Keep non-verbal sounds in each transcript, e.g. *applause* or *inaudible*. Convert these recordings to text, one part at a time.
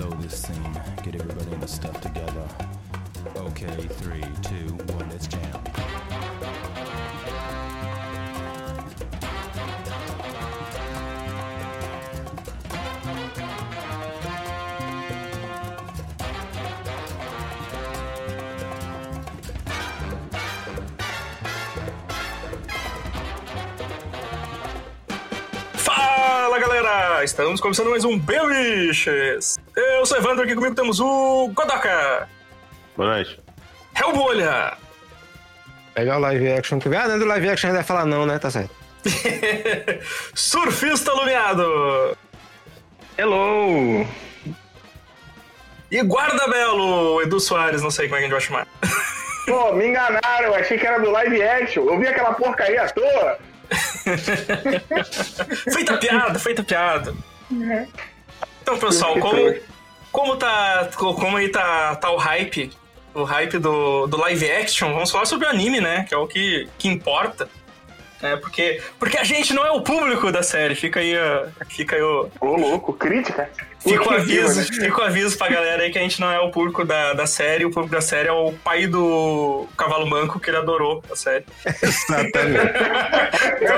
blow this scene. Get everybody in the stuff together. Okay, three, two, one, let's jam. Fala galera! Estamos começando mais um Belishes! Eu sou o Evandro, aqui comigo temos o Godoka, Boa noite. Hellbolha, Pegar o live action. que- Ah, não é do live action, ele vai falar não, né? Tá certo. *laughs* Surfista Lumiado Hello! e Guarda Belo, Edu Soares, não sei como é que a gente vai chamar. *laughs* Pô, me enganaram, achei que era do live action. Eu vi aquela porcaria à toa. *laughs* feita piada, feita piada. Então, pessoal, como, como tá. Como aí tá, tá o hype, o hype do, do live action, vamos falar sobre o anime, né? Que é o que, que importa. É, porque, porque a gente não é o público da série, fica aí, fica aí o, Ô, louco, crítica. Fica o cima, aviso, né? fica o aviso pra galera aí que a gente não é o público da, da série, o público da série é o pai do Cavalo Manco, que ele adorou a série. Exatamente. *laughs*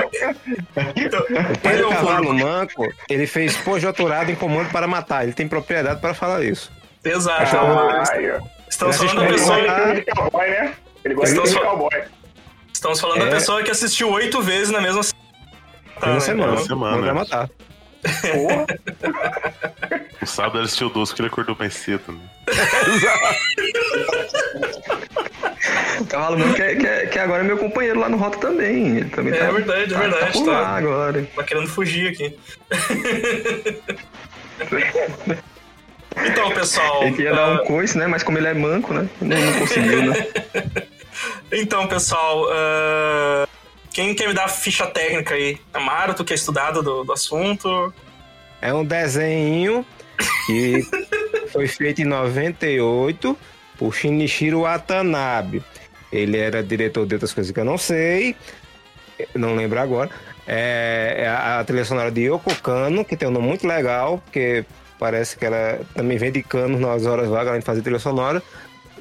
Então, O pai é do cavalo público. manco, ele fez pós-doutorado em comando para matar. Ele tem propriedade para falar isso. Exato. Ah, aí, ó. Estamos Ele falando da pessoa. Ele Ah. gosta de cowboy, né? Ele gosta Estamos de cowboy. Estamos falando da É. pessoa que assistiu oito vezes na mesma Tá, Uma né? semana. uma semana. Manda matar. Porra. O sábado ele assistiu doce porque ele acordou bem cedo. Né? O Cavalo Manco, que, é- que, é- que agora é meu companheiro lá no Rota também. Ele também É tá, verdade, é tá- verdade, Tá tá. lá agora. Tá querendo fugir aqui. *laughs* então, pessoal. Ele ia dar ah, um coice, né? Mas como ele é manco, né? Não, não conseguiu, né? *laughs* Então, pessoal. ah, quem quer me dar a ficha técnica aí? Amaro, tu que é estudado do, do assunto. É um desenho que *laughs* foi feito em 98 por Shinichiro Watanabe. Ele era diretor de outras coisas que eu não sei, não lembro agora. É é a, a trilha sonora de Yoko Kano, que tem um nome muito legal, porque parece que ela também vem de cano nas horas vagas, além de fazer trilha sonora.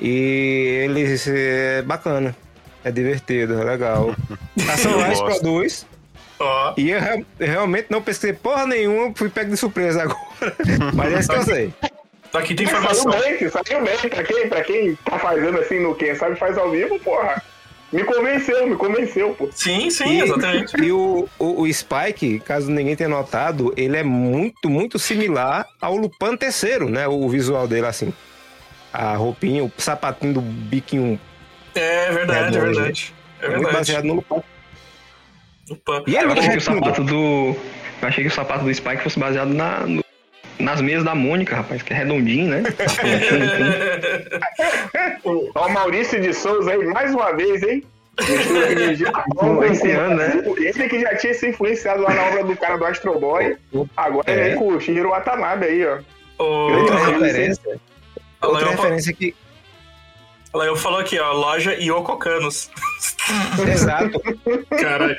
E ele é bacana, é divertido, é legal. *laughs* A Sunrise produz. Ó. E eu, real- eu realmente não pesquisei porra nenhuma, fui pego de surpresa *laughs* agora. Mas é isso que eu sei. Aqui tem Saiu informação. bem, saiu bem. Pra quem, pra quem tá fazendo assim no Quem Sabe Faz ao vivo, porra. Me convenceu, me convenceu, pô. Sim, sim, exatamente. E o, o, o Spike, caso ninguém tenha notado, ele é muito, muito similar ao Lupin terceiro, né? O visual dele, assim. A roupinha, o sapatinho do biquinho É verdade, é É, verdade. É muito verdade. baseado no Lupin. Opa. E ele Eu achei que o sapato do. Eu achei que o sapato do Spike fosse baseado na, no- nas mesas da Mônica, rapaz, que é redondinho, né? *laughs* Ó, o Maurício de Souza aí, mais uma vez, hein? Ano, né? Esse que já tinha se influenciado lá na obra do cara do Astro Boy. Agora É. vem com o Shihiro Watanabe aí, ó. O... Outra Então, referência, outra Lael, referência que. Falou aqui, ó, loja Yoko Canos. *laughs* Exato. Caralho.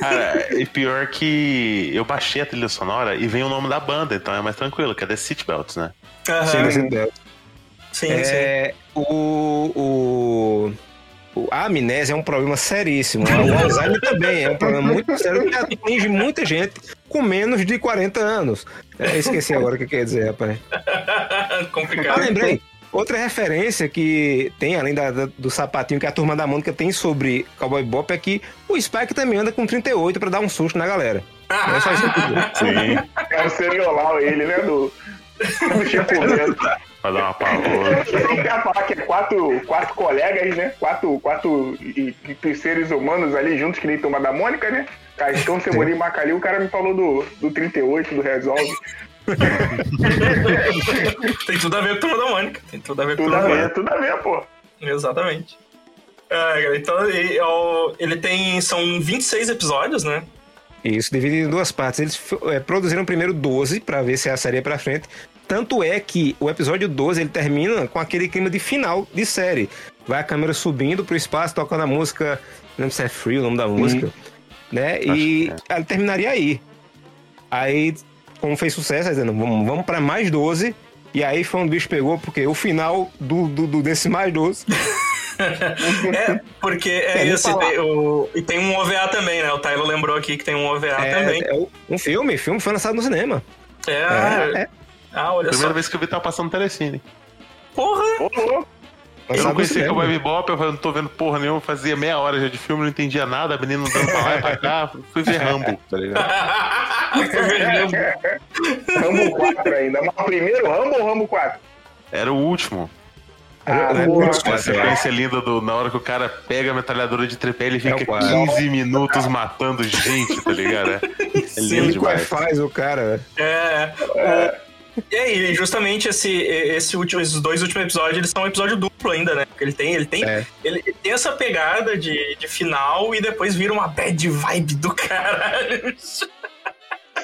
Cara, e pior que eu baixei a trilha sonora e vem o nome da banda, então é mais tranquilo, que é The Seatbelts, né? Aham. Sim, sim, sim. Sim, sim. É, o, o, o- a amnésia é um problema seríssimo. O Alzheimer também é um problema muito sério que atinge muita gente com menos de 40 anos. É, esqueci agora o que quer dizer, rapaz. *laughs* Ah, Complicado. lembrei. Outra referência que tem, além da- da- do sapatinho que a turma da Mônica tem sobre Cowboy Bop, é que o Spike também anda com 38 pra dar um susto na galera. *laughs* É só isso que eu. Sim, É o Seriolau ele, né? Do, Bento. Pra dar uma que *laughs* falar que é quatro, quatro colegas, né? Quatro, quatro e- e seres humanos ali juntos, que nem Turma da Mônica, né? Cascão, Cebolinha e Macalil, o cara me falou do, do 38, do Resolve. *laughs* Tem tudo a ver com Turma da Mônica. Tem tudo a ver com Tudo a da ver, tudo a ver, pô. Exatamente. É, então, ele, ó, ele tem. São 26 episódios, né? Isso, dividido em duas partes. Eles é, produziram primeiro 12 pra ver se a série ia pra frente. Tanto é que o episódio 12 ele termina com aquele clima de final de série. Vai a câmera subindo pro espaço, tocando a música. Não lembro se é Free o nome da música. Né? E Acho ela terminaria aí. Aí, como fez sucesso, dizendo, vamos, vamos para mais 12. E aí foi um bicho pegou, porque o final do, do, do desse mais doce. *laughs* É, porque é Quer isso. E tem, o, e tem um OVA também, né? O Tyler lembrou aqui que tem um OVA também. É, é um filme, filme foi lançado no cinema. É, É, é. Ah, olha Primeira só. vez que eu vi tava passando telecine. Porra! Louco. Eu não conhecia cinema. Cowboy Bebop, eu falei, não tô vendo porra nenhuma, fazia meia hora já de filme, não entendia nada, a menina andando pra lá e pra cá, fui ver Rambo, tá ligado? *laughs* Rambo *laughs* 4 ainda. Mas o primeiro Rambo ou Rambo 4? Era o último. Ah, É, porra. é, A é, sequência linda do, na hora que o cara pega a metralhadora de tripé, ele É o fica quadro. 15 minutos matando gente, tá ligado? É, é lindo Ele demais. faz o cara. É. o- E aí, justamente esse, esse último, esses dois últimos episódios, eles são um episódio duplo ainda, né? Porque ele tem, ele tem, É. ele tem essa pegada de, de final e depois vira uma bad vibe do caralho. Sim.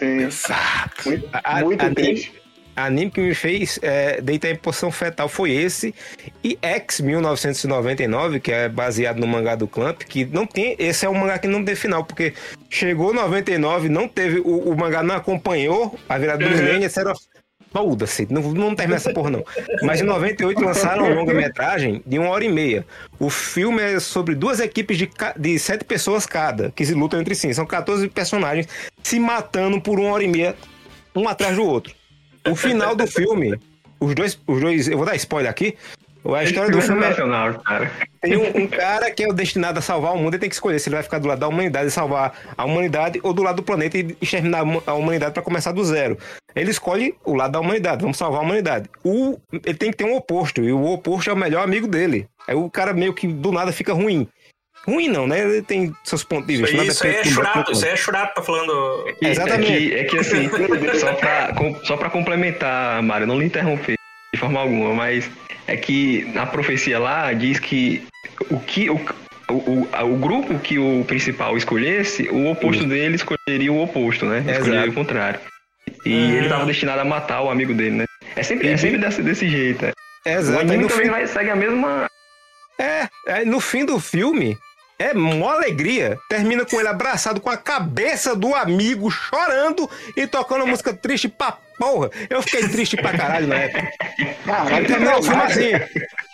Exato. Muito, A- muito a- triste. anime que me fez é, deitar em posição fetal foi esse. E X 1999, que é baseado no mangá do Clamp, que não tem. Esse é um mangá que não tem final, porque chegou 99, não teve. O, o mangá não acompanhou a virada do Uhum. milênio, disseram. Foda-se, não, não termina essa porra, não. Mas em 98 lançaram uma longa-metragem de uma hora e meia. O filme é sobre duas equipes de, de sete pessoas cada, que se lutam entre si. São 14 personagens se matando por uma hora e meia, um atrás do outro. O final do filme, os dois, os dois, eu vou dar spoiler aqui. A história do filme é, nacional, cara. tem um, um cara que é o destinado a salvar o mundo e tem que escolher se ele vai ficar do lado da humanidade e salvar a humanidade ou do lado do planeta e exterminar a huma- a humanidade para começar do zero. Ele escolhe o lado da humanidade, vamos salvar a humanidade. O, ele tem que ter um oposto, e o oposto é o melhor amigo dele. Aí o cara meio que do nada fica ruim. Ruim não, né? Ele tem seus pontos de Isso vista. aí, isso aí é churato, isso aí é churato, tá falando. E- Exatamente. É que, é que assim, *laughs* só pra, só pra complementar, Mário, não lhe interromper de forma alguma, mas é que na profecia lá diz que o que o, o, o, o grupo que o principal escolhesse, o oposto dele escolheria o oposto, né? Exato. Escolheria o contrário. E Hum. ele tava destinado a matar o amigo dele, né? É sempre, é sempre desse, desse jeito, né? O Exato. Aí anime no também fim, vai, segue a mesma. é, aí no fim do filme, é mó alegria. Termina com ele abraçado com a cabeça do amigo, chorando e tocando música triste pra porra. Eu fiquei triste pra caralho na época. Terminou o filme assim.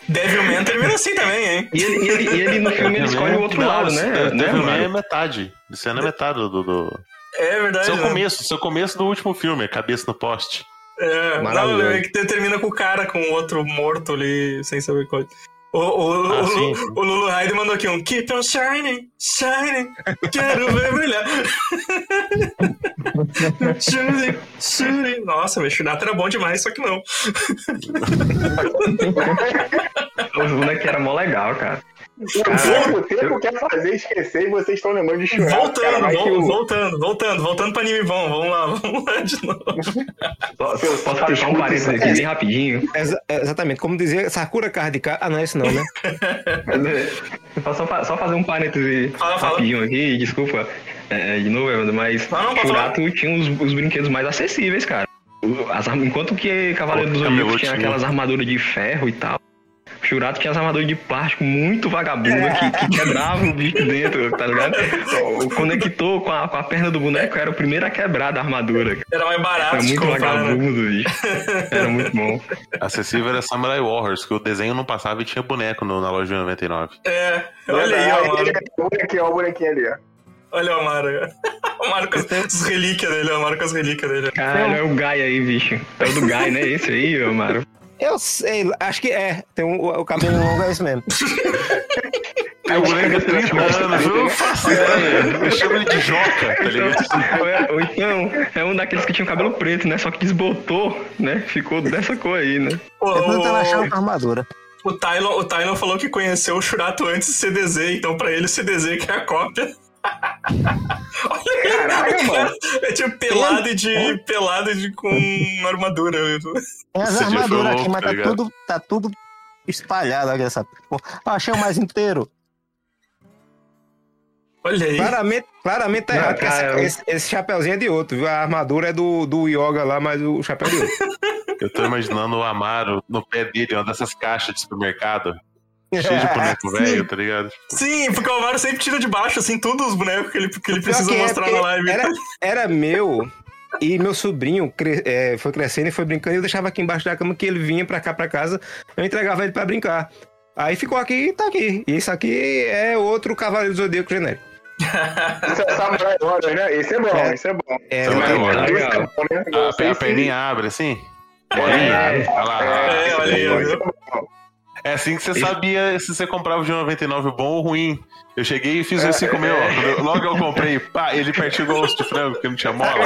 Devilman termina assim também, hein? E ele, e ele, e ele no filme ele escolhe o outro Não, lado, né? Devil né May Mário? é metade. Isso é na metade do. do... É verdade. Seu né? começo, seu começo do último filme, cabeça no poste. É, não, Maravilhoso. é que termina com o cara com o outro morto ali, sem saber qual. O, o, Ah, o, sim, sim. o Lulu Hyde mandou aqui um Keep on shining, shining, quero ver brilhar. *laughs* shooting, shooting. Nossa, meu Shurato era bom demais, só que não. Os bonecos eram mó legal, cara. O tempo, o tempo quer fazer esquecer e vocês estão lembrando de chorar. voltando, cara, vol- voltando, voltando, voltando pra anime bom. Vamos lá, *laughs* vamos lá de novo. Posso fazer só um parênteses aqui bem rapidinho? Exa- exatamente, como dizia Sakura Card Ah, não é esse não, né? Posso só, só fazer um parêntese Fala, fala. rapidinho aqui, desculpa é, de novo, Evandro, mas Não, tinha os, os brinquedos mais acessíveis, cara. As enquanto que Cavaleiro dos tinha tinha. aquelas armaduras de ferro e tal, Churato tinha as armaduras de plástico muito vagabunda que, que quebrava o bicho dentro, tá ligado? O, o conector com a, com a perna do boneco era o primeiro a quebrar da armadura. cara. Era mais barato Era muito comprar, né? vagabundo, bicho. Era muito bom. Acessível era Samurai Warriors, que o desenho não passava e tinha boneco no- na loja de 99. É, olha aí, ó, mano. O bonequinho, ó, o bonequinho ali, ó. Olha o Amaro. *laughs* O Amaro com as, as relíquias dele, o Amaro com as relíquias dele. Caralho, é o Gai aí, bicho. É o do Gai, né? Esse aí, ô Maro. Eu sei, acho que é. Tem um, o cabelo longo é esse mesmo. Tem o boneco de 30 anos, eu não faço ideia. Eu chamo ele de Joca, tá ligado? Ou, é- então, é um daqueles que tinha o cabelo preto, né? Só que desbotou, né? Ficou dessa cor aí, né? O, Eu tô tentando achar armadura. o, Tylon, o Tylon falou que conheceu o Shurato antes do CDZ, então pra ele o CDZ que é a cópia. Olha Caraca, mano. É tipo pelado de. pelado de com armadura. Tem as armaduras aqui, mas tá tá, tudo, tá tudo espalhado aqui essa porra. Eu achei o mais inteiro. Olha aí. Claramente, claramente tá errado, eu- esse, esse chapeuzinho é de outro, viu? A armadura é do, do Yoga lá, mas o chapéu é de outro. *laughs* Eu tô imaginando o Amaro no pé dele, uma dessas caixas de supermercado. *laughs* Cheio de boneco velho, tá ligado? Sim, porque o Amaro sempre tira de baixo, assim, todos os bonecos que ele, que ele precisa que é, mostrar porque na live. Era, *laughs* era meu, E meu sobrinho cre- é, foi crescendo e foi brincando. E eu deixava aqui embaixo da cama que ele vinha pra cá, pra casa. Eu entregava ele pra brincar. Aí ficou aqui e tá aqui. E isso aqui é outro Cavaleiro do Zodíaco genérico. *laughs* Isso é Samurai Warriors, né? Esse é bom, É. esse é bom. É, Samurai mas- Warriors. Esse é né? A, a se- perninha abre assim? Bolinha? É. Olha lá. É, olha aí, esse é. É assim que você sabia se você comprava o de 99 bom ou ruim. Eu cheguei e fiz o 5 meu, ó. Quando eu- Logo eu comprei, pá, ele partiu igual osso de frango, porque não tinha mola. *laughs*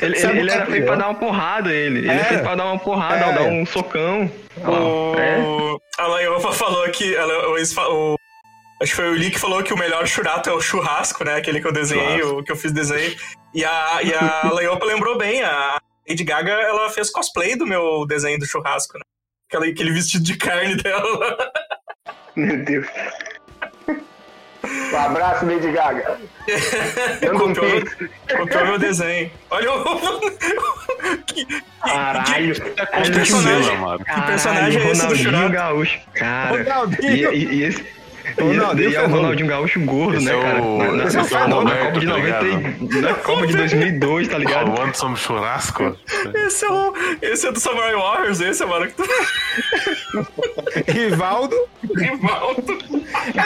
Ele, Sabe ele, ele o que era é feito pra dar uma porrada, ele. Ele É. é feito pra dar uma porrada, É. dar um socão. É. O... A Laiopa falou que. a o- o- Acho que foi o Lee que falou que o melhor churato é o churrasco, né? Aquele que eu desenhei, o que eu fiz desenho. E a, e a *laughs* Laiopa lembrou bem, a Lady Gaga, ela fez cosplay do meu desenho do churrasco, né? Aquele, aquele vestido de carne dela. Meu Deus. Um abraço, Lady Gaga. Copiou, pix. copiou meu desenho. Olha o. que, que- Caralho. que- Tá que personagem, que personagem é esse do? Gaúcho. Cara. E, Ronaldinho! e, e esse. Ronaldinho e, e é o. Ronaldinho Gaúcho gordo, Esse né, é cara? o- Na, na, esse é o na- na Roberto, Copa de tá 90 e- na Copa de 2002, tá ligado? Oh, Anderson Churrasco? Esse é, o, esse é do Samurai Warriors, esse é mano que tu *laughs* Rivaldo. Rivaldo.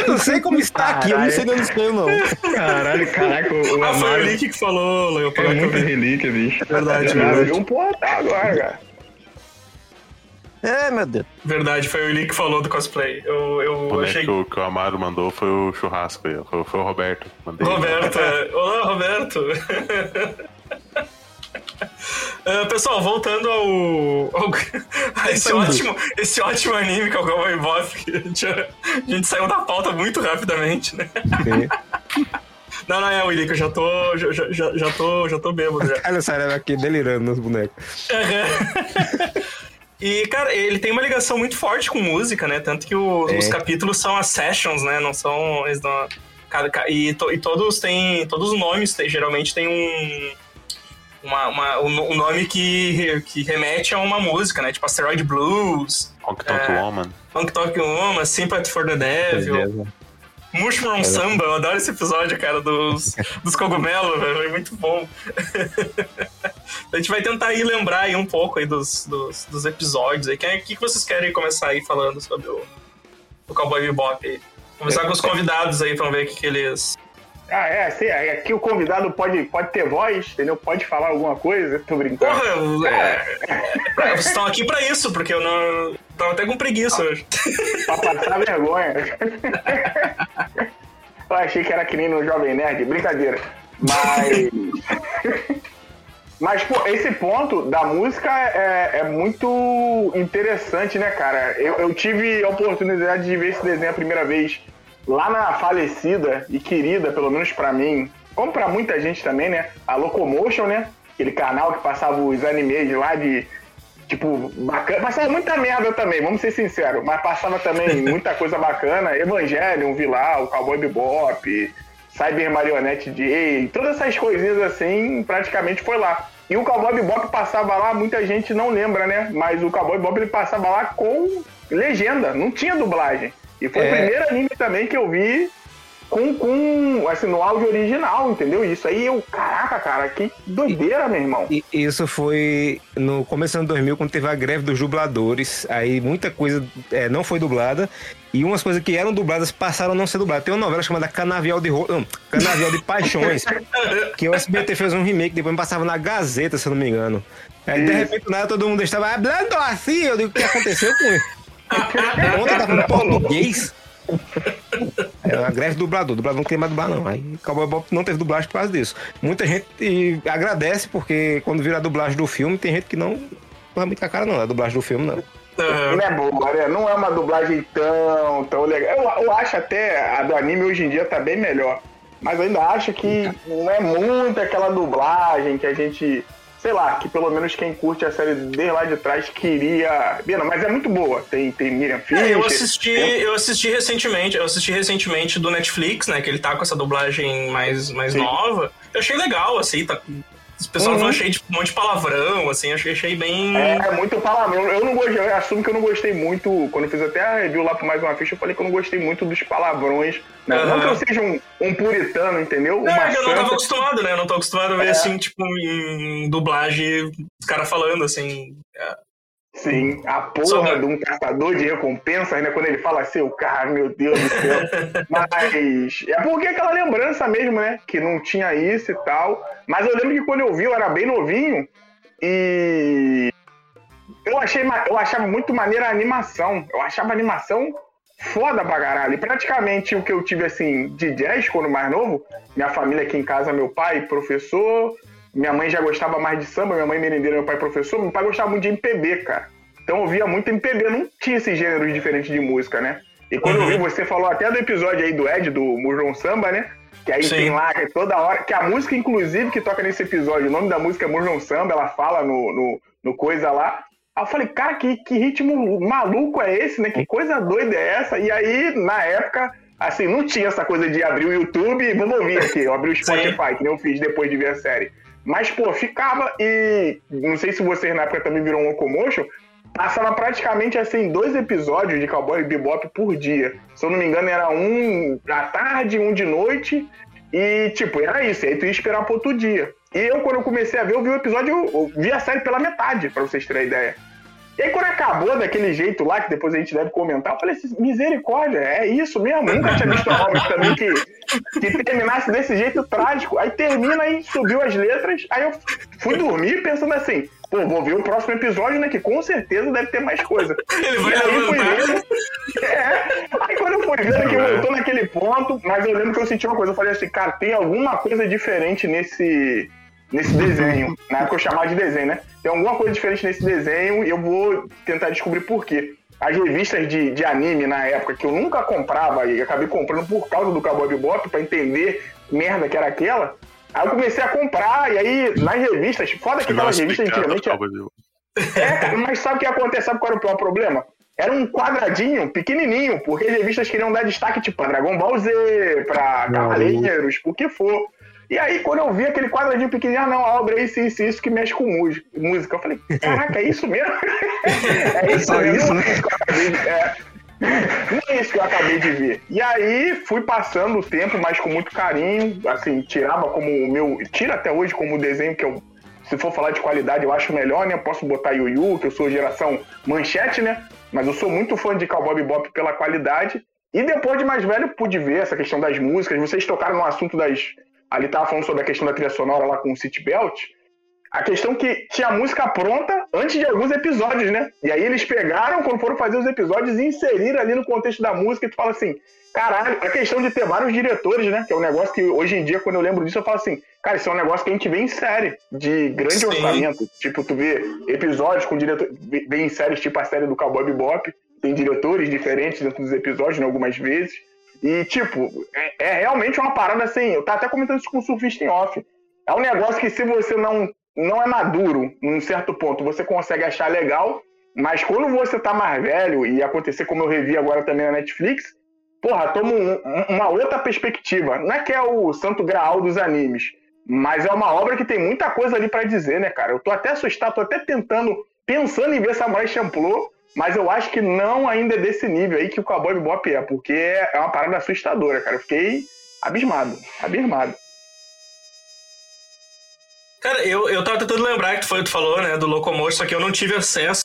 Eu não sei como está aqui, eu não sei de onde saiu, não. Caralho, caraca, o, o Ah, foi o Lick que falou, Leo. é muita relíquia, bicho. Verdade, verdade. viu um portal agora, cara. É, meu Deus. Verdade, foi o Lee que falou do cosplay. Eu, eu O boneco achei. que o, que o Amaro mandou foi o churrasco foi, foi o Roberto. Mandei. Roberto, é. *laughs* Olá, Roberto. Ah, pessoal, voltando ao. ao- a *laughs* esse, ótimo, esse ótimo anime que é o Cowboy Bebop, que a gente, a gente saiu da pauta muito rapidamente, né? *laughs* Não, não é, Willi, que eu já tô. Já, já- já, tô, já tô bêbado já. Olha o Sarela aqui delirando nos bonecos. E, cara, ele tem uma ligação muito forte com música, né? Tanto que o- É. os capítulos são as sessions, né? Não são. Eles não, cada, ca- e, to- e todos têm. Todos os nomes tem- geralmente tem um. Uma, uma- um, nome que, que remete a uma música, né? Tipo Asteroid Blues, Honk Tonk É. Woman. Honk Tonk Woman, Sympathy for the Devil, Mushroom Samba. Eu adoro esse episódio, cara, dos, *laughs* dos cogumelos, velho. É muito bom. *laughs* A gente vai tentar aí lembrar aí um pouco aí dos, dos, dos episódios aí. O que, que vocês querem começar aí falando sobre o, o Cowboy Bebop aí? Começar com os convidados aí pra ver o que, que eles... Ah, é, sim, aí aqui o convidado pode, pode ter voz, entendeu? Pode falar alguma coisa, tô brincando. Porra, é, é, vocês estão aqui pra isso, porque eu não... Tava até com preguiça hoje. Pra passar vergonha. *laughs* Eu achei que era que nem no Jovem Nerd, brincadeira. Mas. *laughs* Mas, pô, esse ponto da música é, é muito interessante, né, cara? Eu, eu tive a oportunidade de ver esse desenho a primeira vez lá na falecida e querida, pelo menos pra mim, como pra muita gente também, né? A Locomotion, né? Aquele canal que passava os animes lá de tipo, bacana. Passava muita merda também, vamos ser sinceros. Mas passava também *laughs* muita coisa bacana. Evangelion, Vilar, o Cowboy Bebop, Cyber Marionette J, todas essas coisinhas assim, praticamente foi lá. E o Cowboy Bebop passava lá, muita gente não lembra, né? Mas o Cowboy Bebop ele passava lá com legenda, não tinha dublagem. E foi É. o primeiro anime também que eu vi com, com assim, no áudio original, entendeu? Isso aí eu, caraca, cara, que doideira, meu irmão. E isso foi no começo do ano 2000, quando teve a greve dos dubladores. Aí muita coisa é, não foi dublada. E umas coisas que eram dubladas passaram a não ser dubladas. Tem uma novela chamada Canavial de Ro... não, Canavial de Paixões, *laughs* que o SBT fez um remake, depois passava na Gazeta, se eu não me engano. Aí, de repente, nada, todo mundo estava hablando assim. Eu digo, o que aconteceu com isso? *laughs* Ontem tava em português. *laughs* É uma greve do dublador. O dublador não queria mais dublar, não. Aí Cowboy Bebop não teve dublagem por causa disso. Muita gente agradece, porque quando vira a dublagem do filme, tem gente que não não é muito com a cara, não. A dublagem do filme, não. Ah, Não é boa? Não é uma dublagem tão, tão legal. Eu, eu acho até a do anime hoje em dia tá bem melhor. Mas eu ainda acho que não é muito aquela dublagem que a gente. Sei lá, que pelo menos quem curte a série desde lá de trás queria. Não, mas é muito boa. Tem, tem Miriam Fischer. É, eu assisti, tem- eu assisti recentemente, eu assisti recentemente do Netflix, né? Que ele tá com essa dublagem mais, mais Sim. nova. Eu achei legal, assim, tá. Os pessoal Uhum. cheio de um monte de palavrão, assim, achei, achei bem. É, muito palavrão. Eu não gostei, eu assumo que eu não gostei muito. Quando eu fiz até a review lá por mais uma ficha, eu falei que eu não gostei muito dos palavrões. Né? Aham. Não que eu seja um, um puritano, entendeu? Não, Uma é que eu não tava acostumado, né? Eu não tô acostumado a ver, É. assim, tipo, em dublagem, os caras falando, assim. Sim, a porra Só- de um caçador de recompensas, né? Quando ele fala assim, o cara, meu Deus do céu. *laughs* Mas é porque aquela lembrança mesmo, né? Que não tinha isso e tal. Mas eu lembro que quando eu vi, eu era bem novinho e eu achei eu achava muito maneira a animação. Eu achava a animação foda pra caralho. E praticamente o que eu tive assim de jazz quando mais novo, minha família aqui em casa, meu pai, professor, minha mãe já gostava mais de samba, minha mãe merendeira, meu pai professor, meu pai gostava muito de MPB, cara. Então eu via muito MPB, não tinha esses gêneros diferentes de música, né? E quando eu vi, você falou até do episódio aí do Ed, do Murrão Samba, né? Que aí Sim. tem lá que toda hora. Que a música, inclusive, que toca nesse episódio, o nome da música é Murrão Samba, ela fala no, no, no coisa lá. Aí eu falei, cara, que, que ritmo maluco é esse, né? Que coisa doida é essa? E aí, na época, assim, não tinha essa coisa de abrir o YouTube e vamos ouvir aqui. Eu abri o Spotify, que nem eu fiz depois de ver a série. Mas, pô, ficava e. Não sei se vocês na época também viram Locomotion. Passava praticamente assim dois episódios de Cowboy Bebop por dia. Se eu não me engano, era um à tarde, um de noite. E, tipo, era isso. Aí tu ia esperar pro outro dia. E eu, quando eu comecei a ver, eu vi o episódio, eu, vi a série pela metade, pra vocês terem ideia. E aí, quando acabou daquele jeito lá, que depois a gente deve comentar, eu falei assim, misericórdia, é isso mesmo? Eu nunca tinha visto uma obra também que, que terminasse desse jeito trágico. Aí termina e subiu as letras, aí eu fui dormir pensando assim, pô, vou ver o próximo episódio, né, que com certeza deve ter mais coisa. Ele E vai aí fui levantar. vendo, é, aí quando eu fui vendo que voltou naquele ponto, mas eu lembro que eu senti uma coisa, eu falei assim, cara, tem alguma coisa diferente nesse, nesse desenho. Na época eu chamava de desenho, né? Tem alguma coisa diferente nesse desenho e eu vou tentar descobrir por quê. As revistas de, de anime na época, que eu nunca comprava e acabei comprando por causa do Cowboy Bebop, pra entender merda que era aquela. Aí eu comecei a comprar, e aí nas revistas, foda que aquelas revistas antigamente. É, cara, mas sabe o que acontece? Sabe qual era o pior problema? Era um quadradinho pequenininho, porque as revistas queriam dar destaque, tipo, pra Dragon Ball Z, pra Cavaleiros, o que for. E aí, quando eu vi aquele quadradinho pequenininho, ah, não, a obra é isso, isso, isso que mexe com música. Eu falei, caraca, é isso mesmo? *laughs* é isso Só mesmo? isso, né? é isso que eu acabei de- é. Não é isso que eu acabei de ver. E aí, fui passando o tempo, mas com muito carinho, assim, tirava como o meu... Tira até hoje como o desenho que eu se for falar de qualidade, eu acho melhor, né? Posso botar Yu Yu, que eu sou geração manchete, né? Mas eu sou muito fã de Cowboy Bebop pela qualidade. E depois de mais velho, pude ver essa questão das músicas. Vocês tocaram no assunto das. Ali tava falando sobre a questão da trilha sonora lá com o City Belt. A questão que tinha a música pronta antes de alguns episódios, né? E aí eles pegaram, quando foram fazer os episódios, e inseriram ali no contexto da música. E tu fala assim, caralho, a questão de ter vários diretores, né? Que é um negócio que hoje em dia, quando eu lembro disso, eu falo assim, cara, isso é um negócio que a gente vê em série, de grande Sim. orçamento. Tipo, tu vê episódios com diretor. vê- Vê em séries tipo a série do Cowboy Bebop, tem diretores diferentes dentro dos episódios, né, algumas vezes. E, tipo, é, realmente uma parada assim. Eu tava até comentando isso com o surfista em off. É um negócio que se você não, não é maduro num certo ponto, você consegue achar legal, mas quando você tá mais velho, e acontecer como eu revi agora também na Netflix, porra, toma um- um- uma outra perspectiva. Não é que é o santo graal dos animes, mas é uma obra que tem muita coisa ali pra dizer, né, cara? Eu tô até assustado, tô até tentando, pensando em ver Samurai Champloo, mas eu acho que não ainda é desse nível aí que o Cowboy Bebop é, porque é uma parada assustadora, cara. Eu fiquei abismado, abismado. Cara, eu, eu tava tentando lembrar que foi, tu falou, né, do Locomotion, só que eu não tive acesso.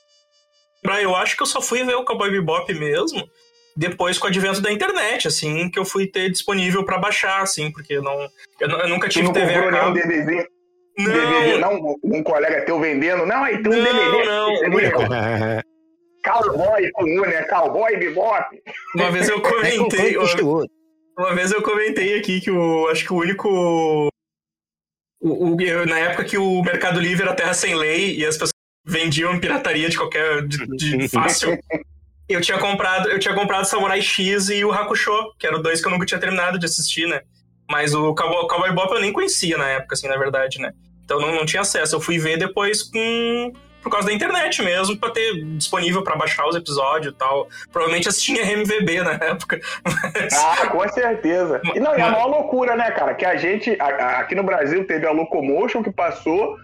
Eu acho que eu só fui ver o Cowboy Bebop mesmo depois com o advento da internet, assim, que eu fui ter disponível pra baixar, assim, porque eu não, eu, eu nunca Tu tive não TV comprou a cabo. DVD, Não, DVD, não? Um colega teu vendendo? Não, aí tem um Não, DVD. não, entendeu? *laughs* Cowboy comum, né? Cowboy Bebop. uma vez eu comentei, uma, uma vez eu comentei aqui que o, acho que o único, o, o- eu- na época que o Mercado Livre era terra sem lei e as pessoas vendiam pirataria de qualquer, de, de *laughs* fácil, eu tinha comprado, eu tinha comprado Samurai X e o Hakusho, que eram dois que eu nunca tinha terminado de assistir, né? Mas o Cowboy, Cowboy Bebop eu nem conhecia na época, assim, na verdade, né? Então não, não tinha acesso. Eu fui ver depois com, por causa da internet mesmo, pra ter disponível pra baixar os episódios e tal. Provavelmente assistia RMVB na época. Mas... Ah, com certeza. E não, e a maior loucura, né, cara? Que a gente, a- a- aqui no Brasil, teve a Locomotion que passou.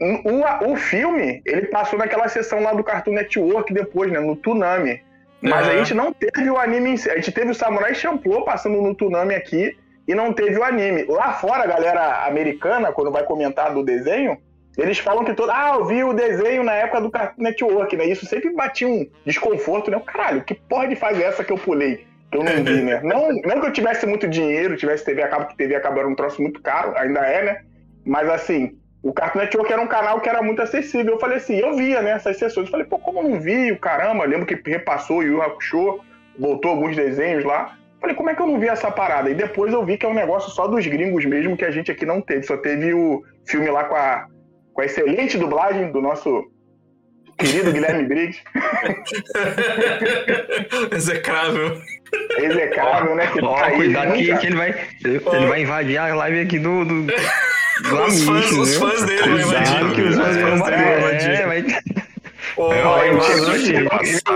O, o, filme, ele passou naquela sessão lá do Cartoon Network depois, né? No Toonami. Mas a Aham. gente não teve o anime em si. A gente teve o Samurai Champloo passando no Toonami aqui e não teve o anime. Lá fora, a galera americana, quando vai comentar do desenho, eles falam que todo. Ah, eu vi o desenho na época do Cartoon Network, né? Isso sempre batia um desconforto, né? Caralho, que porra de fase é essa que eu pulei? Que eu não vi, né? *laughs* Não, não que eu tivesse muito dinheiro, tivesse TV a cabo, que TV a cabo era um troço muito caro, ainda é, né? Mas assim, o Cartoon Network era um canal que era muito acessível. Eu falei assim, eu via, né, essas sessões. Eu falei, pô, como eu não vi o caramba? Eu lembro que repassou o Yu Hakusho, voltou alguns desenhos lá. Falei, como é que eu não vi essa parada? E depois eu vi que é um negócio só dos gringos mesmo, que a gente aqui não teve. Só teve o filme lá com a, com a excelente dublagem do nosso querido Guilherme Briggs. *laughs* Execrável. Execrável, né? Que Ó, tá aí cuidado que, nunca- que ele, vai, ele vai invadir a live aqui do. do, do *laughs* Os fãs, os fãs dele vão Cuidado invadir. que os fãs vão dele invadir. vão invadir. É, vai. Ô, É, vai eu invadir. Não,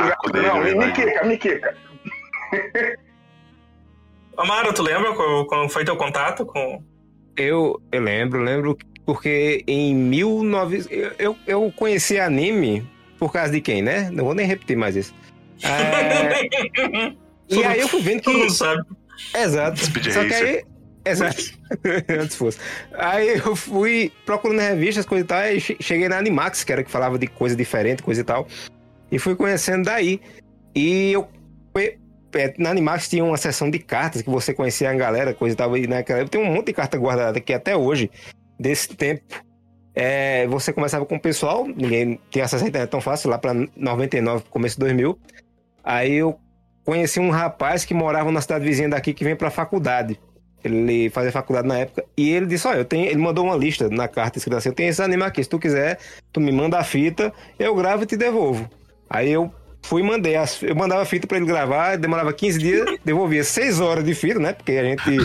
saco dele, Não, me, vai quica, me quica. Amaro, tu lembra qual, qual foi teu contato com. Eu, eu lembro, lembro porque em 19... Eu, eu, eu conheci anime por causa de quem, né? Não vou nem repetir mais isso. É, *laughs* e aí eu fui vendo Todo que... mundo sabe. Exato. Speed Só que aí... Exato. *laughs* Antes fosse. Aí eu fui procurando revistas, coisa e tal, aí che- cheguei na Animax, que era que falava de coisa diferente, coisa e tal. E fui conhecendo daí. E eu... Na Animax tinha uma seção de cartas que você conhecia a galera, coisa e tal. E naquela época tem um monte de carta guardada aqui até hoje, desse tempo. É, você começava com o pessoal, ninguém tinha acesso à internet tão fácil, lá pra 99, começo de 2000. Aí eu conheci um rapaz que morava na cidade vizinha daqui que vem pra faculdade. Ele fazia faculdade na época. E ele disse: Olha, eu tenho. Ele mandou uma lista na carta escrita assim: Eu tenho esse anime aqui. Se tu quiser, tu me manda a fita, eu gravo e te devolvo. Aí eu fui e mandei. as- Eu mandava a fita pra ele gravar, demorava 15 dias, devolvia 6 horas de fita, né? Porque a gente.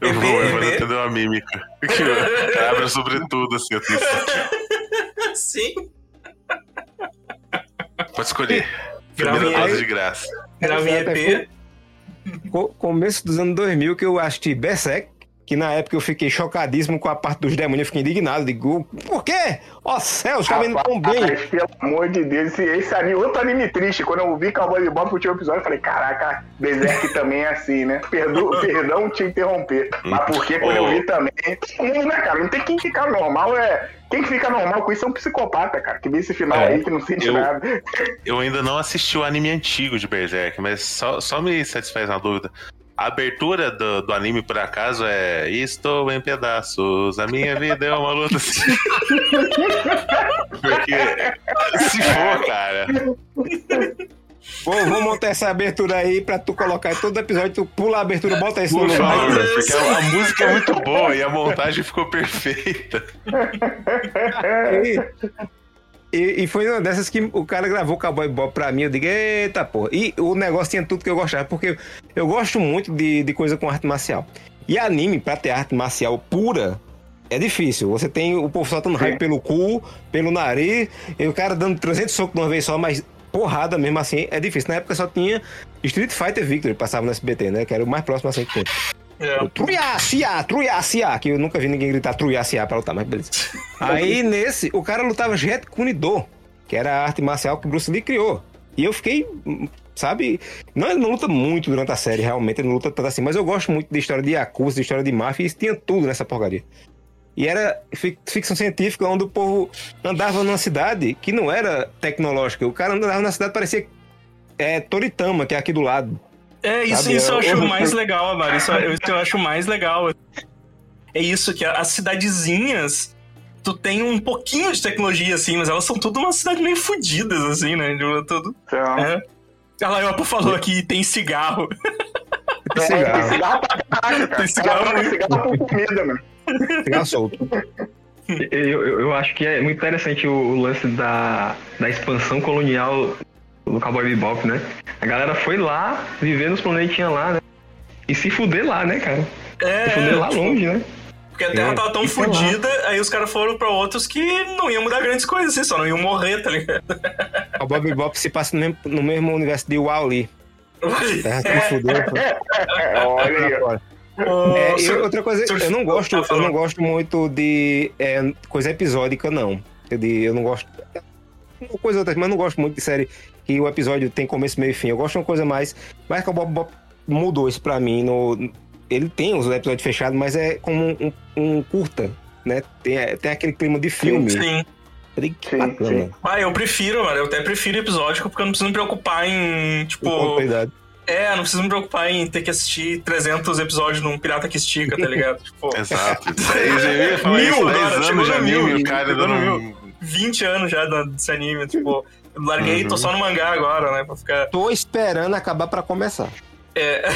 Eu vou, eu vou entender uma mímica. *laughs* Que abre sobretudo, assim, eu tenho *laughs* Sim. Pode escolher. Primeira dose aí. de graça. Grava em EP. Co- começo dos anos 2000 que eu assisti Berserk, que na época eu fiquei chocadíssimo com a parte dos demônios, eu fiquei indignado, digo, por quê? Ó céu, os caras indo tão bem. Rapaz, *laughs* pelo amor de Deus, esse, esse anime, outro anime triste. Quando eu vi Cowboy Bebop no último episódio, eu falei, caraca, Berserk também é assim, né? *laughs* Perdo, *laughs* perdão te interromper. Mas porque quando eu vi também. Todo mundo, né, cara? Não tem quem ficar normal, é. Quem que fica normal com isso é um psicopata, cara. Que vê esse final É. aí que não sente Eu- nada. Eu ainda não assisti o anime antigo de Berserk, mas só, só me satisfaz na dúvida. A abertura do, do anime, por acaso, é Estou em pedaços, a minha vida é uma luta. *laughs* Porque se for, cara, Vou, vou montar essa abertura aí pra tu colocar em todo episódio, tu pula a abertura, bota isso no lugar. porque a, a música é muito boa e a montagem ficou perfeita. *laughs* E, e, foi uma dessas que o cara gravou Cowboy Bob pra mim. Eu digo, eita porra. E o negócio tinha tudo que eu gostava, porque eu gosto muito de, de coisa com arte marcial. E anime, pra ter arte marcial pura, é difícil. Você tem o povo soltando raio pelo cu, pelo nariz, e o cara dando 300 socos de uma vez só, mas porrada mesmo assim é difícil. Na época só tinha Street Fighter Victory, passava no SBT, né? Que era o mais próximo assim que tinha. É. Truiacia, truiacia, que eu nunca vi ninguém gritar truiacia pra lutar, mas beleza. *laughs* Aí nesse, o cara lutava Jet Kunido, que era a arte marcial que Bruce Lee criou. E eu fiquei, sabe, não, ele não luta muito durante a série, realmente, ele não luta tanto assim, mas eu gosto muito de história de Yakuza, de história de máfia, e isso tinha tudo nessa porcaria. E era fic- ficção científica onde o povo andava numa cidade que não era tecnológica. O cara andava na cidade parecia é, Toritama, que é aqui do lado. É, isso, Sabe, isso eu eu- acho mais legal, Amaro. Isso, eu- eu acho mais legal. É isso, que as cidadezinhas, tu tem um pouquinho de tecnologia, assim, mas elas são tudo uma cidade meio fodidas, assim, né? Tipo, tudo. Então, É. A Laiopa falou aqui, tem cigarro. é, tem Cigarro, cigarro pra caralho, cara. Tem cigarro Cigarro, muito. cigarro por comida, mano. cigarro solto. Eu, eu, eu acho que é muito interessante o, o lance da, da expansão colonial do Cowboy Bebop, né? A galera foi lá, viver nos planetinhas lá, né? E se fuder lá, né, cara? Se fuder lá tipo, longe, né? Porque a Terra É, tava tão fodida, aí os caras foram pra outros que não iam mudar grandes coisas, assim, só não iam morrer, tá ligado? O Bob Bop se passa no mesmo, no mesmo universo de Wall-E. Terra que me fudeu. pô. Olha aí, ó. O É, e outra coisa, eu não gosto, tá eu não gosto muito de é, coisa episódica, não. Eu, de- eu não gosto. Uma coisa ou outra, mas eu não gosto muito de série que o episódio tem começo, meio e fim. Eu gosto de uma coisa mais. Mas que o Bob Bob mudou isso pra mim. No, ele tem os episódios fechados, mas é como um, um curta, né? Tem, tem aquele clima de filme. Sim. Sim, bacana. sim. Ah, eu prefiro, mano. Eu até prefiro episódico porque eu não preciso me preocupar em, tipo. É, não preciso me preocupar em ter que assistir 300 episódios num Pirata que Estica, tá ligado? *laughs* Tipo, Exato. *laughs* Mil isso, agora, 10 chegou anos de mil, o cara no não... 20 anos já desse anime, tipo. Larguei, Uhum. tô só no mangá agora, né? Pra ficar. Tô esperando acabar pra começar. É,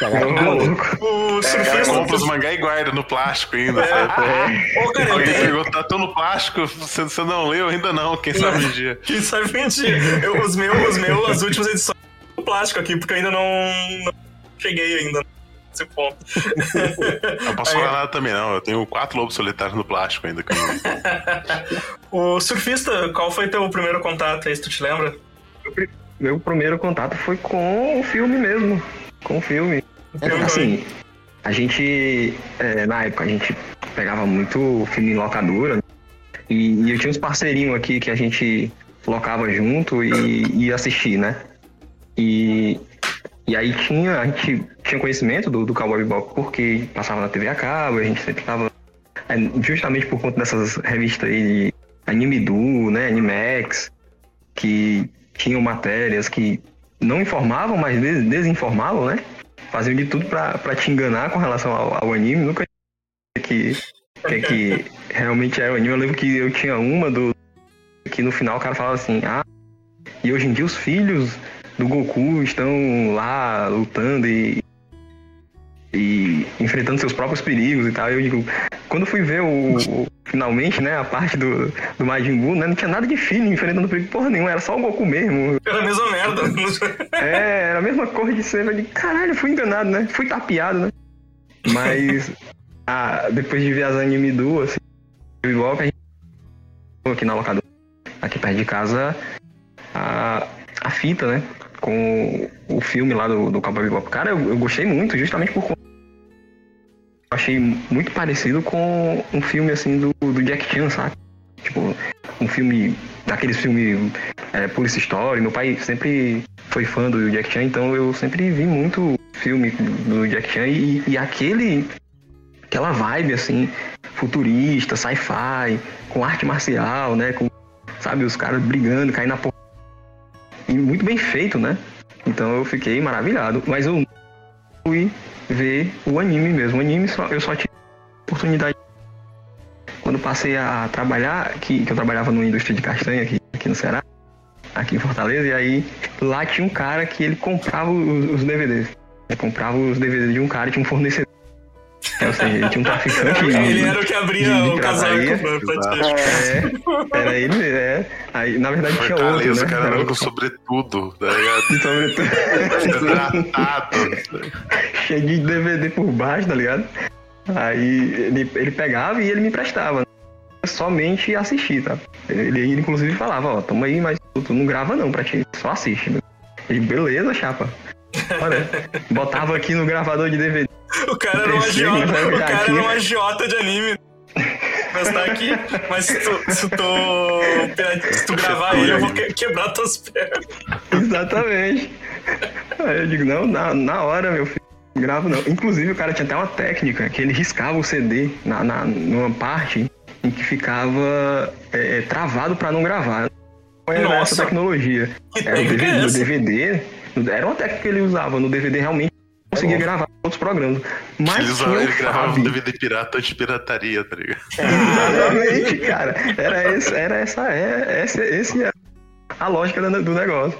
Tá o surfista. Compra os mangá e guarda no plástico ainda, sabe? *laughs* Ô, cara, Alguém tenho. pergunta, tá no plástico? Você, você não leu? Ainda não, quem sabe um dia. Quem sabe mentir. Eu, os meus, os meus, as últimas edições do plástico aqui, porque eu ainda não, não cheguei ainda nesse ponto. *laughs* Não posso falar nada também, não. Eu tenho quatro lobos solitários no plástico ainda. Que eu não... *laughs* O surfista, qual foi teu primeiro contato aí, se tu te lembra? Meu primeiro contato foi com o filme mesmo. Com o filme. É, assim, a gente, é, na época, a gente pegava muito filme em locadora. né? E, e eu tinha uns parceirinhos aqui que a gente locava junto e ia assistir, né? E, e aí tinha, a gente tinha conhecimento do, do Cowboy Bebop porque passava na TV a cabo, a gente sempre tava... é, justamente por conta dessas revistas aí de Anime Du, né? Animex, que tinham matérias que não informavam, mas des- desinformavam, né? Faziam de tudo pra te enganar com relação ao, ao anime. Nunca que que, que realmente era o anime. Eu lembro que eu tinha uma do que no final o cara falava assim: "Ah, e hoje em dia os filhos do Goku estão lá lutando e e enfrentando seus próprios perigos e tal. Eu digo, quando fui ver o, o- finalmente, né, a parte do, do Majin Buu, né, não tinha nada de filho enfrentando perigo porra nenhuma, era só o Goku mesmo. Era a mesma merda. *laughs* É, era a mesma cor de ser. Eu digo, caralho, fui enganado, né? Fui tapeado, né? Mas *laughs* ah, depois de ver as anime duas, assim, que a gente aqui na locadora, aqui perto de casa, a, a fita, né? Com o filme lá do, do Cowboy Bebop. Cara, eu, eu gostei muito, justamente por achei muito parecido com um filme assim do, do Jack Chan, sabe? Tipo, um filme. Daqueles filmes é, Police Story. Meu pai sempre foi fã do Jack Chan, então eu sempre vi muito filme do Jack Chan e, e aquele. aquela vibe assim, futurista, sci-fi, com arte marcial, né? Com, sabe, os caras brigando, caindo na porra. E muito bem feito, né? Então eu fiquei maravilhado. Mas eu fui ver o anime mesmo. O anime só, eu só tive oportunidade quando passei a trabalhar, que, que eu trabalhava numa indústria de castanha aqui, aqui no Ceará, aqui em Fortaleza, e aí lá tinha um cara que ele comprava os, os DVDs. Ele comprava os DVDs de um cara tinha um fornecedor. Ou seja, ele tinha um traficante. de- Ele era o que abria de- de o casaco pirataria. pra, pra te É, era ele, é. Aí, na verdade, tinha outro, né? o cara Era andando com sobretudo, tá ligado? sobretudo. *laughs* Cheio de DVD por baixo, tá ligado? Aí ele, ele pegava e ele me emprestava. né? Somente assistir, tá? Ele, ele inclusive falava, ó, toma aí, mas tu, tu não grava não pra ti, só assiste. Ele, beleza, chapa. Olha, botava aqui no gravador de DVD. O cara era um agiota, mas é o cara verdade. era um agiota de anime. Mas tá aqui. Mas se tu, se tu, se tu gravar ele, eu vou que- quebrar tuas pernas. Exatamente. Aí eu digo, não, na, na hora, meu filho, gravo não. Inclusive o cara tinha até uma técnica que ele riscava o CD na, na, numa parte em que ficava é, travado pra não gravar. Qual era Nossa. essa tecnologia? Era o é DVD, no? DVD, era uma técnica que ele usava. No DVD realmente conseguia gravar outros programas. Mas Ele, usava, tinha ele o gravava um. DVD pirata anti-pirataria, tá ligado? *laughs* Exatamente, cara. Era, esse, era essa, é, esse, esse é a lógica do do negócio.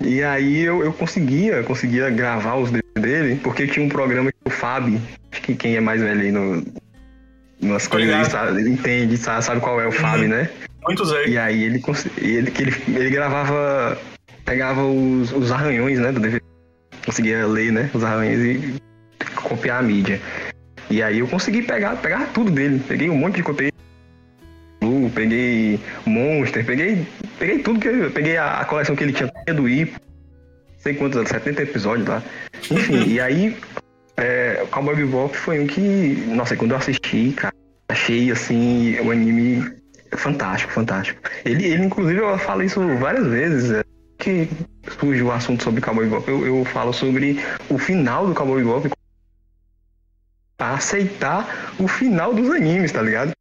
E aí eu, eu conseguia, conseguia gravar os DVD dele, porque tinha um programa que o Fab, acho que quem é mais velho aí no, nas coisas sabe, entende, sabe, sabe qual é o Fab, né? Muitos aí. E aí ele, ele, ele, ele gravava, pegava os, os arranhões, né, do DVD. Conseguia ler, né, os arranhões e copiar a mídia. E aí eu consegui pegar, pegar tudo dele. Peguei um monte de. Blue, Peguei Monster, peguei, peguei tudo que eu peguei a, a coleção que ele tinha do Ipo, sei quantos, 70 episódios lá. Enfim, e aí é, Cowboy Bebop foi um que, nossa, quando eu assisti, cara, achei assim o anime fantástico, fantástico. Ele, ele inclusive, eu falo isso várias vezes, é, que surge o assunto sobre Cowboy Bebop, eu, eu falo sobre o final do Cowboy Bebop, a aceitar o final dos animes, tá ligado?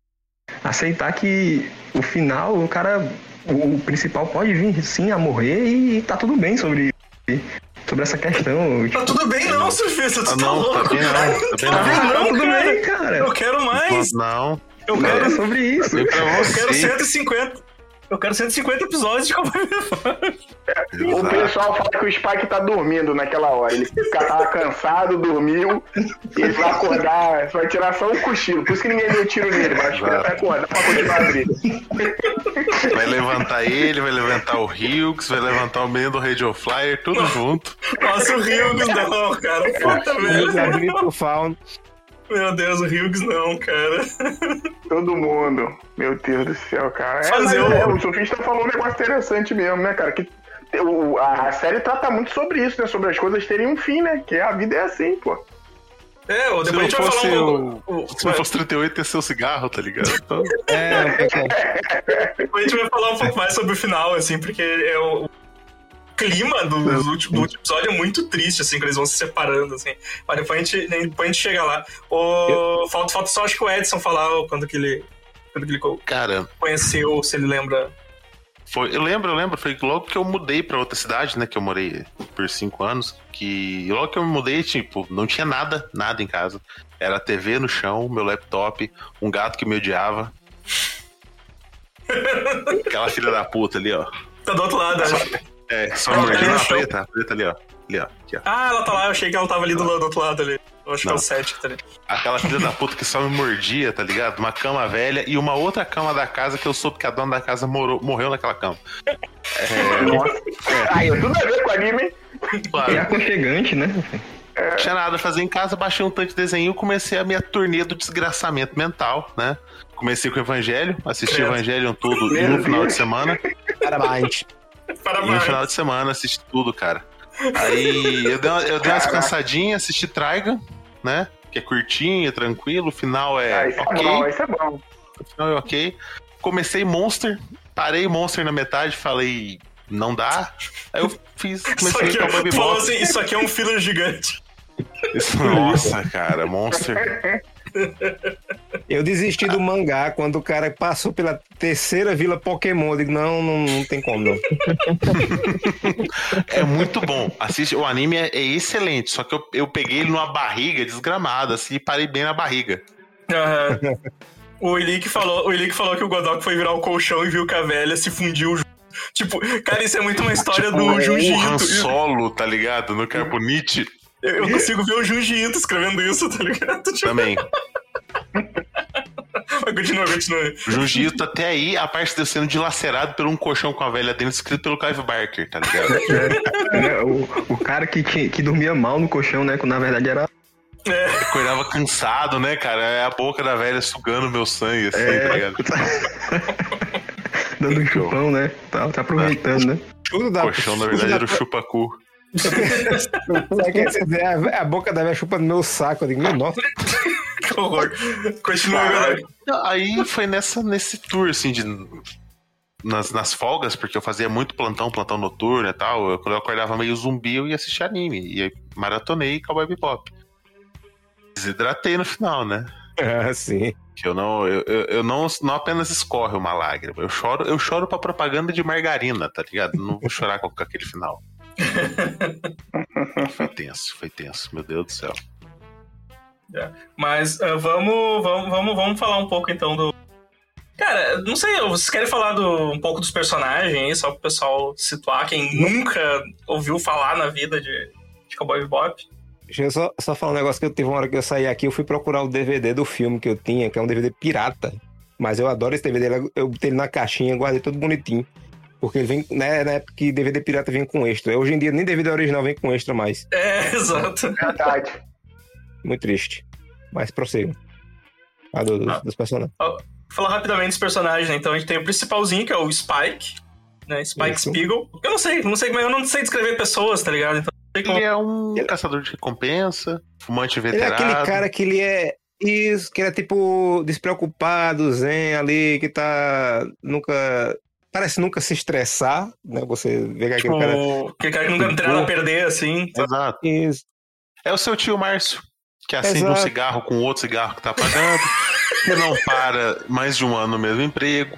Aceitar que o final, o cara, o, principal pode vir sim a morrer e tá tudo bem sobre sobre essa questão. Tá tudo bem não, surfista, tu Ah, tá não, louco. tá bem não, tá bem Tá não. bem Tá não, tudo cara. bem, cara. Eu quero mais. Não, Eu Não, é quero, sobre isso. eu quero você. 150. Eu quero 150 episódios de Cowboy Bebop. O Exato. pessoal fala que o Spike tá dormindo naquela hora. Ele fica, tava cansado, dormiu, e ele vai acordar, vai tirar só um cochilo. Por isso que ninguém deu tiro nele, mas acho que ele vai acordar pra continuar a briga. Vai levantar ele, vai levantar o Hughes, vai levantar o menino do Radio Flyer, tudo junto. Nossa, o Hughes não, cara. Puta merda. Fauna. Meu Deus, o Hughes não, cara. Todo mundo. Meu Deus do céu, cara. É, Fazer mas o- é, o surfista falou um negócio interessante mesmo, né, cara? Que o- a, série trata muito sobre isso, né? Sobre as coisas terem um fim, né? Que a vida é assim, pô. É, ou Se depois não a gente vai fosse falar o. um pouco. Se não fosse 38, ia ser o cigarro, tá ligado? Então, É, é, Depois *laughs* a gente vai falar um pouco mais sobre o final, assim, porque é o o clima do, do último, do último episódio é muito triste, assim, que eles vão se separando, assim. Mas depois a gente, depois a gente chega lá. O, falta, falta só, acho que o Edson falar quando que ele, quando que ele cara, conheceu, se ele lembra. foi, eu lembro, eu lembro, foi logo que eu mudei pra outra cidade, né? Que eu morei por cinco anos. Que logo que eu me mudei, tipo, não tinha nada, nada em casa. Era a TV no chão, meu laptop, um gato que me odiava. *laughs* Aquela filha da puta ali, ó. Tá do outro lado, né? *laughs* É, só Ela no a preta, a preta ali, ó. Ali, ó. Aqui, ó. Ah, ela tá lá, eu achei que ela tava ali do, do outro lado ali. Eu acho que é Não. o 7 que tá ali. Aquela filha da puta que só me mordia, tá ligado? Uma cama velha e uma outra cama da casa que eu soube que a dona da casa morou, morreu naquela cama. Nossa. Aí, tudo a ver com anime, hein? É Claro, aconchegante, né? não tinha nada a fazer em casa, baixei um tanto de desenho e comecei a minha turnê do desgraçamento mental, né? Comecei com o Evangelho, assisti Credo. Evangelho Meu um final de semana. parabéns. *laughs* Em um Parabéns. final de semana, assisti tudo, cara. Aí eu dei, uma, eu dei umas cansadinhas, assisti Traiga, né? Que é curtinho, é tranquilo, o final Ah, é isso é ok. bom, isso é bom. O final é ok. Comecei Monster, parei Monster na metade, falei, não dá. Aí eu fiz, Isso comecei aqui, com o Baby falou Bop. assim, isso aqui é um filler gigante. Isso- Nossa, cara, Monster. *laughs* Eu desisti do mangá quando o cara passou pela terceira vila Pokémon. Eu digo, não, não, não tem como, não. É muito bom. Assiste, o anime é, é excelente, só que eu, eu peguei ele numa barriga desgramada, assim, e parei bem na barriga. Aham. O Ilick falou, o falou que o Godok foi virar o colchão e viu que a velha se fundiu. junto. Tipo, cara, isso é muito uma história Tipo, do Junji o Han Ito. Solo, tá ligado? No Carbonite Eu, eu consigo ver o Junji Ito escrevendo isso, tá ligado? Tipo, *laughs* também. mas continua, continua. Junji Ito até aí, a parte de eu sendo dilacerado por um colchão com a velha dentro, escrito pelo Clive Barker, tá ligado? *laughs* É, o, o cara que, tinha- que dormia mal no colchão, né? Quando na verdade era. É, Acordava cansado, né, cara? É a boca da velha sugando meu sangue, assim, É. tá ligado? *laughs* Dando um chupão, né? Tá, tá aproveitando, né? Tudo dá. Colchão, na verdade, era o chupacu. Sabe que você dizer, a, a boca da velha chupa no meu saco. Eu digo, meu, nossa. que horror. Continua, galera. Aí foi nessa, nesse tour, assim, de. Nas, nas folgas, porque eu fazia muito plantão, plantão noturno e tal. Eu, quando eu acordava meio zumbi, eu ia assistir anime. E aí maratonei Cowboy Bebop. Desidratei no final, né? *laughs* Ah, sim. Que eu não, eu, eu, eu não, não apenas escorre uma lágrima. Eu choro, eu choro pra propaganda de margarina, tá ligado? Não vou chorar com aquele final. *laughs* foi tenso, foi tenso, meu Deus do céu. Mas ah, vamos, vamos, vamos, vamos falar um pouco então do. Cara, não sei, vocês querem falar do, um pouco dos personagens aí, só pro pessoal situar quem nunca ouviu falar na vida de, de Cowboy Bebop? Deixa eu só, só falar um negócio que eu tive uma hora que eu saí aqui, eu fui procurar o DVD do filme que eu tinha, que é um DVD pirata. Mas eu adoro esse DVD, eu botei ele na caixinha, guardei tudo bonitinho. Porque ele vem, né, na época que DVD pirata vinha com extra. Hoje em dia nem DVD original vem com extra mais. É, *laughs* exato. Verdade. Muito triste. Mas prossigo. Ah, do- dos, Ah. dos personagens. Vou falar rapidamente dos personagens, né? Então a gente tem o principalzinho, que é o Spike, né? Spike Isso. Spiegel. Eu não sei, não sei como é, eu não sei descrever pessoas, tá ligado? Então não sei como. Ele é um caçador de recompensa, fumante Ele é veterano. aquele cara que ele é. Isso, que ele é tipo despreocupado, zen ali, que tá. Nunca. Parece nunca se estressar, né? Você vê que Tipo, aquele cara. aquele cara que nunca tem nada a perder, assim. Exato. Isso. É o seu tio Márcio, que acende Exato. um cigarro com outro cigarro que tá apagando, que não para mais de um ano no mesmo emprego,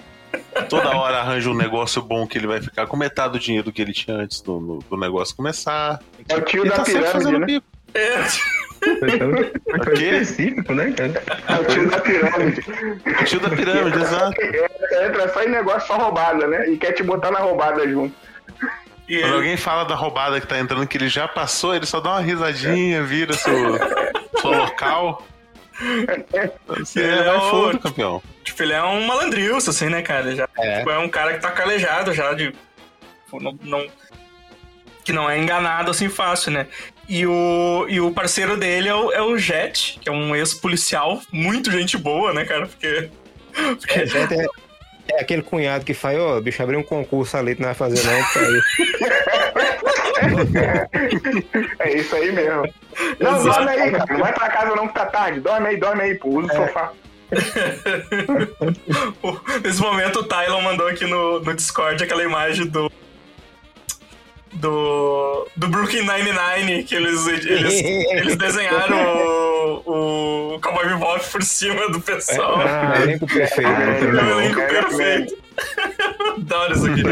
toda hora arranja um negócio bom que ele vai ficar com metade do dinheiro que ele tinha antes do, do- negócio começar. É o tio Ele da tá sempre pirâmide, fazendo né? bico. É, Foi tão, *laughs* foi específico, né, cara? É o tio da pirâmide. O tio da pirâmide, exato. Entra só em negócio só roubada, né? E quer te botar na roubada junto. e Quando ele- alguém fala da roubada que tá entrando, que ele já passou, ele só dá uma risadinha, vira seu, *laughs* seu local. Você Ele é o- fundo, campeão. Tipo, ele é um malandrilso, assim, né, cara? Ele já, É. tipo, é um cara que tá calejado já de. tipo, não, não- que não é enganado assim fácil, né? E o, e o parceiro dele é o, é o Jet, que é um ex-policial, muito gente boa, né, cara? Porque. porque É, gente, é, é aquele cunhado que faz, ó, bicho, abrir um concurso ali, tu não vai fazer não, aí. *laughs* É isso aí mesmo. Não, Exato. dorme aí, cara. Não vai pra casa não que tá tarde. Dorme aí, dorme aí, pô. Usa o sofá. *laughs* Nesse momento o Tylon mandou aqui no, no Discord aquela imagem do. Do. Do Brooklyn Nine-Nine, que eles, eles, *laughs* eles desenharam o, o Cowboy Bebop por cima do pessoal. Ah, elenco perfeito. né? É o elenco É, perfeito. Adoro *laughs* isso aqui.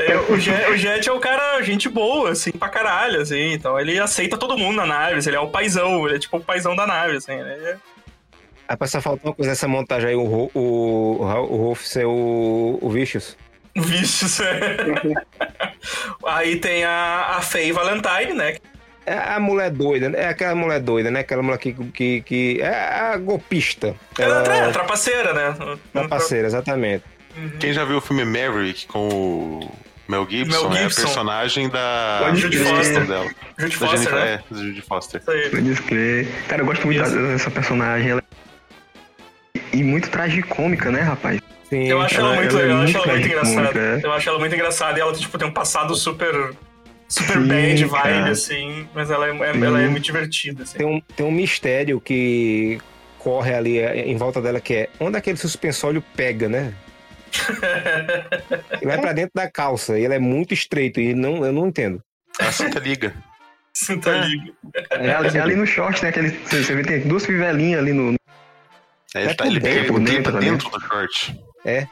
É, o, Jet, o Jet é o cara, gente boa, assim, pra caralho, assim. Então ele aceita todo mundo na nave, assim, ele é o paizão, ele é tipo o paizão da nave, assim. Ele é... Rapaz, só falta uma coisa nessa montagem aí, o, o, o, o Rolf ser o, o Vicious. Vícios. *laughs* Aí tem a, a Faye Valentine, né? É a mulher doida, né? É aquela mulher doida, né? Aquela mulher que, que, que é a golpista. Ela é Ela trapaceira, né? é parceira, exatamente. Quem já viu o filme Maverick com o Mel Gibson, Mel é a Gibson. personagem da Judy Foster. dela. Judy Da Foster, Jennifer, né? é, Judy Foster. Isso aí. Pode crer. Cara, eu gosto muito Isso. dessa personagem. Ela é... E muito tragicômica, né, rapaz? Sim. Eu acho ela, Ela- muito ela é legal, eu acho muito ela muito engraçada. é. Eu acho ela muito engraçada e ela tipo, tem um passado super. Super Sim, bad vibe, cara. assim, mas ela é, é- Sim. ela é muito divertida, assim. Tem um, tem um mistério que corre ali é, em volta dela, que é onde aquele suspensório pega, né? *laughs* E vai pra dentro da calça, e ele é muito estreito, e não, eu não entendo. É a Santa Liga. Você tá ligado? É ali, é ali no short, né? Aquele, você você vê, tem duas fivelinhas ali no. É, ele, É tá, por ele, dentro, ele tenta dentro, dentro do short. É,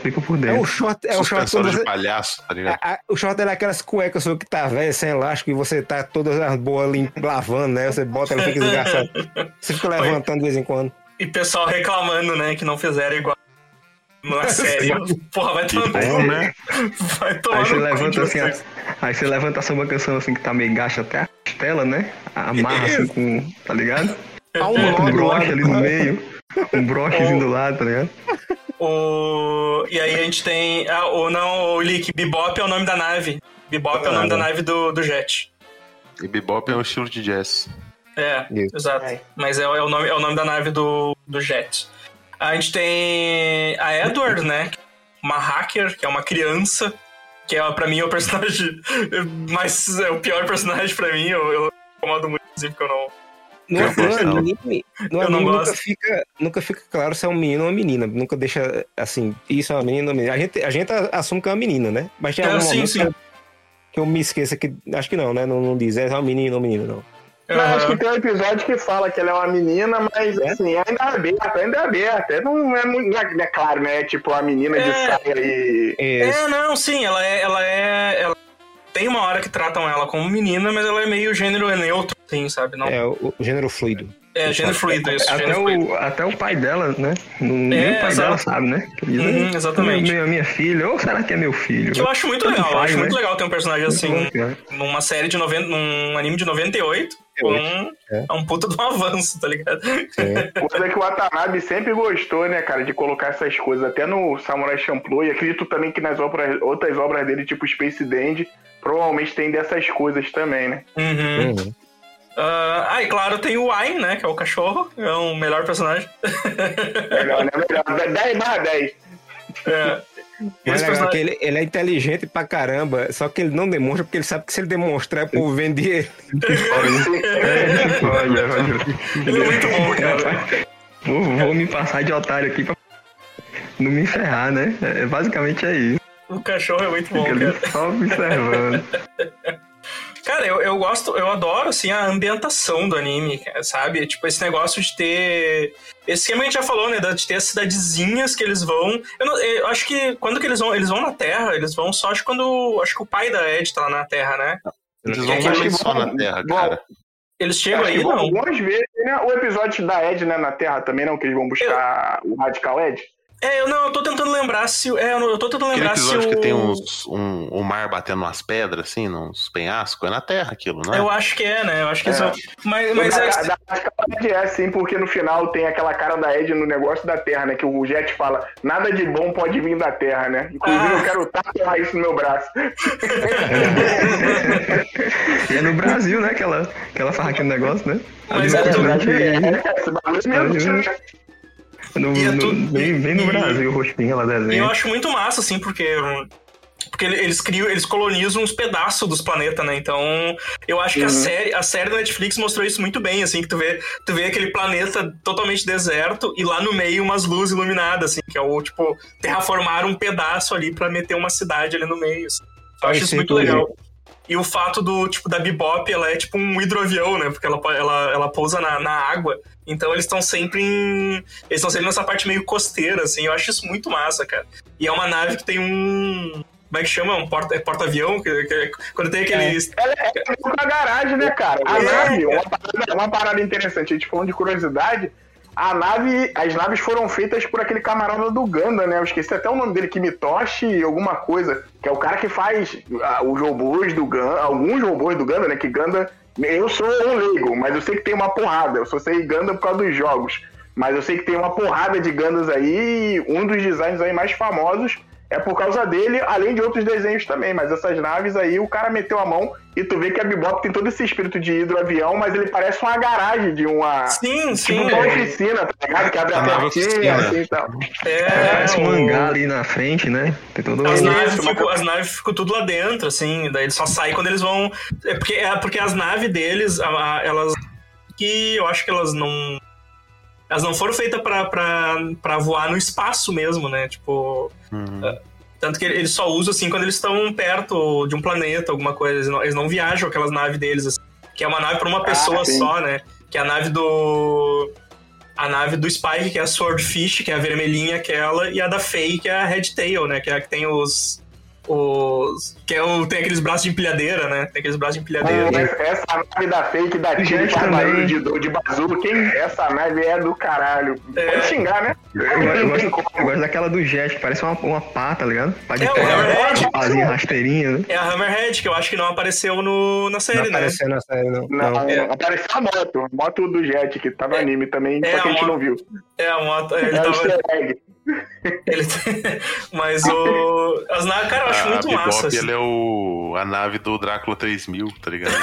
fica por É dentro. o short, é o short você, de palhaço, tá ligado? a- a- o short é aquelas cuecas que tá velha, sem elástico, e você tá todas as boas lim- lavando, né? Você bota, ela fica desgastada. *laughs* Você fica levantando de vez em quando. E pessoal reclamando, né, que não fizeram igual na *laughs* série. Porra, vai tomar bom, né? Vai tomar Aí você levanta assim, vocês. a- aí você levanta essa uma canção assim que tá meio gasta até a costela, né? Amarra assim com. Tá ligado? Há um um broche ali no meio. *laughs* Um brochezinho do lado, tá ligado? O... E aí a gente tem. Ah, o, não, o Lick, Bebop é o nome da nave. Bebop é o nome da nave do, do Jet. E bebop é um estilo de jazz. É, Isso. exato. Mas é, é o nome, é o nome da nave do, do Jet. A gente tem a Edward, né? Uma hacker, que é uma criança. Que é, pra mim, é o personagem *laughs* mais. É o pior personagem pra mim. Eu, eu incomodo muito, inclusive, porque eu não. No, no dela. anime, no não anime nunca fica, nunca fica claro se é um menino ou uma menina. Nunca deixa assim, isso é uma menina ou uma menina. A gente, a gente assume que é uma menina, né? Mas tem É, algum sim, momento sim. Que, eu, me esqueça que. Acho que não, né? Não, não diz, é uma menina ou menino, não. Mas acho que tem um episódio que fala que ela é uma menina, mas É? assim, ainda é aberta, ainda é aberta. Não é muito. Não é, não é claro, né? Tipo a menina de É. saia e. É, não, sim, ela é. Ela é. Ela... Tem uma hora que tratam ela como menina, mas ela é meio gênero neutro, assim, sabe? Não, é, é, o, o gênero fluido. gênero fluido, isso. Até gênero fluido. o, até o pai dela, né? Não, nem É, o pai exato. dela sabe, né? Diz, Uhum, "É, exatamente. Minha, minha filha, ou será que é meu filho? Que eu acho muito legal, eu Faz, acho né? muito legal ter um personagem assim. É. numa série de 90, num anime de 98, com um, É. é um puta de um *laughs* avanço, tá ligado? É. Coisa que o Watanabe sempre gostou, né, cara, de colocar essas coisas. Até no Samurai Champloo, e acredito também que nas obras, outras obras dele, tipo Space Dandy, provavelmente tem dessas coisas também, né? Uhum. Uhum. Ah, ah, e claro, tem o Wine, né? Que é o cachorro. É o melhor personagem. Melhor, né? Melhor. 10 barra 10. É. Mas é personagem- ele, ele é inteligente pra caramba, só que ele não demonstra porque ele sabe que se ele demonstrar, o povo vende ele. É, pode, pode. Ele é muito bom, cara. Vou, vou me passar de otário aqui pra não me ferrar, né? É, basicamente é isso. O cachorro é muito bom, Fica ali cara. só observando. *laughs* Cara, eu, eu gosto, eu adoro, assim, a ambientação do anime, sabe? Tipo, esse negócio de ter... Esse esquema que a gente já falou, né? De ter as cidadezinhas que eles vão... Eu, não- eu acho que quando que eles vão... Eles vão na Terra, eles vão só... Acho que quando... Acho que o pai da Ed tá lá na Terra, né? Eles É vão eles só vão- na Terra, vão- cara. Eles chegam Acho aí, não? algumas vezes, né? O episódio da Ed, né, na Terra também, não? Que eles vão buscar o Radical Ed. É, eu não, eu tô tentando lembrar se... É, eu não- eu tô tentando Aquele lembrar se o... que tem uns, um, o mar batendo umas pedras, assim, uns penhascos, é na Terra aquilo, não é? Eu acho que é, né? Eu acho que É. são... Mas, mas da, é... da Ed é, sim, porque no final tem aquela cara da Ed no negócio da Terra, né? Que o Jet fala, nada de bom pode vir da Terra, né? Inclusive, Ah. eu quero tatuar isso no meu braço. *laughs* E é no Brasil, né? Que ela, que ela faz aquele negócio, né? Mas Ali é restaurante, É, esse bagulho é mesmo, né? *laughs* no, é no- tudo- bem, bem no e- Brasil, o rostinho ela E eu desenha. acho muito massa, assim, porque. Porque ele- eles criam, eles colonizam uns pedaços dos planetas, né? Então, eu acho que a série, a série da Netflix mostrou isso muito bem, assim, que tu vê, tu vê aquele planeta totalmente deserto e lá no meio umas luzes iluminadas, assim, que é o tipo, terraformar um pedaço ali pra meter uma cidade ali no meio. assim. Eu acho isso muito legal. E o fato do, tipo, da Bebop, ela é tipo um hidroavião, né? Porque ela, ela, ela pousa na, na água. Então eles estão sempre em. Eles estão sempre nessa parte meio costeira, assim. Eu acho isso muito massa, cara. E é uma nave que tem um. Como é que chama? Um porta, é porta-avião? Que, que- quando tem aqueles. Ela é com a garagem, né, cara? A É. nave, uma parada, uma parada interessante, a gente falando de curiosidade, a nave, as naves foram feitas por aquele camarada do Ganda, né? Eu esqueci até o nome dele, Kimitoshi alguma coisa, que é o cara que faz ah, os robôs do Ganda, alguns robôs do Ganda, né? Que Ganda, eu sou um leigo, mas eu sei que tem uma porrada, eu só sei Ganda por causa dos jogos. Mas eu sei que tem uma porrada de Gandas aí, um dos designs aí mais famosos é por causa dele, além de outros desenhos também. Mas essas naves aí, o cara meteu a mão e tu vê que a Bebop tem todo esse espírito de hidroavião, mas ele parece uma garagem de uma. Sim, Tipo sim. uma oficina, tá ligado? Que abre a A portinha assim e tal. É, Parece um o- hangar ali na frente, né? Tem todo As naves, ficam, as naves ficam tudo lá dentro, assim, daí eles só saem quando eles vão. É porque, é porque as naves deles, a- a- elas. Que eu acho que elas não. Elas não foram feitas pra voar no espaço mesmo, né? Tipo. Uhum. Tanto que eles só usam assim quando eles estão perto de um planeta, alguma coisa. Eles não, eles não viajam aquelas naves deles, assim, que é uma nave pra uma pessoa sim. só, né? Que é a nave do. A nave do Spike, que é a Swordfish, que é a vermelhinha aquela, e a da Faye, que é a Red Tail, né? Que é a que tem os. Os. Que é o, tem aqueles braços de empilhadeira, né? Tem aqueles braços de empilhadeira. Essa, essa nave da fake da também. barulho de, de bazuca, hein? Essa nave é do caralho. É. Pode xingar, né? Eu, eu Não tem gosto, eu gosto daquela do jet, que parece uma, uma pá, tá ligado? Pá de É, o terra, Hammerhead. pazinha rasteirinha, né? É a Hammerhead, que eu acho que não apareceu no, na Não série, né? apareceu na série, não. Não, Não. É. apareceu a moto. A moto do Jet, que tá no É. anime também, É, só que a gente não viu. É, a moto. Ele É tava. Ele... *laughs* Mas o. As naves, cara, eu acho a muito Bebop, massa. assim. ele é o, a nave do Drácula 3000, tá ligado? *laughs*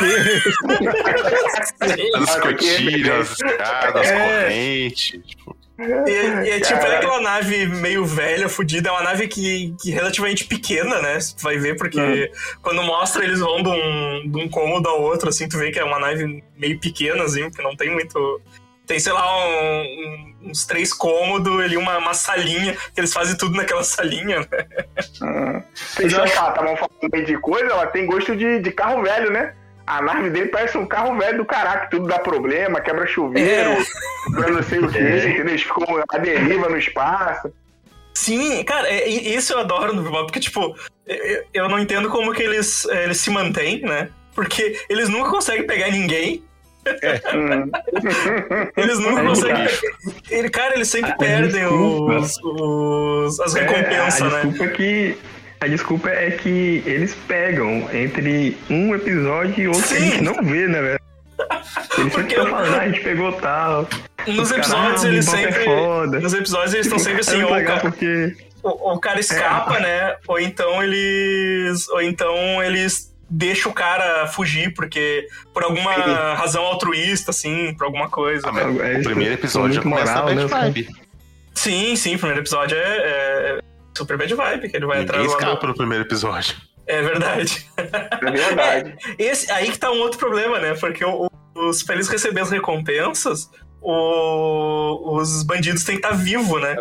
As escotilhas, as escadas, as É. correntes. Tipo, E, e é tipo, é aquela nave meio velha, fodida, é uma nave que, que é relativamente pequena, né? Tu vai ver, porque Hum. quando mostra eles vão de um, de um cômodo ao outro, assim, tu vê que é uma nave meio pequena, assim, porque não tem muito. Tem, sei lá, um- um- uns três cômodos, ali, uma, uma salinha, que eles fazem tudo naquela *laughs* salinha, né? Ah. Vocês já estavam falando aí de coisa, ela tem gosto de, de carro velho, né? A nave dele parece um carro velho do caraca, tudo dá problema, quebra chuveiro, É. não sei o que, entendeu? Eles ficam a deriva no espaço. Sim, cara, é- e- isso eu adoro no Bebop, porque, tipo, eu, eu não entendo como que eles, eh, eles se mantêm, né? Porque eles nunca conseguem pegar ninguém, Hum. *laughs* Eles nunca Aí, conseguem. Ele, cara, eles sempre A- perdem desculpa- os, os- as recompensas, É, a né? desculpa é que. A desculpa é que eles pegam entre um episódio e outro que a Sim. gente não vê, né, velho? Eles sempre Porque eu- falando, ah, a gente pegou tal. Nos episódios eles é sempre. foda. Nos episódios eles estão sempre É assim, muito ou o, legal ca- porque. o- o cara escapa, né? Ou então eles. Ou então eles deixa o cara fugir, porque por alguma razão altruísta, assim, por alguma coisa. Ah, mas É o primeiro episódio já muito começa moral, né, bad vibe. Sim, sim, o primeiro episódio é, é super bad vibe, que ele vai Ninguém atrás lá do- escapa no primeiro episódio. É verdade. É verdade. *laughs* Esse, aí que tá um outro problema, né? Porque o- os, pra eles receberem as recompensas, o- os bandidos têm que estar vivos, né?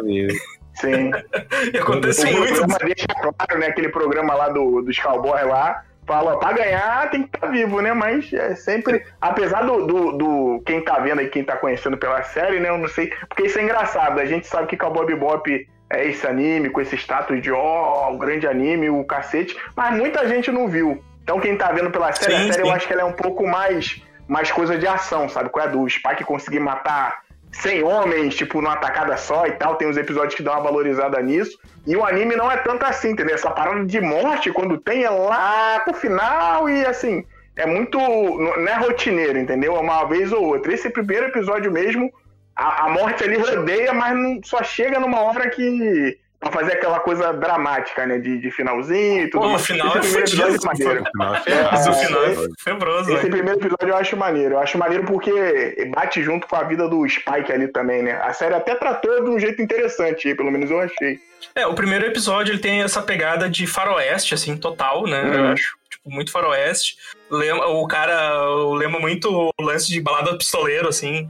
Sim. *laughs* E acontece O muito. programa deixa claro, né? Aquele programa lá do, dos cowboys lá. Fala, pra ganhar tem que estar vivo, né? Mas é sempre. Apesar do, do, do- Quem tá vendo aí, quem tá conhecendo pela série, né? Eu não sei. Porque isso é engraçado. A gente sabe que Cowboy Bebop é esse anime, com esse status de ó, o grande anime, o cacete. Mas muita gente não viu. Então quem tá vendo pela série, Sim, a série sim. eu acho que ela é um pouco mais. Mais coisa de ação, sabe? Qual é a do Spike conseguir matar 100 homens, tipo, numa tacada só e tal. Tem uns episódios que dão uma valorizada nisso. E o anime não é tanto assim, entendeu? Essa parada de morte, quando tem, é lá pro final e assim. É muito. Não é rotineiro, entendeu? É uma vez ou outra. Esse primeiro episódio mesmo, a, a morte ali rodeia, mas não, só chega numa hora que. Pra fazer aquela coisa dramática, né? De, de finalzinho e tudo Pô, o final Esse é primeiro episódio é maneiro. É É. Mas o final é febroso, Esse né? primeiro episódio eu acho maneiro. Eu acho maneiro porque bate junto com a vida do Spike ali também, né? A série até tratou de um jeito interessante, pelo menos eu achei. É, o primeiro episódio ele tem essa pegada de faroeste, assim, total, né? Eu Uhum. acho. Tipo, muito faroeste. Lembra, o cara lembra muito o lance de balada pistoleiro, assim.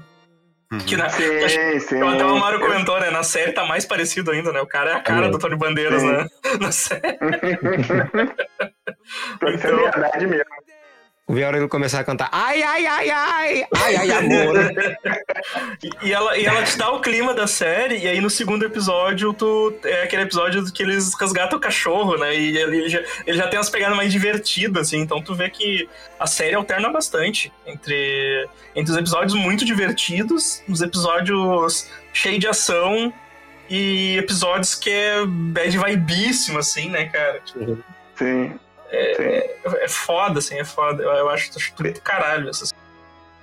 Que na, *laughs* eu acho- Sim, sim. até o Mário comentou, né? Na série tá mais parecido ainda, né? O cara é a cara É. do Tony Bandeiras, Sim. né? *laughs* Na série. *laughs* Isso é Então- verdade mesmo. Vi a hora ele começar a cantar ai, ai, ai, ai, ai, ai, *laughs* amor. E ela, e ela te dá o clima da série, e aí no segundo episódio, tu é aquele episódio que eles resgatam o cachorro, né? E ele, ele já, ele já tem umas pegadas mais divertidas, assim. Então tu vê que a série alterna bastante entre, entre os episódios muito divertidos, os episódios cheios de ação e episódios que é bad vibíssimo, assim, né, cara? Tipo, Sim. É foda, assim, é foda. Eu, eu acho, acho tudo do caralho essas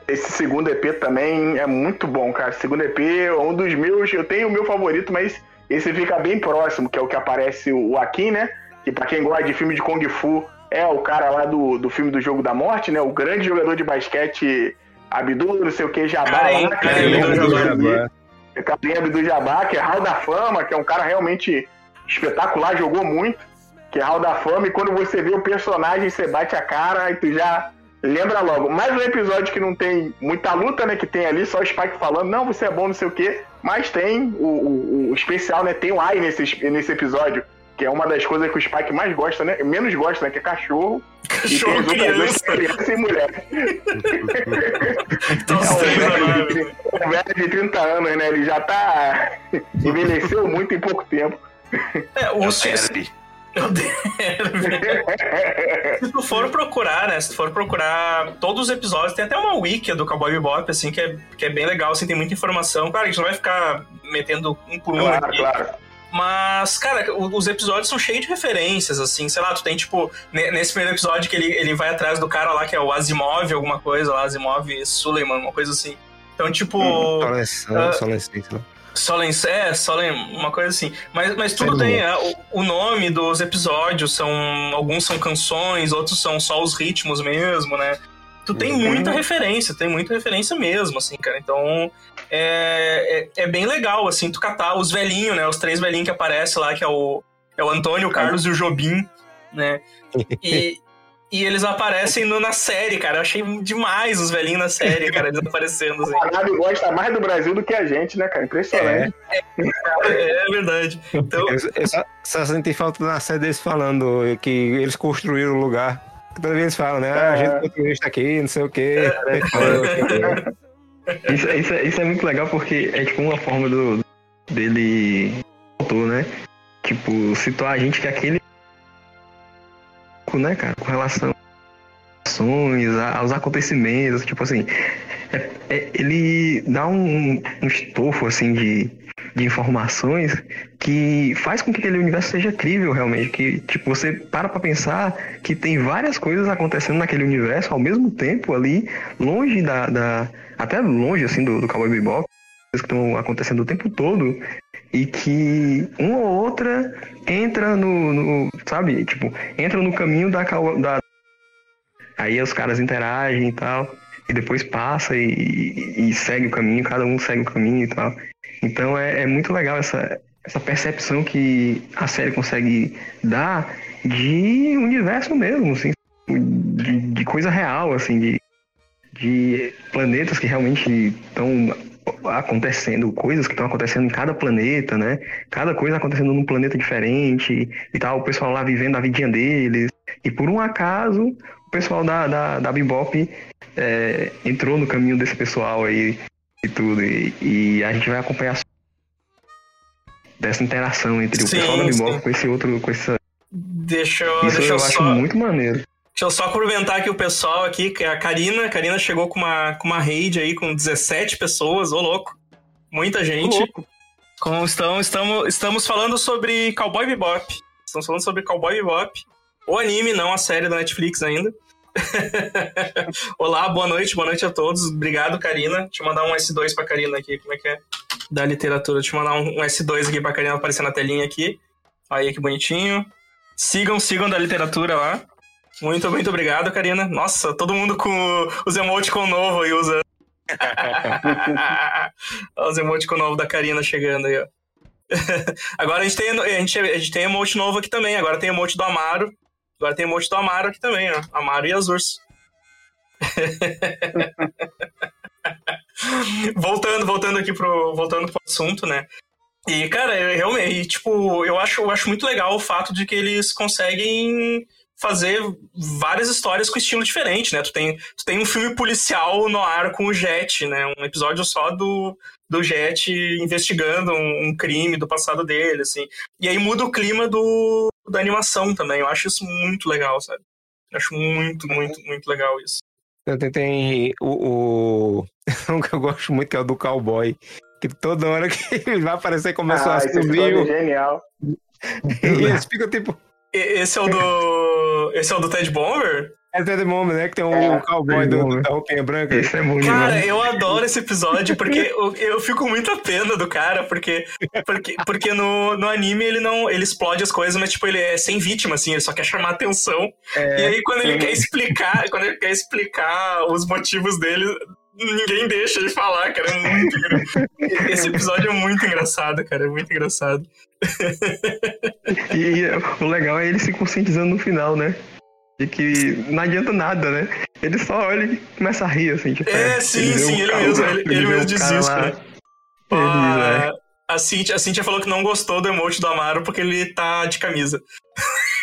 Esse segundo EP também é muito bom, cara. Esse segundo EP é um dos meus. Eu tenho o meu favorito, mas esse fica bem próximo, que é o que aparece o Akin, né? Que pra quem gosta de filme de Kung Fu, é o cara lá do, do filme do Jogo da Morte, né? O grande jogador de basquete Abdul, não sei o que, Jabá. Lá, é Abdul o- Jabbar. Carinha Abdul Jabbar, que é Hall da Fama, que é um cara realmente espetacular, jogou muito, que é Hall da Fama, e quando você vê o personagem, você bate a cara e tu já lembra logo. Mais um episódio que não tem muita luta, né? Que tem ali, só o Spike falando, não, você é bom, não sei o quê, mas tem o, o- o especial, né? Tem o Ai nesse, nesse episódio. Que é uma das coisas que o Spike mais gosta, né? Menos gosta, né? Que é cachorro. cachorro e tem as outras criança. que é criança e mulher. *laughs* Então, É um velho, de, um velho de 30 anos, né? Ele já tá. *laughs* envelheceu muito em pouco tempo. É, É o os, Deus. *laughs* Se tu for procurar, né? Se tu for procurar todos os episódios, tem até uma wiki do Cowboy Bebop, assim, que é, que é bem legal, assim, tem muita informação. Claro, a gente não vai ficar metendo um por um claro, aqui. claro. Mas, cara, os episódios são cheios de referências, assim, sei lá, tu tem, tipo, ne- nesse primeiro episódio que ele, ele vai atrás do cara lá, que é o Asimov, alguma coisa lá, Asimov Suleiman, uma coisa assim. Então, tipo, Solescência, solescência, né? Solen, é, Solen, uma coisa assim. Mas, mas tudo tem. é, o, o nome dos episódios são. Alguns são canções, outros são só os ritmos mesmo, né? Tu tem Uhum. muita referência, tem muita referência mesmo, assim, cara. Então é, é, é bem legal, assim, tu catar os velhinhos, né? Os três velhinhos que aparecem lá, que é o, é o Antônio, o Carlos e o Jobim, né? *laughs* E, e eles aparecem no- na série, cara. Eu achei demais os velhinhos na série, cara, eles aparecendo, assim. A Nabi gosta mais do Brasil do que a gente, né, cara? Impressionante. É verdade. Então, Eu, eu só, só senti falta na série deles falando que eles construíram o lugar. Toda vez eles falam, né? Ah, a gente construiu isso aqui, não sei o quê. Isso, isso, é- isso é muito legal porque é tipo uma forma do dele autor, né? Tipo, situar a gente que aquele né, cara, com relação aos acontecimentos, tipo assim, é- é- ele dá um, um estofo assim de, de informações que faz com que aquele universo seja crível realmente, que tipo você para pra pensar que tem várias coisas acontecendo naquele universo ao mesmo tempo ali, longe da, da até longe assim do, do Cowboy Bebop, coisas que estão acontecendo o tempo todo e que uma ou outra entra no, no- sabe, tipo, entra no caminho da, da Aí os caras interagem e tal, e depois passa e, e- e segue o caminho, cada um segue o caminho e tal. Então é, é muito legal essa, essa percepção que a série consegue dar de universo mesmo, assim, de, de coisa real, assim, de, de planetas que realmente estão acontecendo, coisas que estão acontecendo em cada planeta, né? Cada coisa acontecendo num planeta diferente e tal, o pessoal lá vivendo a vidinha deles. E por um acaso, o pessoal da, da, da Bebop é, entrou no caminho desse pessoal aí e tudo. E, e a gente vai acompanhar dessa interação entre Sim, o pessoal da Bebop sim. com esse outro, com essa. Deixa eu, Isso deixa eu eu acho só. muito maneiro. Deixa eu só cumprimentar aqui o pessoal aqui, que é a Karina. A Karina chegou com uma, com uma raid aí com 17 pessoas, ô louco. Muita gente. Com, estão, estamos, estamos falando sobre Cowboy Bebop. Estamos falando sobre Cowboy Bebop. O anime, não a série da Netflix ainda. *laughs* Olá, boa noite, boa noite a todos. Obrigado, Karina. Deixa eu mandar um S2 pra Karina aqui, como é que é? Da literatura. Deixa eu mandar um, um S2 aqui pra Karina aparecer na telinha aqui. Aí, que bonitinho. Sigam, sigam da literatura lá. Muito, muito obrigado, Karina. Nossa, todo mundo com os emoticon novo aí usando. Olha *laughs* os emoticon novo da Karina chegando aí, ó. *laughs* Agora a gente, tem, a, gente, a gente tem emote novo aqui também. Agora tem emote do Amaro. Agora tem emote do Amaro aqui também, ó. Amaro e Azurs. *laughs* voltando, voltando aqui pro, voltando pro assunto, né? E, cara, eu, realmente, tipo, eu acho, eu acho muito legal o fato de que eles conseguem fazer várias histórias com estilo diferente, né? Tu tem, tu tem um filme policial no ar com o Jet, né? Um episódio só do, do Jet investigando um, um crime do passado dele, assim. E aí muda o clima do, da animação também. Eu acho isso muito legal, sabe? Eu acho muito, muito, muito legal isso. Tem, tem o, o. *laughs* Um que eu gosto muito, que é o do cowboy. Que toda hora que *laughs* ele vai aparecer começa Ah, a subir. é genial. *laughs* E eles ficam tipo. Esse é o do. Esse é o do Ted Bomber? É Ted Moment, né? Que tem um É, cowboy do, Bomber. da roupinha branca. Esse é Cara, eu adoro esse episódio porque eu, eu fico muito a pena do cara, porque, porque, porque no, no anime ele não. ele explode as coisas, mas tipo, ele é sem vítima, assim, ele só quer chamar atenção. É. E aí, quando ele quer explicar, quando ele quer explicar os motivos dele, ninguém deixa ele falar, cara. É muito *laughs* Esse episódio é muito engraçado, cara. É muito engraçado. *laughs* E o legal é ele se conscientizando no final, né? De que não adianta nada, né? Ele só olha e começa a rir, assim. Tipo, É, sim, vê sim, ele mesmo, ele- ele mesmo diz isso, cara. ele diz, é. A, Cintia, a Cintia falou que não gostou do emote do Amaro porque ele tá de camisa. *laughs*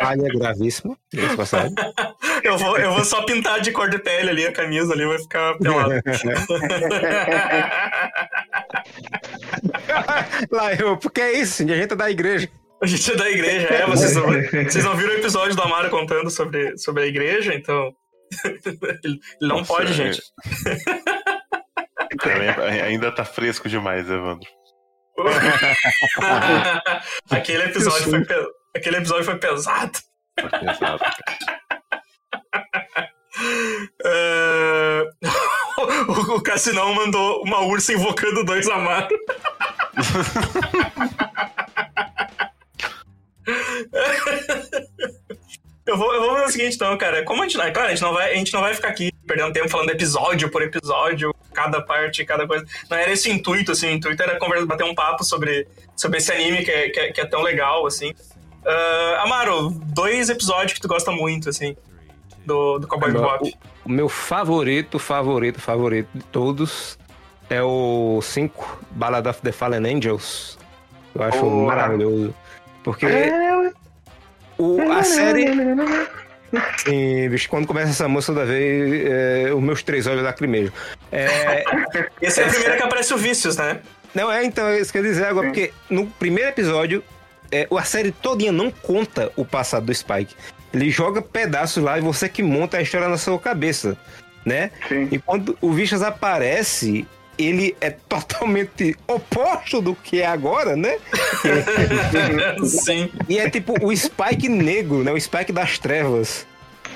Falha gravíssima. de passagem. Eu vou, eu vou só pintar de cor de pele ali a camisa ali, vai ficar pelado. *laughs* Lá eu, porque é isso, a gente é da igreja. A gente é da igreja, é. Vocês não, vocês não viram o episódio do Amaro contando sobre, sobre a igreja, então. *laughs* ele não Nossa, pode, é. gente. Também Ainda tá fresco demais, Evandro. *laughs* aquele, episódio foi pe- aquele episódio foi pesado. Tá pesado. É, o, o Cassinão mandou uma ursa invocando dois Amaro. *laughs* Eu vou, eu vou fazer o seguinte, então, cara. Como a gente, não- claro, a gente, não vai, a gente não vai ficar aqui perdendo tempo falando episódio por episódio, cada parte, cada coisa. Não era esse o intuito, assim. O intuito era conversa, bater um papo sobre, sobre esse anime que é, que é, que é tão legal, assim. Ah, Amaro, dois episódios que tu gosta muito, assim, do, do Cowboy Bebop. O meu favorito, favorito, favorito de todos é o 5 Ballad of the Fallen Angels. Eu acho Porra. maravilhoso. Porque É, o, a série. Sim, bicho, quando começa essa música toda vez, é, os meus três olhos lacrimejam. É, *laughs* Esse é a primeira que aparece o Vícios, né? Não, é então, é isso que eu ia dizer agora, porque no primeiro episódio, é, a série todinha não conta o passado do Spike. Ele joga pedaços lá e você que monta a história na sua cabeça, né? sim. E quando o Vicious aparece, ele é totalmente oposto do que é agora, né? *laughs* Sim. E é tipo o Spike negro, né? O Spike das trevas.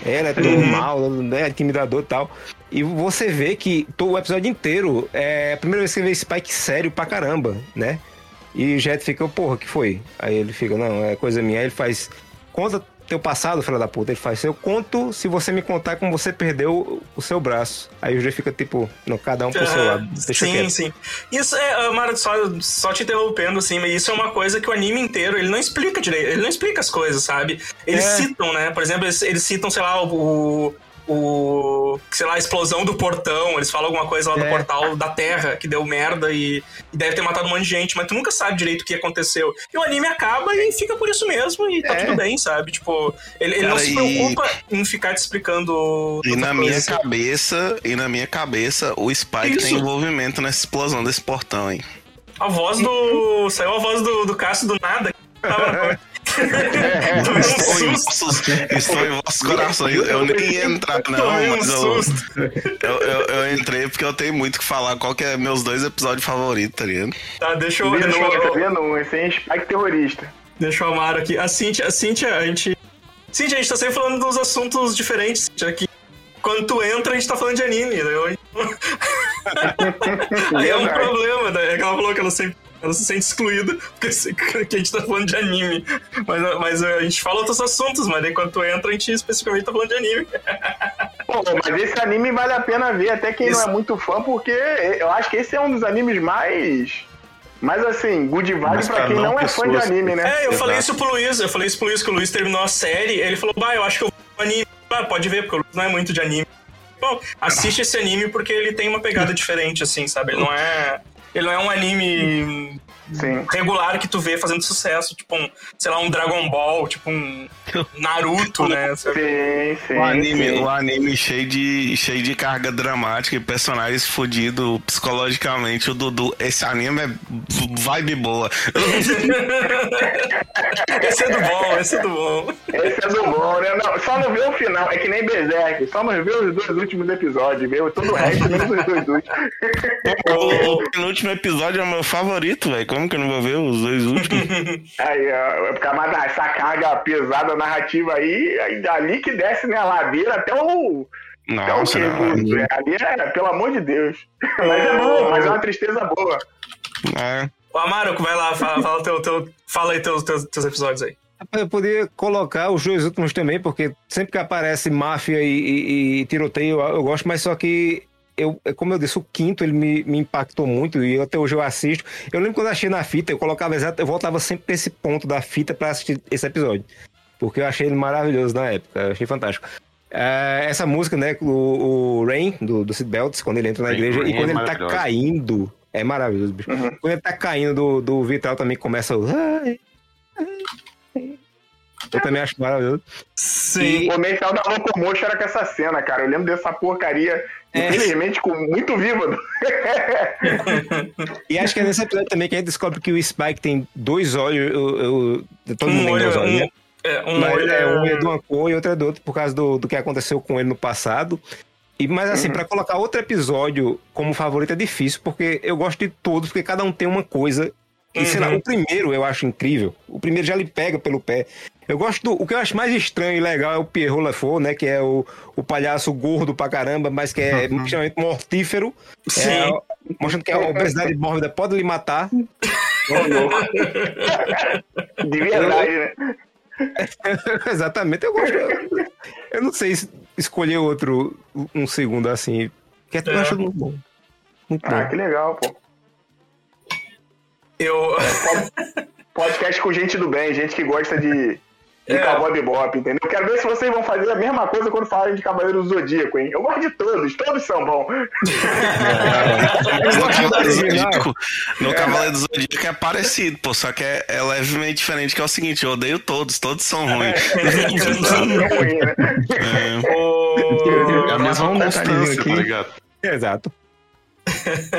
Ele é todo Uhum. mal, né? Intimidador e tal. E você vê que todo o episódio inteiro é a primeira vez que você vê Spike sério pra caramba, né? E o Jet fica, porra, que foi? Aí ele fica, não, é coisa minha. Aí ele faz. Conta teu passado, filho da puta. Ele faz, eu conto se você me contar como você perdeu o seu braço. Aí o G fica tipo, no, cada um pro seu lado. Deixa sim, quieto. sim. Isso é, Mara, só, só te interrompendo, assim, mas isso é uma coisa que o anime inteiro, ele não explica direito, ele não explica as coisas, sabe? Eles É. citam, né? Por exemplo, eles, eles citam, sei lá, o, o. sei lá, a explosão do portão. Eles falam alguma coisa lá do É. portal da Terra que deu merda e, e deve ter matado um monte de gente, mas tu nunca sabe direito o que aconteceu. E o anime acaba e fica por isso mesmo e tá É. tudo bem, sabe? Tipo, ele, ele não Cara, se e- preocupa em ficar te explicando. E na coisa, minha cabeça, e na minha cabeça, o Spike Isso. tem envolvimento nessa explosão desse portão, hein? A voz do. Saiu a voz do, do Cássio do nada. *laughs* Tomei um Estou em, susto. estou em vossos corações. Eu nem ia entrar, não, Tomei um mas eu, susto. eu, eu, eu entrei porque eu tenho muito o que falar. Qual que é meus dois episódios favoritos, tá ligado? Tá, deixa eu. Deixa eu, denúncia, hein? Spike terrorista. deixa eu amar aqui. A Cintia, a Cintia, a gente. Cintia, a gente tá sempre falando dos assuntos diferentes, Cintia, que quando tu entra, a gente tá falando de anime. Né? *laughs* Aí é um problema, né? É que ela falou que ela sempre. Ela se sente excluída porque a gente tá falando de anime. Mas, mas a gente fala outros assuntos, mas tu entra, a gente especificamente tá falando de anime. Pô, mas esse anime vale a pena ver, até quem Isso. não é muito fã, porque eu acho que esse é um dos animes mais. Mais assim, good vibe Mas pra quem não não é fã de anime, né? É, eu Exato. falei isso pro Luiz, eu falei isso pro Luiz, que o Luiz terminou a série, ele falou, bah, eu acho que eu vou pro anime. Ah, pode ver, porque o Luiz não é muito de anime. Bom, assiste esse anime porque ele tem uma pegada diferente, assim, sabe? Ele não é. Ele não é um anime Sim. regular que tu vê fazendo sucesso, tipo um, sei lá, um Dragon Ball, tipo um Naruto, né? *laughs* Sim, sim. O anime, sim. o anime cheio de, cheio de carga dramática e personagens fodidos psicologicamente. O Dudu, esse anime é vibe boa. *laughs* Esse é do bom, esse é do bom. Esse é do bom, né? Não, só não vê o final, é que nem Berserk, só não vê os dois últimos episódios, vê todo o resto, menos os dois últimos. o, o penúltimo episódio é o meu favorito, velho. Como que eu não vou ver os dois últimos? *laughs* Aí, ó, é mais essa carga pesada narrativa aí, aí dali que desce né, a ladeira até o. Até o Nossa, que, não. é, ali é, pelo amor de Deus. *laughs* Mas é bom, mas é uma tristeza boa. É. Ô, Amaro, vai lá, fala, fala, teu, teu, fala aí teus, teus, teus episódios aí. Eu poderia colocar os dois últimos também, porque sempre que aparece máfia e, e- e tiroteio, eu, eu gosto, mas só que. Eu, é como eu disse, o quinto ele me, me impactou muito e até hoje eu assisto. Eu lembro quando eu achei na fita, eu colocava exato, eu voltava sempre pra esse ponto da fita pra assistir esse episódio. Porque eu achei ele maravilhoso na época, eu achei fantástico. É, essa música, né, o, o Rain, do, do Sid Belts, quando ele entra na Rain, igreja, Rain e quando é ele tá caindo, é maravilhoso, bicho. Quando ele tá caindo do, do vitral também começa o. Eu também acho maravilhoso. Sim. O comercial da Locomotion era com essa cena, cara. Eu lembro dessa porcaria, É. infelizmente, com muito viva. *laughs* E acho que é nesse episódio também que a gente descobre que o Spike tem dois olhos. Eu, eu- todo mundo Um tem olho, dois olhos, um, né? é, um Mas olho é, um é é... de uma cor e outro é do outro, por causa do, do que aconteceu com ele no passado. E, mas assim, pra colocar outro episódio como favorito é difícil, porque eu gosto de todos, porque cada um tem uma coisa. E sei lá, Uhum. o primeiro eu acho incrível. O primeiro já lhe pega pelo pé. Eu gosto do. O que eu acho mais estranho e legal é o Pierrot Lafont, né? Que é o, o palhaço gordo pra caramba, mas que é extremamente mortífero. Sim. É, mostrando que a obesidade mórbida pode lhe matar. *laughs* De verdade, né? *laughs* Exatamente, eu gosto. Eu não sei se escolher outro um segundo assim. Que eu É. acho muito bom. Muito Ah, bom. que legal, pô. Eu... Podcast com gente do bem, gente que gosta de, de É. Cowboy Bebop, entendeu? Eu quero ver se vocês vão fazer a mesma coisa quando falarem de Cavaleiro do Zodíaco, hein? Eu gosto de todos, todos são bons. No Cavaleiro do. Zodíaco, no Cavaleiro do Zodíaco é parecido, pô, só que é, é levemente diferente, que é o seguinte, eu odeio todos, todos são ruins. É? *laughs* É, o... É a mesma constância, aqui. tá ligado? Exato.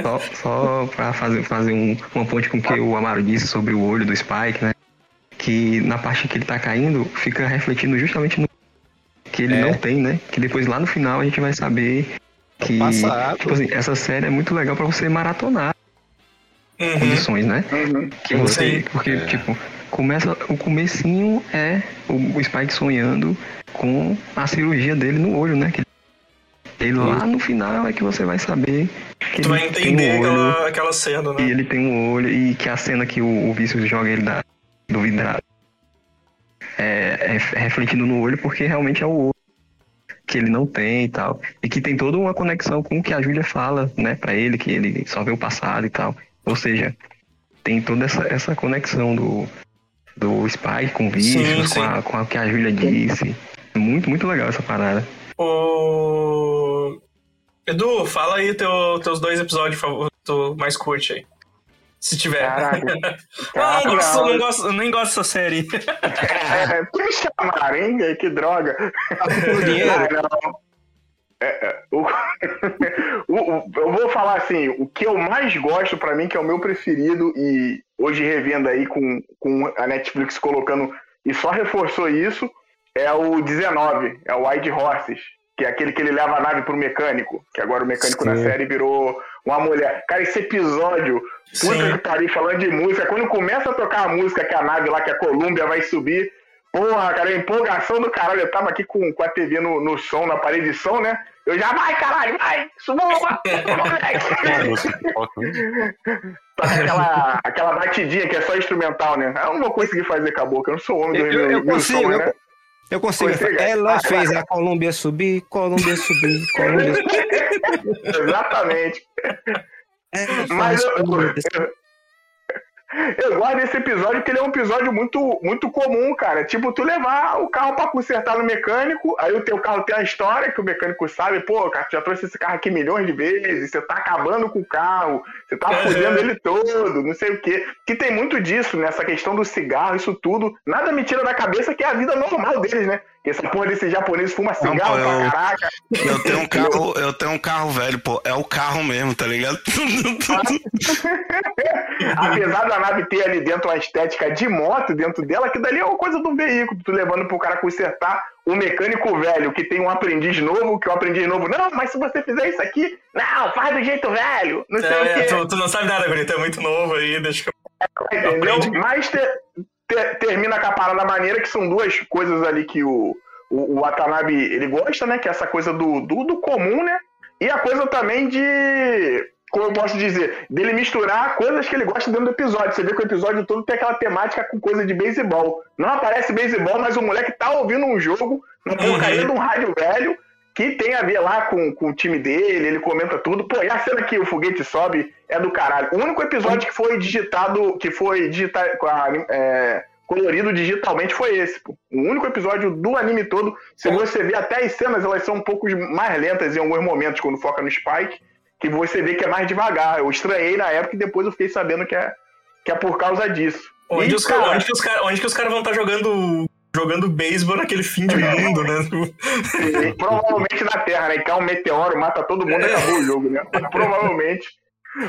Só, só pra fazer, fazer um, uma ponte com o que o Amaro disse sobre o olho do Spike, né? Que na parte que ele tá caindo, fica refletindo justamente no que ele É. não tem, né? Que depois lá no final a gente vai saber que. passado. Tipo assim, essa série é muito legal pra você maratonar Uhum. condições, né? Uhum. Que você. Sim. Porque, tipo, começa. O comecinho é o, o Spike sonhando com a cirurgia dele no olho, né? Que ele lá no final é que você vai saber que Tu vai tem um entender olho aquela, aquela cena, e né? ele tem um olho e que a cena que o, o Vício joga ele da, do vidrado. é, é refletindo no olho porque realmente é o olho que ele não tem e tal. E que tem toda uma conexão com o que a Júlia fala, né, pra ele, que ele só vê o passado e tal. Ou seja, tem toda essa, essa conexão do, do Spike com o Vicious, com, a, com o que a Júlia disse. Muito, muito legal essa parada. O... Edu, fala aí teu, teus dois episódios favoritos, tu mais curte aí. Se tiver. Caraca. não, *laughs* não, gosto, não. não gosto, nem gosto dessa série. É, chamaram, hein? Que droga. Por. Ah. É, é, *laughs* o- o- eu vou falar assim, o que eu mais gosto pra mim, que é o meu preferido, e hoje revendo aí com, com a Netflix colocando, e só reforçou isso, é o 19, é o Wide Horses, que é aquele que ele leva a nave pro mecânico, que agora o mecânico na Sim. série virou uma mulher. Cara, esse episódio, puta que pariu, falando de música, quando começa a tocar a música que a nave lá, que a Columbia vai subir, Porra, cara, empolgação do caralho. Eu tava aqui com, com a TV no, no som, na parede de som, né? Eu já, vai, caralho, vai! Suba, moleque! *laughs* Toca aquela, aquela batidinha que é só instrumental, né? Eu não vou conseguir fazer com a boca, eu não sou homem do Eu, eu, eu consigo, som, eu, né? Eu consigo. Consiga? Ela *laughs* fez a Colômbia subir, Colômbia subir, Colômbia *laughs* subir. Exatamente. Ela Mas eu, eu, eu gosto desse episódio porque ele é um episódio muito, muito comum, cara. Tipo, tu levar o carro pra consertar no mecânico, aí o teu carro tem a história que o mecânico sabe, pô, cara, tu já trouxe esse carro aqui milhões de vezes, você tá acabando com o carro, você tá fudendo ele todo, não sei o quê. Que tem muito disso, nessa questão do cigarro, isso tudo. Nada me tira da cabeça que é a vida normal deles, né? Essa porra desse japonês fuma Não, cigarro pô, pra eu- caraca. Eu tenho um *laughs* carro, eu tenho um carro velho, pô. É o carro mesmo, tá ligado? *laughs* Apesar da nave ter ali dentro uma estética de moto dentro dela, que dali é uma coisa do veículo, tu levando pro cara consertar o mecânico velho que tem um aprendiz novo, que o aprendiz novo, não, mas se você fizer isso aqui, não, faz do jeito velho, não sei o É, quê. tu, tu não sabe nada, Guri, tu é muito novo aí, deixa que eu... Entendeu? Aprende. Mas te- te- termina com a parada maneira, que são duas coisas ali que o, o, o Watanabe ele gosta, né? Que é essa coisa do, do, do comum, né? E a coisa também de. Como eu posso dizer? Dele misturar coisas que ele gosta dentro do episódio. Você vê que o episódio todo tem aquela temática com coisa de beisebol. Não aparece beisebol, mas o moleque tá ouvindo um jogo na porcaria de um rádio velho que tem a ver lá com, com o time dele, ele comenta tudo. Pô, e a cena que o foguete sobe é do caralho. O único episódio que foi digitado, que foi digita, com a- é, colorido digitalmente foi esse, pô. O único episódio do anime todo. Se você vê até as cenas, elas são um pouco mais lentas em alguns momentos, quando foca no Spike, que você vê que é mais devagar. Eu estranhei na época e depois eu fiquei sabendo que é, que é por causa disso. Onde, E, os, cara, cara, onde, que os cara, onde que os caras vão estar jogando jogando beisebol naquele fim de mundo, né? Sim, *laughs* provavelmente na Terra, né? Cai um meteoro, mata todo mundo e acabou o jogo, né? *laughs* Provavelmente.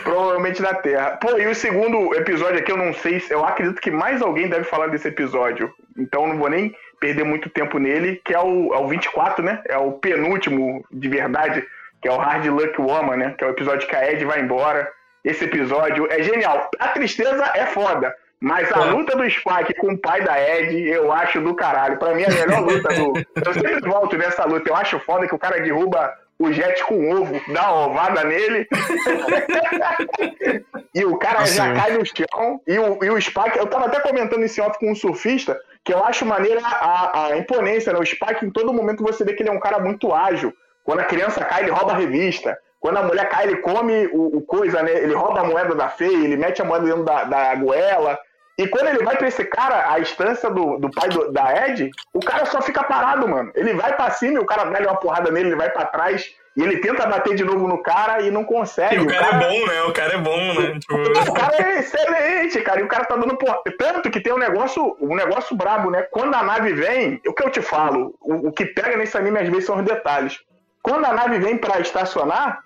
Provavelmente na Terra. Pô, e o segundo episódio aqui, eu não sei se. Eu acredito que mais alguém deve falar desse episódio. Então eu não vou nem perder muito tempo nele, que é o, é o 24, né? É o penúltimo de verdade, que é o Hard Luck Woman, né? Que é o episódio que a Ed vai embora. Esse episódio é genial. A tristeza é foda. Mas a É. luta do Spike com o pai da Ed, eu acho do caralho. Pra mim, é a melhor luta do. Eu sempre volto nessa luta. Eu acho foda que o cara derruba o Jet com ovo, dá uma ovada nele. *laughs* e o cara já cai no chão. E o, e o Spike, eu tava até comentando esse off com um surfista, que eu acho maneira a, a imponência, né? O Spike, em todo momento, você vê que ele é um cara muito ágil. Quando a criança cai, ele rouba a revista. Quando a mulher cai, ele come o, o coisa, né? Ele rouba a moeda da feia, ele mete a moeda dentro da, da goela. E quando ele vai pra esse cara, a instância do, do pai do- da Ed, o cara só fica parado, mano. Ele vai pra cima e o cara dá uma porrada nele, ele vai pra trás e ele tenta bater de novo no cara e não consegue. E o cara é bom, né? O cara é bom, né? Tipo, O cara é excelente, cara. E o cara tá dando porra. Tanto que tem um negócio, um negócio brabo, né? Quando a nave vem, o que eu te falo, o, o que pega nesse anime às vezes são os detalhes. Quando a nave vem pra estacionar,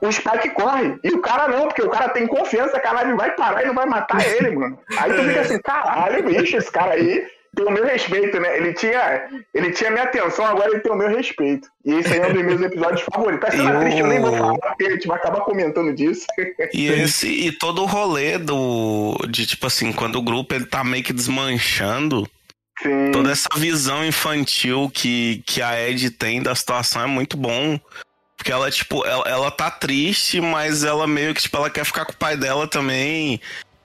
o Spike corre. E o cara não, porque o cara tem confiança nave vai parar e não vai matar *laughs* ele, mano. Aí tu fica assim, caralho, bicho, esse cara aí tem o meu respeito, né? Ele tinha, ele tinha minha atenção, agora ele tem o meu respeito. E esse aí é um dos meus episódios favoritos. Tá sendo triste, eu nem vou falar, porque a gente vai acabar comentando disso. E esse e todo o rolê do de tipo assim, quando o grupo ele tá meio que desmanchando, Sim. toda essa visão infantil que, que a Ed tem da situação é muito bom. Porque ela, tipo, ela, ela tá triste, mas ela meio que, tipo, ela quer ficar com o pai dela também.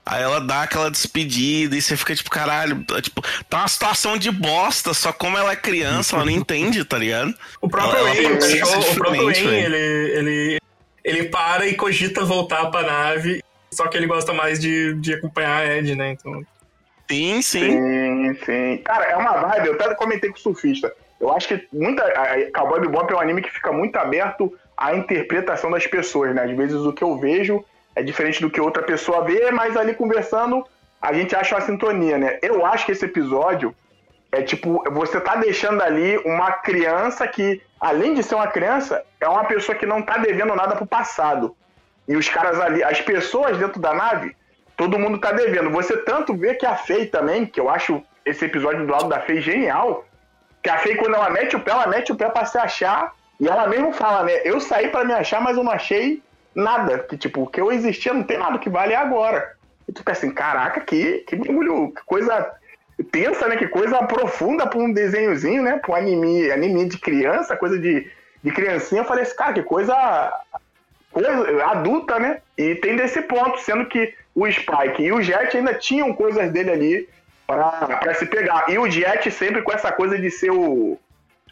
Aí ela dá aquela despedida e você fica tipo, caralho, tá, tipo, tá uma situação de bosta, só como ela é criança, ela não entende, tá ligado? O próprio Ela- Wayne, ela o próprio Wayne, ele, ele, ele para e cogita voltar pra nave, só que ele gosta mais de, de acompanhar a Ed, né? Então, Sim, sim. Sim, sim. Cara, é uma vibe, eu até comentei com o surfista. Eu acho que muita. Cowboy Bebop é um anime que fica muito aberto à interpretação das pessoas, né? Às vezes o que eu vejo é diferente do que outra pessoa vê, mas ali conversando a gente acha uma sintonia, né? Eu acho que esse episódio é tipo, você tá deixando ali uma criança que, além de ser uma criança, é uma pessoa que não tá devendo nada pro passado. E os caras ali, as pessoas dentro da nave, todo mundo tá devendo. Você tanto vê que a Faye também, que eu acho esse episódio do lado da Faye genial, que a Faye, quando ela mete o pé, ela mete o pé pra se achar, e ela mesmo fala, né? Eu saí pra me achar, mas eu não achei nada. Que, tipo, o que eu existia não tem nada, que vale é agora. E tu fica assim, caraca, que, que que coisa tensa, né? Que coisa profunda pra um desenhozinho, né? Pra um anime, anime de criança, coisa de, de criancinha. Eu falei assim, cara, que coisa coisa adulta, né? E tem desse ponto, sendo que o Spike e o Jet ainda tinham coisas dele ali pra, pra se pegar. E o Jet sempre com essa coisa de ser o,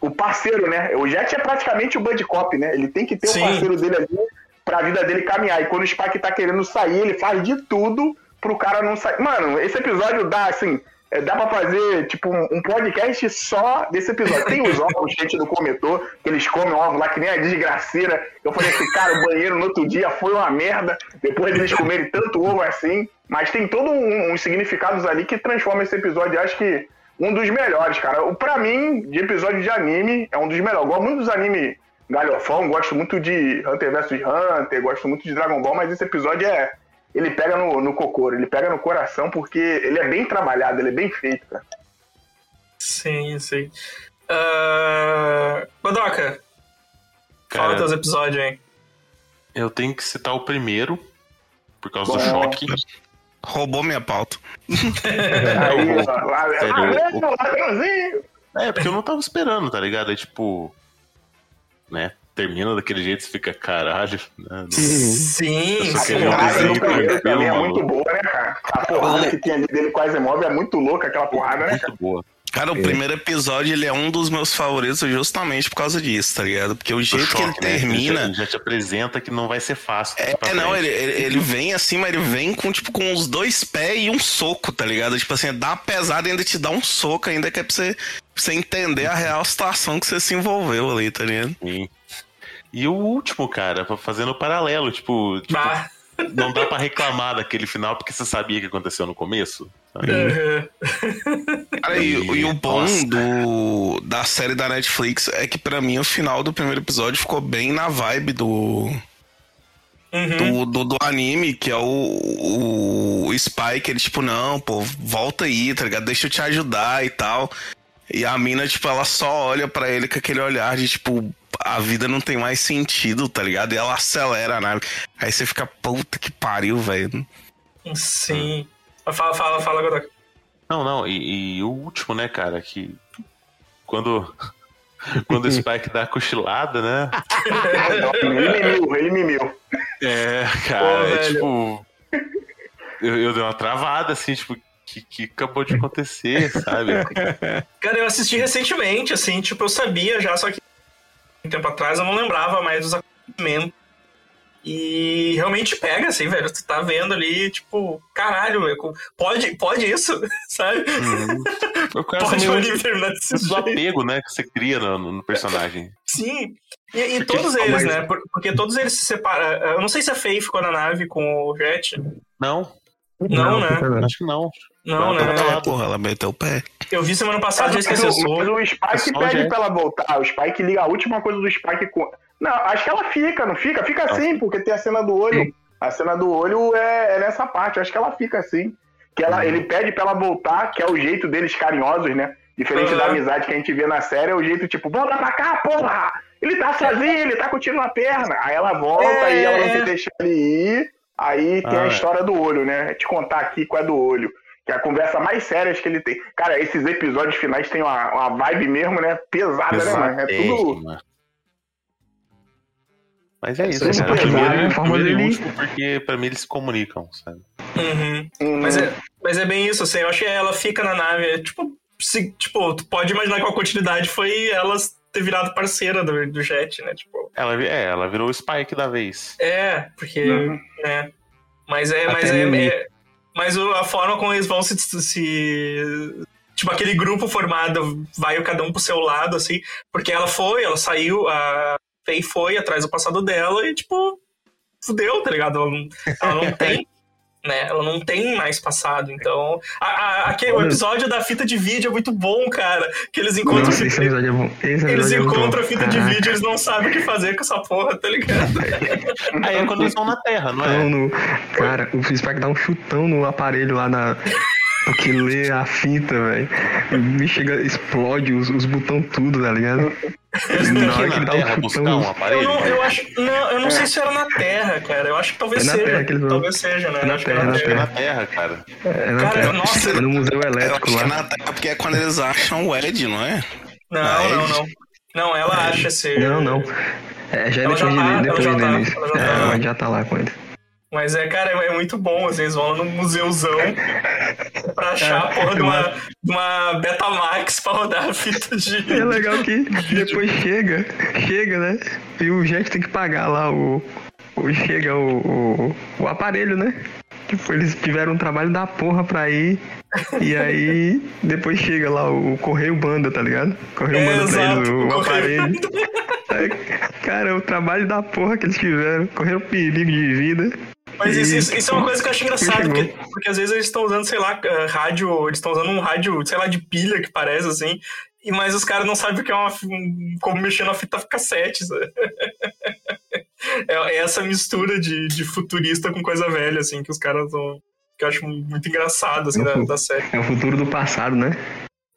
o parceiro, né? O Jet é praticamente o Buddy Cop, né? Ele tem que ter Sim. o parceiro dele ali pra vida dele caminhar. E quando o Spike tá querendo sair, ele faz de tudo pro cara não sair. Mano, esse episódio dá, assim, é, dá pra fazer, tipo, um, um podcast só desse episódio. Tem os ovos que a gente não comentou, que eles comem ovo lá que nem a desgraceira. Eu falei assim, cara, o banheiro no outro dia foi uma merda, depois deles comerem tanto ovo assim. Mas tem todos um, uns significados ali que transformam esse episódio, acho que um dos melhores, cara. O, pra mim, de episódio de anime, é um dos melhores. Eu gosto muito dos animes galhofão, gosto muito de Hunter vs Hunter, gosto muito de Dragon Ball, mas esse episódio é. Ele pega no, no cocoro, ele pega no coração, porque ele é bem trabalhado, ele é bem feito, cara. sim, sim. Uh, Godoka, fala Cara, teus episódios aí. eu tenho que citar o primeiro, por causa do choque. Roubou minha pauta. Aí, ó, lá, Sério, lá, o- lá. É, porque eu não tava esperando, tá ligado? É tipo. Né? Termina daquele jeito, você fica caralho. Né? Sim, A porrada no primeiro também é maluco. muito boa, né, cara? A porrada que tem ali dele a Asimov é muito louca, aquela porrada, né, cara? Muito boa. Cara, o É. primeiro episódio ele é um dos meus favoritos justamente por causa disso, tá ligado? Porque o jeito que ele choque, né? termina. Ele já, já te apresenta que não vai ser fácil. É, é, não, ele, ele vem assim, mas ele vem com, tipo, com os dois pés e um soco, tá ligado? Tipo assim, dá uma pesada e ainda te dá um soco, ainda que é pra você, pra você entender a real situação que você se envolveu ali, tá ligado? Sim. E o último, cara, fazendo paralelo, tipo, tipo, Bah. não dá pra reclamar daquele final porque você sabia o que aconteceu no começo. Uhum. Cara, e, e o bom Nossa. do, da série da Netflix é que pra mim o final do primeiro episódio ficou bem na vibe do, Uhum. do, do, do anime, que é o, o Spike, ele tipo, não, pô, volta aí, tá ligado? Deixa eu te ajudar e tal. E a mina, tipo, ela só olha pra ele com aquele olhar de, tipo, a vida não tem mais sentido, tá ligado? E ela acelera a nave. Aí você fica, puta que pariu, velho. Sim. Fala, fala, fala, Godoka. Não, não, e, e o último, né, cara, que quando, *laughs* quando o Spike dá a cochilada, né? Ele mimiu, ele mimiu. É, Pô, cara, é velho. tipo. Eu, eu dei uma travada, assim, tipo, que, que acabou de acontecer, sabe? Cara, eu assisti recentemente, assim, tipo, eu sabia já, só que um tempo atrás eu não lembrava mais dos acontecimentos. E realmente pega, assim, velho. Tu tá vendo ali, tipo, caralho, velho, pode, pode isso, *laughs* sabe? Eu quero Pode o terminar desse do jeito. apego, né, que você cria no, no personagem. Sim. E, e todos eles, mas- né? Por- Porque todos eles se separam. Eu não sei se a Faye ficou na nave com o Jet. Não, Não, né? acho que não. Não, Ela né? tá Ah, porra, ela meteu o pé. Eu vi semana passada, já Mas, esqueci o- o mas o É Spike só pede pra ela voltar. O Spike liga a última coisa do Spike com. Não, acho que ela fica, não fica? Fica assim, porque tem a cena do olho. A cena do olho é, é nessa parte. Eu acho que ela fica assim. Que ela, ele pede pra ela voltar, que é o jeito deles carinhosos, né? Diferente Uhum. da amizade que a gente vê na série, é o jeito tipo, volta pra cá, porra! Ele tá sozinho, ele tá curtindo a perna. Aí ela volta É. e ela não quer deixar ele ir. Aí tem Ah, a é. história do olho, né? Vou te contar aqui qual é do olho. Que é a conversa mais séria que ele tem. Cara, esses episódios finais têm uma, uma vibe mesmo, né? Pesada, né, mano? É tudo. Mas é isso, Esse cara. Primeiro, primeiro e último, porque pra mim eles se comunicam, sabe? Uhum. Hum, Mas, é, mas é bem isso, assim, eu acho que ela fica na nave. é, Tipo, se, tipo, tu pode imaginar que a continuidade foi elas ter virado parceira do, do Jet, né? Tipo, Ela, é, ela virou o Spike da vez. é, porque. Uhum. né? Mas é. Até Mas, é, é- mas a forma como eles vão se, se. Tipo, aquele grupo formado vai cada um pro seu lado, assim. Porque ela foi, ela saiu, a Faye foi atrás do passado dela e, tipo, fudeu, tá ligado? Ela não, ela não *laughs* tem. Né? Ela não tem mais passado, então. A, a- aquele, o episódio da fita de vídeo é muito bom, cara. Que eles encontram. Nossa, esse episódio é bom. Esse eles episódio é encontram bom. a fita de Caraca. vídeo, eles não sabem o que fazer com essa porra, tá ligado? *laughs* Aí é quando eles vão na Terra, não é? no... Cara, o Spike dá um chutão no aparelho lá na. Porque lê a fita, velho. Bicho chega, explode os, os botões tudo, tá ligado? Eles Na que hora que dá um Terra buscar um chutão. Eu, aparelho? não, eu acho. Não, eu não sei se era na Terra, cara. Eu acho que talvez É na seja. Terra que eles vão. talvez seja, né? É na Acho que Terra, na Acho que é na Terra, cara. É na Cara, Terra. nossa. É no Museu Elétrico é lá. na Terra porque é quando eles acham o Ed, não é? Não, não, eles- não. Não, ela acha ser. Não, não. É, já é depois, já tá, depois já tá, já É, tá. ela já tá lá com ele. Mas é, cara, é, muito bom. Assim, eles vão lá no museuzão pra achar a porra de uma, de uma Betamax pra rodar a fita de. E é legal que depois chega, chega, né? E o Jet tem que pagar lá o. o chega o, o, o aparelho, né? Tipo, eles tiveram um trabalho da porra pra ir. E aí depois chega lá o Correio Banda, tá ligado? Correio É, Banda pra eles exato, o, o aparelho. Aí, Cara, o trabalho da porra que eles tiveram. Correram perigo de vida. Mas isso, isso- isso é uma coisa que eu acho engraçado, chegou. porque, porque às vezes eles estão usando, sei lá, eh, rádio, eles estão usando um rádio, sei lá, de pilha que parece assim, e mas os caras não sabem o que é uma, um- como mexer na fita cassete. sabe? *laughs* É, é essa mistura de, de futurista com coisa velha, assim, que os caras estão. Que eu acho muito engraçado, assim, da, da série. É o futuro do passado, né?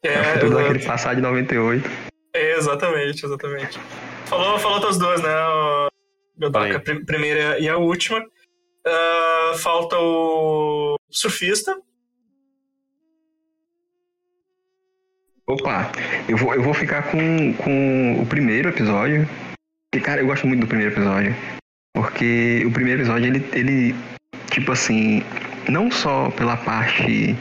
É, o É, futuro exato. daquele passado de 98. É, exatamente, exatamente. Falou, falou outras duas, né? o Godoka, a prim- primeira e a última. Ah, falta o surfista. Opa, eu vou, eu vou ficar com, com o primeiro episódio. E, cara, eu gosto muito do primeiro episódio. Porque o primeiro episódio, ele, ele tipo assim, não só pela parte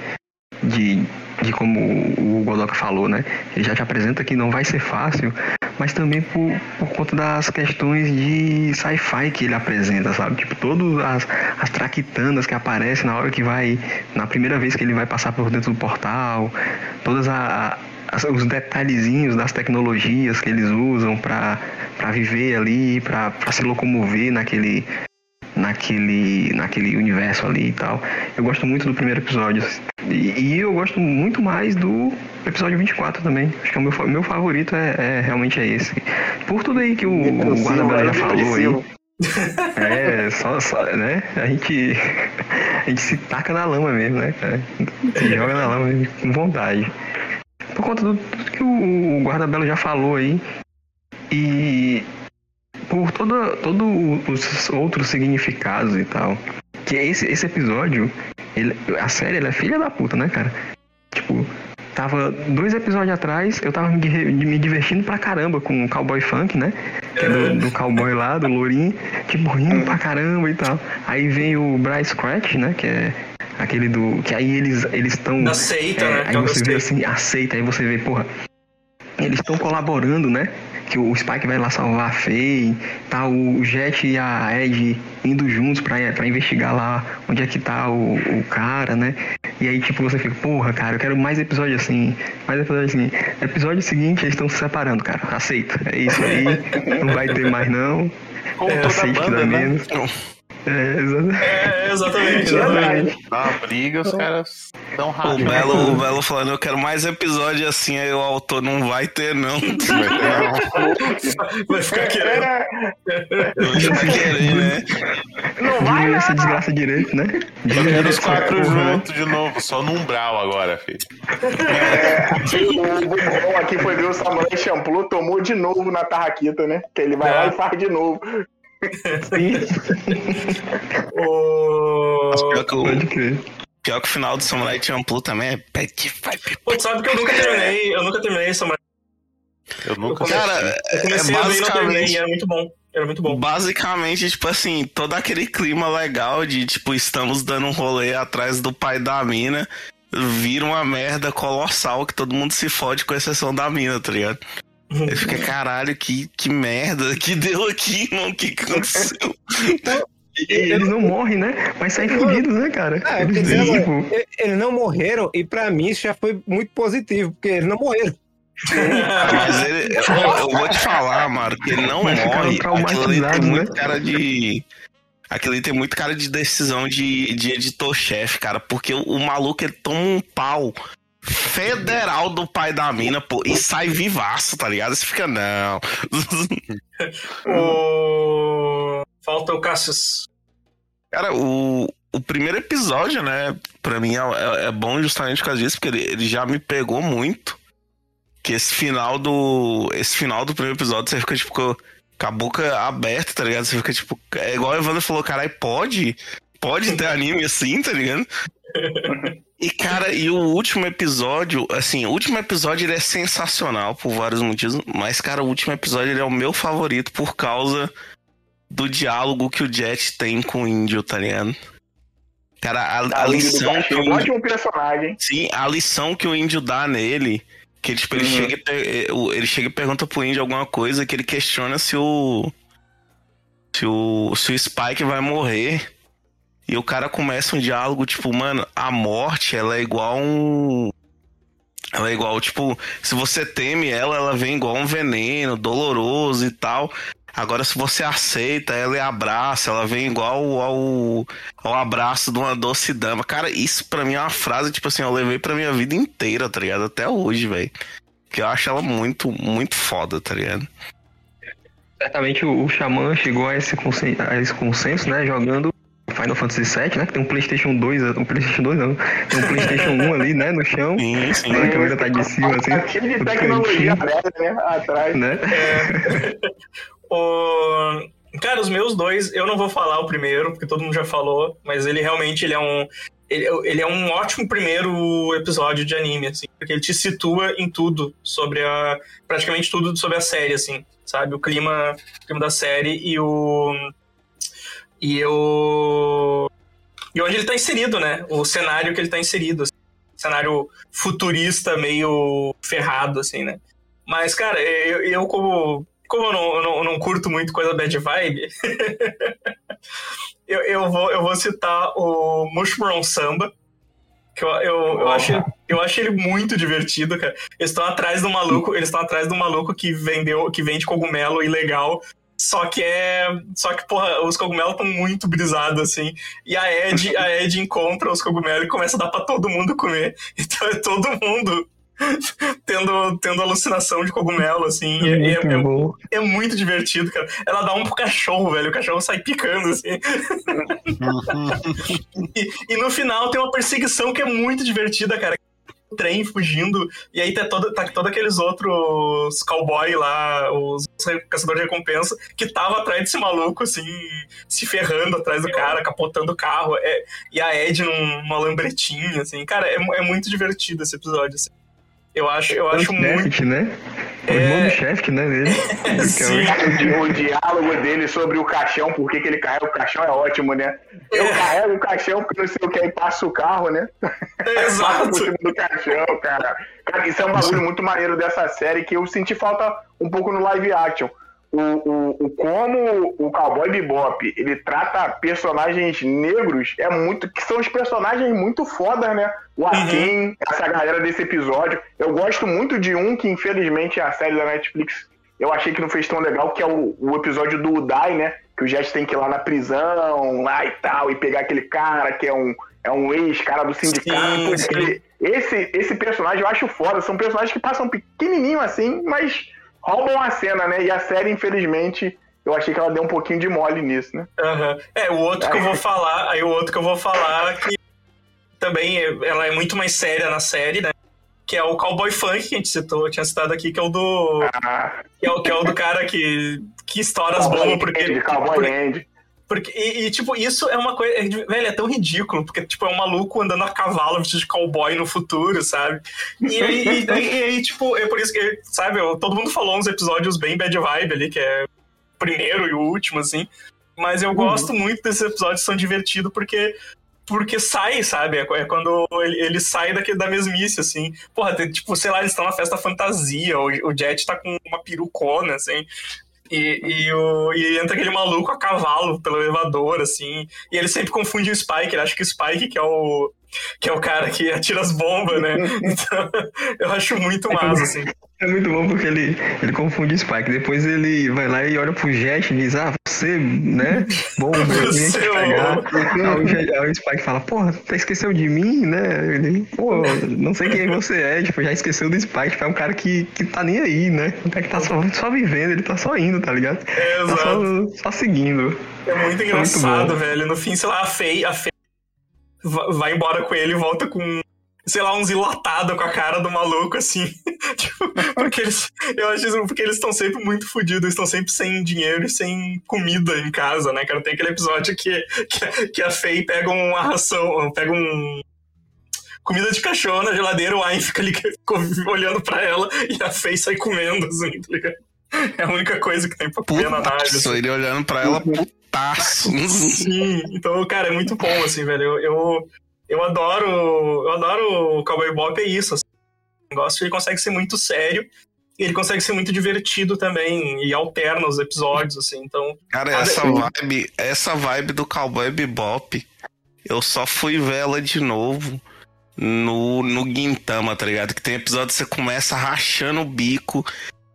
de, de como o Godoka falou, né? Ele já te apresenta que não vai ser fácil, mas também por, por conta das questões de sci-fi que ele apresenta, sabe? Tipo, todas as, as traquitanas que aparecem na hora que vai. Na primeira vez que ele vai passar por dentro do portal, todas a, os detalhezinhos das tecnologias que eles usam para viver ali, para se locomover naquele, naquele, naquele universo ali e tal. Eu gosto muito do primeiro episódio. E, e eu gosto muito mais do episódio 24 também. Acho que o meu, meu favorito é, é- realmente é esse. Por tudo aí que o, o Guardabella já falou aí. *laughs* É, só, só, né? A gente, *laughs* a gente se taca na lama mesmo, né, cara? Se joga na lama mesmo, com vontade. Por conta do tudo que o, o Guardabelo já falou aí. E por todo, todo os outros significados e tal. Que esse, esse episódio, ele, a série ela é filha da puta, né, cara? Tipo, tava dois episódios atrás, eu tava me, di- me divertindo pra caramba com o Cowboy Funk, né? Que é do, do cowboy lá, do Lourinho, tipo, rindo pra caramba e tal. Aí vem o Bryce Scratch, né? Que é aquele do. Que aí eles estão. Da seita, né? Aí você vê gostei. assim, aceita, aí você vê, porra, eles estão colaborando, né? Que o Spike vai lá salvar a Faye, tá o Jet e a Ed indo juntos pra, pra investigar lá onde é que tá o, o cara, né? E aí, tipo, você fica, porra, cara, eu quero mais episódio assim, mais episódio assim. Episódio seguinte, eles estão se separando, cara. Aceita. É isso aí. *laughs* não vai ter mais, não. Como É, toda aceite que banda, dá né? menos. É, exatamente. É, exatamente. Exatamente. *laughs* Dá uma briga, os caras dão O rádio. Belo, o Belo falando, eu quero mais episódio assim, aí o autor não vai ter, não. *laughs* *laughs* Vai ficar querendo. Vai querer, né? Não vai Diminui essa desgraça direito, né? Eu quero os quatro né? juntos de novo, só no umbral agora, filho. O bom aqui foi ver o Samurai Champloo, tomou de novo na Tarraquita, né? Que ele vai lá e faz de novo. O... Pior que, Pode o, crer. pior que o final do Samurai Champloo também é. Pô, sabe que eu nunca terminei, eu nunca terminei Samurai. Eu Eu nunca comecei, Cara, eu é comecei terminei, basicamente. e é muito bom. Era muito bom. Basicamente, tipo assim, todo aquele clima legal de, tipo, estamos dando um rolê atrás do pai da mina, vira uma merda colossal que todo mundo se fode, com exceção da mina, tá ligado? Ele fica, caralho, que, que merda que deu aqui, mano, o que, aconteceu? E eles não morrem, né? Mas saem fudidos, né, cara? Ah, Eles, dizer, agora, tipo, eles não morreram e pra mim isso já foi muito positivo, porque eles não morreram. Mas ele, eu, eu vou te falar, Mário, que ele não Mas morre. Aquilo ali tem muito né? cara de. Aquilo ali tem muito cara de decisão de, de editor-chefe, cara, porque o, o maluco ele toma um pau federal do pai da mina, pô, e sai vivaço, tá ligado? Você fica, não. *laughs* O... Falta o Cassius. Cara, o, o primeiro episódio, né, pra mim é, é- é bom justamente por causa disso, porque ele, ele já me pegou muito. Que esse final do. Esse final do primeiro episódio você fica, tipo, com a boca aberta, tá ligado? Você fica, tipo. É igual a Evandro falou, caralho, pode? Pode ter anime assim, tá ligado? E, cara, e o último episódio, assim, o último episódio ele é sensacional por vários motivos, mas, cara, o último episódio ele é o meu favorito por causa do diálogo que o Jet tem com o índio, tá ligado? Cara, a, a lição que o Baixinho, índio, ótimo personagem. sim, a lição que o índio dá nele, que tipo, ele, Uhum. chega e eh, o- ele chega e pergunta pro índio alguma coisa que ele questiona se o se o, se o Spike vai morrer. E o cara começa um diálogo, tipo, mano, a morte, ela é igual um. Ela é igual, tipo, se você teme ela, ela vem igual um veneno, doloroso e tal. Agora, se você aceita ela e abraça, ela vem igual ao, ao abraço de uma doce dama. Cara, isso pra mim é uma frase, tipo assim, eu levei pra minha vida inteira, tá ligado? Até hoje, velho. Que eu acho ela muito, muito foda, tá ligado? certamente o, o Xamã chegou a esse, consen- a esse consenso, né? Jogando Final Fantasy VII, né? Que tem um PlayStation 2, um PlayStation 2 não, tem um PlayStation 1 ali, né? No chão. Sim, sim. A câmera tá de cima, assim. Aquele de tecnologia né? Atrás. né? *laughs* O... Cara, os meus dois, eu não vou falar o primeiro, porque todo mundo já falou, mas ele realmente ele é um. Ele, ele é um ótimo primeiro episódio de anime, assim, porque ele te situa em tudo sobre a. praticamente tudo sobre a série, assim, sabe? O clima, o clima da série e o. E o. E onde ele tá inserido, né? O cenário que ele tá inserido. assim. Cenário futurista, meio ferrado, assim, né? Mas, cara, eu, eu como como eu não, eu não, eu não curto muito coisa bad vibe, *laughs* eu, eu, vou, eu vou citar o Mushroom Samba. Que eu, eu, eu, acho, eu acho ele muito divertido, cara. Eles estão atrás do maluco, eles estão atrás do maluco que vendeu, que vende cogumelo ilegal. Só que é. Só que, porra, os cogumelos estão muito brisados, assim. E a Ed, *laughs* a Ed encontra os cogumelos e começa a dar pra todo mundo comer. *laughs* Então é todo mundo tendo, tendo alucinação de cogumelo, assim. É- Muito é, é, bom. é muito divertido, cara. Ela dá um pro cachorro, velho. O cachorro sai picando, assim. *laughs* e, e no final tem uma perseguição que é muito divertida, cara. Trem fugindo, e aí tá todo, tá todo aqueles outros cowboy lá, os caçadores de recompensa, que tava atrás desse maluco, assim, se ferrando atrás do cara, capotando o carro. É, e a Ed num- numa lambretinha, assim. Cara, é, é muito divertido esse episódio, assim. Eu acho, eu acho o muito. Né? O É. irmão do Shaft, né? Dele. *laughs* Sim. O, di- o diálogo dele sobre o caixão, por que ele carrega o caixão é ótimo, né? Eu carrego o caixão porque não sei o que, aí passa o carro, né? *laughs* Por Exato. cima do caixão, cara. Cara, isso é um bagulho muito maneiro dessa série que eu senti falta um pouco no live action. O, o, o como o Cowboy Bebop ele trata personagens negros é muito que são os personagens muito fodas, né? O Akin, essa galera desse episódio. Eu gosto muito de um que infelizmente é a série da Netflix eu achei que não fez tão legal, que é o, o episódio do Udai, né? Que o Jet tem que ir lá na prisão, lá e tal, e pegar aquele cara que é um, é um ex-cara do sindicato. Sim, sim. esse, esse personagem eu acho foda. São personagens que passam pequenininho assim, mas roubam a cena, né? E a série, infelizmente, eu achei que ela deu um pouquinho de mole nisso, né? Aham. É, o outro que eu vou *laughs* falar, aí o outro que eu vou falar que também é- ela é muito mais séria na série, né? Que é o Cowboy Funk que a gente citou, tinha citado aqui, que é o do. Ah, Que é o, que é o do cara que, que estoura as bombas porque. Cowboy porque- Land. Porque e, e, tipo, isso é uma coisa. é velho, é tão ridículo, porque, tipo, é um maluco andando a cavalo vestido de cowboy no futuro, sabe? E aí, e, e aí, tipo, é por isso que, sabe, eu- todo mundo falou uns episódios bem bad vibe ali, que é. primeiro e o último, assim. Mas eu gosto muito desses episódios, são divertidos, porque porque sai, sabe? É é quando ele, ele sai daquele, da mesmice, assim. Porra, tem, tipo, sei lá, eles estão na festa fantasia, o, o Jet tá com uma perucona, assim. E, e, o, e entra aquele maluco a cavalo pelo elevador, assim. E ele sempre confunde o Spike, ele acha que o Spike que é o, que é o cara que atira as bombas, né? *laughs* Então, eu acho muito massa, assim. É muito bom porque ele, ele confunde o Spike. Depois ele vai lá e olha pro Jet e diz: Ah, você, né? Bom, *laughs* Você, ô. pegar. Aí o, Spike fala: Porra, tu esqueceu de mim, né? Ele, Pô, não sei quem você é. Tipo, já esqueceu do Spike. Tipo, é um cara que, que tá nem aí, né? Um cara que tá só, só vivendo, ele tá só indo, tá ligado? É, Tá só, só seguindo. É muito bom. engraçado, velho. No fim, sei lá, a Faye, a Faye vai embora com ele e volta com, sei lá, uns enlatados com a cara do maluco, assim. *laughs* tipo, porque eles, eu acho isso, porque eles estão sempre muito fodidos, estão sempre sem dinheiro e sem comida em casa, né, cara? Tem aquele episódio que, que, a- que a Faye pega uma ração, pega um. Comida de cachorro na geladeira, o Ayn fica ali *laughs* olhando pra ela e a Faye sai comendo, assim, tá ligado? É a única coisa que tem pra comer na nave. assim. Ele olhando pra ela, putaço. Sim, então, cara, é muito bom, assim, velho. Eu, eu, eu adoro. Eu adoro o Cowboy Bop, é isso. Assim. O negócio ele consegue ser muito sério. E ele consegue ser muito divertido também. E alterna os episódios, assim. Então. Cara, Cada- essa vibe, essa vibe do Cowboy Bebop, eu só fui ver ela de novo no, no Guintama, tá ligado? Que tem episódio que você começa rachando o bico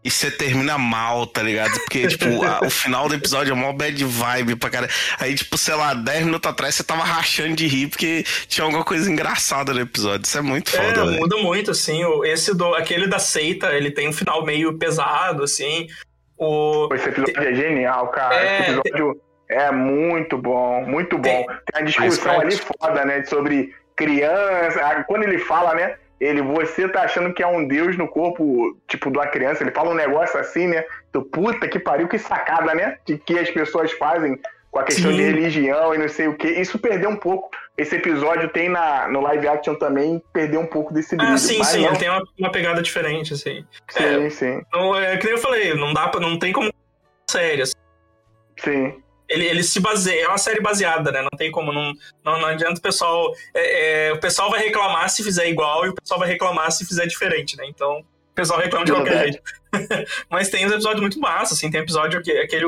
e você termina mal, tá ligado? Porque, tipo, *laughs* a- o final do episódio é mó bad vibe pra cara. Aí, tipo, sei lá, 10 minutos atrás você tava rachando de rir porque tinha alguma coisa engraçada no episódio. Isso é muito É, foda, velho. muda muito, assim. O, esse do. Aquele da seita, ele tem um final meio pesado, assim. O. Esse episódio é genial, cara. É, Esse episódio é muito bom, muito bom. Tem- Tem a discussão ali foda, né? Sobre criança. Quando ele fala, né? Ele, você tá achando que é um deus no corpo, tipo, de uma criança. Ele fala um negócio assim, né? Tu, puta que pariu, que sacada, né? De que as pessoas fazem com a questão Sim. de religião e não sei o que. Isso perdeu um pouco. Esse episódio tem na, no live action também, perdeu um pouco desse brilho. Ah, sim, sim, não, ele tem uma, uma pegada diferente, assim. Sim, sim, Não, é que nem eu falei, não dá pra, não tem como série, assim. sim. Ele, ele se baseia, é uma série baseada, né? Não tem como, não, não, não adianta o pessoal. é, é, o pessoal vai reclamar se fizer igual e o pessoal vai reclamar se fizer diferente, né? Então, o pessoal reclama de qualquer jeito. *laughs* Mas tem uns episódios muito massa, assim. Tem episódio que aquele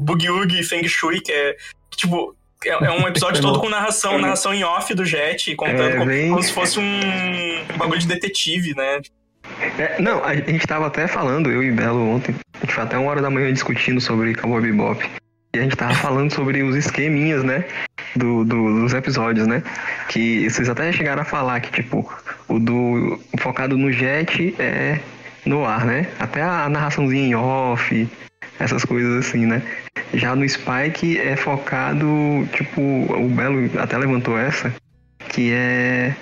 Woogie Feng Shui, que é tipo. É, é um episódio *laughs* todo com narração, narração em off do Jet, contando É, como, bem- como se fosse um, um bagulho de detetive, né? É, não, a gente tava até falando, eu e Belo ontem, a gente foi até uma hora da manhã discutindo sobre Cowboy Bebop. E a gente tava falando sobre os esqueminhas, né? Do, do- dos episódios, né? Que vocês até chegaram a falar que, tipo, o do focado no Jet é no ar, né? Até a narraçãozinha em off, essas coisas assim, né? Já no Spike é focado, tipo, o Belo até levantou essa, que é,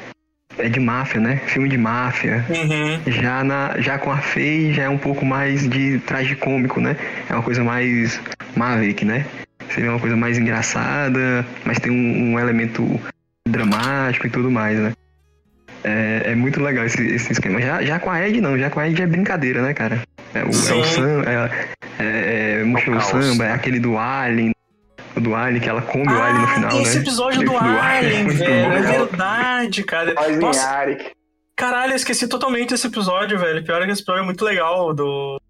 é de máfia, né? Filme de máfia. Uhum. Já, na, já com a Faye já é um pouco mais de traje cômico, né? É uma coisa mais Maverick, né? Seria uma coisa mais engraçada, mas tem um, um elemento dramático e tudo mais, né? É, é muito legal esse, esse esquema. Já, já com a Ed não, já com a Ed é brincadeira, né, cara? É o, é Sim. o samba, é, é, é Mochila caos, Samba, é né? aquele do Alien, o do Alien que ela come o Alien no final, Ah, tem né? esse episódio do, do Alien, velho. É verdade, cara. Nossa, caralho, eu esqueci totalmente esse episódio, velho. Pior é que esse episódio é muito legal do,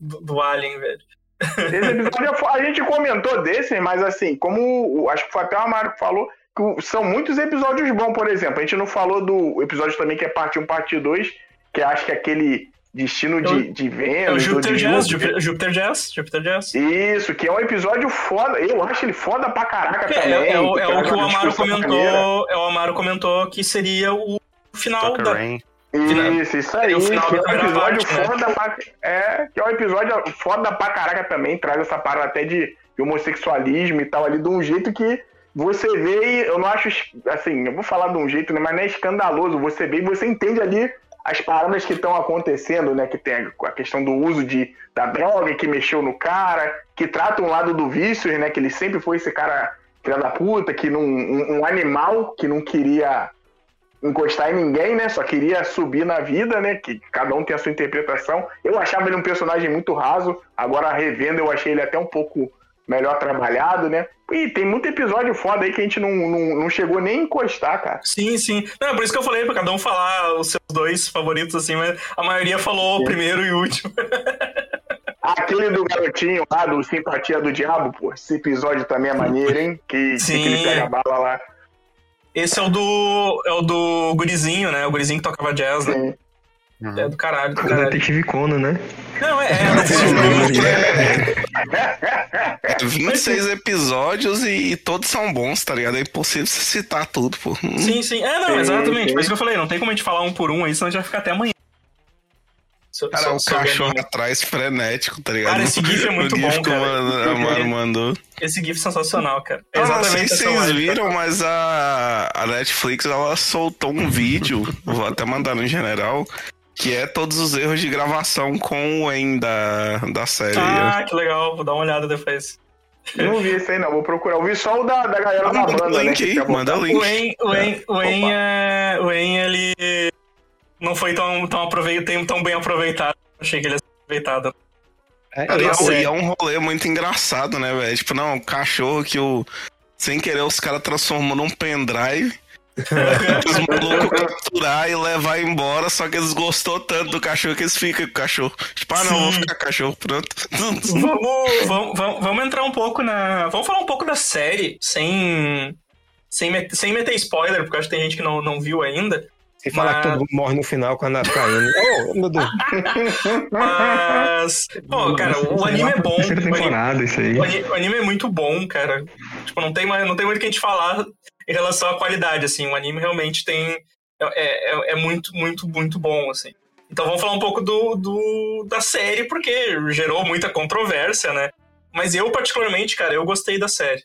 do, do Alien, velho. Esse episódio é a gente comentou desse, mas assim, como acho que foi até o Amaro que falou, que são muitos episódios bons, por exemplo. A gente não falou do episódio também que é parte 1, parte 2, que acho que é aquele Destino de, de Vênus. É o ou Jupiter de Jazz, Júpiter. Jupiter Jazz, Jupiter Jazz. Isso, que é um episódio foda. Eu acho ele foda pra caraca É, também. é, é o, é o que o Amaro comentou. maneira. É o Amaro comentou que seria o final Tucker da. Rain. Isso, isso aí. Final que é um episódio parte, né? foda pra. É, que é um episódio foda pra caraca também. Traz essa parada até de, de homossexualismo e tal ali, de um jeito que você vê e eu não acho. Assim, eu vou falar de um jeito, né? Mas não é escandaloso. Você vê e você entende ali as paradas que estão acontecendo, né? Que tem a questão do uso de, da droga que mexeu no cara, que trata um lado do vício, né? Que ele sempre foi esse cara filha da puta, que não, um, um animal que não queria encostar em ninguém, né? Só queria subir na vida, né? Que cada um tem a sua interpretação. Eu achava ele um personagem muito raso. Agora, revendo, eu achei ele até um pouco melhor trabalhado, né? E tem muito episódio foda aí que a gente não, não, não chegou nem a encostar, cara. Sim, sim. Não, por isso que eu falei pra cada um falar os seus dois favoritos, assim, mas a maioria falou o primeiro e o último. *laughs* Aquele do garotinho lá, do Simpatia do Diabo, pô. Esse episódio também é maneiro, hein? Que, Sim. que ele pega a bala lá. Esse é o do. É o do Gurizinho, né? O Gurizinho que tocava jazz, né? Sim. É do caralho, do O caralho. Detetive Conan, né? Não, é, é, mas *laughs* É 26 episódios e, todos são bons, tá ligado? É impossível você citar tudo, pô. Sim, sim. É, não, exatamente. Por isso que eu falei, não tem como a gente falar um por um aí, senão a gente vai ficar até amanhã. So- Cara, so- sobre cachorro atrás frenético, tá ligado? Cara, esse gif é muito bom, cara. Amaro mandou. Esse GIF é sensacional, cara. É não sei exatamente se essa vocês viram, mas a, a Netflix ela soltou um vídeo, vou até mandar no general, que é todos os erros de gravação com o Wayne da, da série. Ah, que legal. Vou dar uma olhada depois. Não vi esse aí, não. Vou procurar. Eu vi só o da, da galera Ah, da manda o banda, né? link tinha manda o link. O Wayne, o Wayne, o Wayne, é, o Wayne, ele não foi tão, tão, aprovei- tão bem aproveitado. Achei que ele ia ser aproveitado. É, Cara, e eu é- é um rolê muito engraçado, né, velho? Tipo, não, o cachorro que o. Sem querer, os caras transformam num pendrive. *laughs* os malucos capturar e levar embora, só que eles gostou tanto do cachorro que eles ficam com o cachorro. Tipo, ah, não, vou Sim. ficar com o cachorro, pronto. *laughs* Vamos, vamos, vamos, vamos entrar um pouco na. Vamos falar um pouco da série, sem. Sem, met- sem meter spoiler, porque eu acho que tem gente que não, não viu ainda. Se falar Mas- que todo mundo morre no final quando a caindo. Oh, *laughs* meu Deus. Mas. Pô, cara, o anime é bom. Terceira O anime, temporada, isso aí. o ani- o anime é muito bom, cara. Tipo, não tem, mais, não tem muito o que a gente falar em relação à qualidade, assim. O anime realmente tem. É, é, é muito, muito, muito bom, assim. Então vamos falar um pouco do, do, da série, porque gerou muita controvérsia, né? Mas eu, particularmente, cara, eu gostei da série.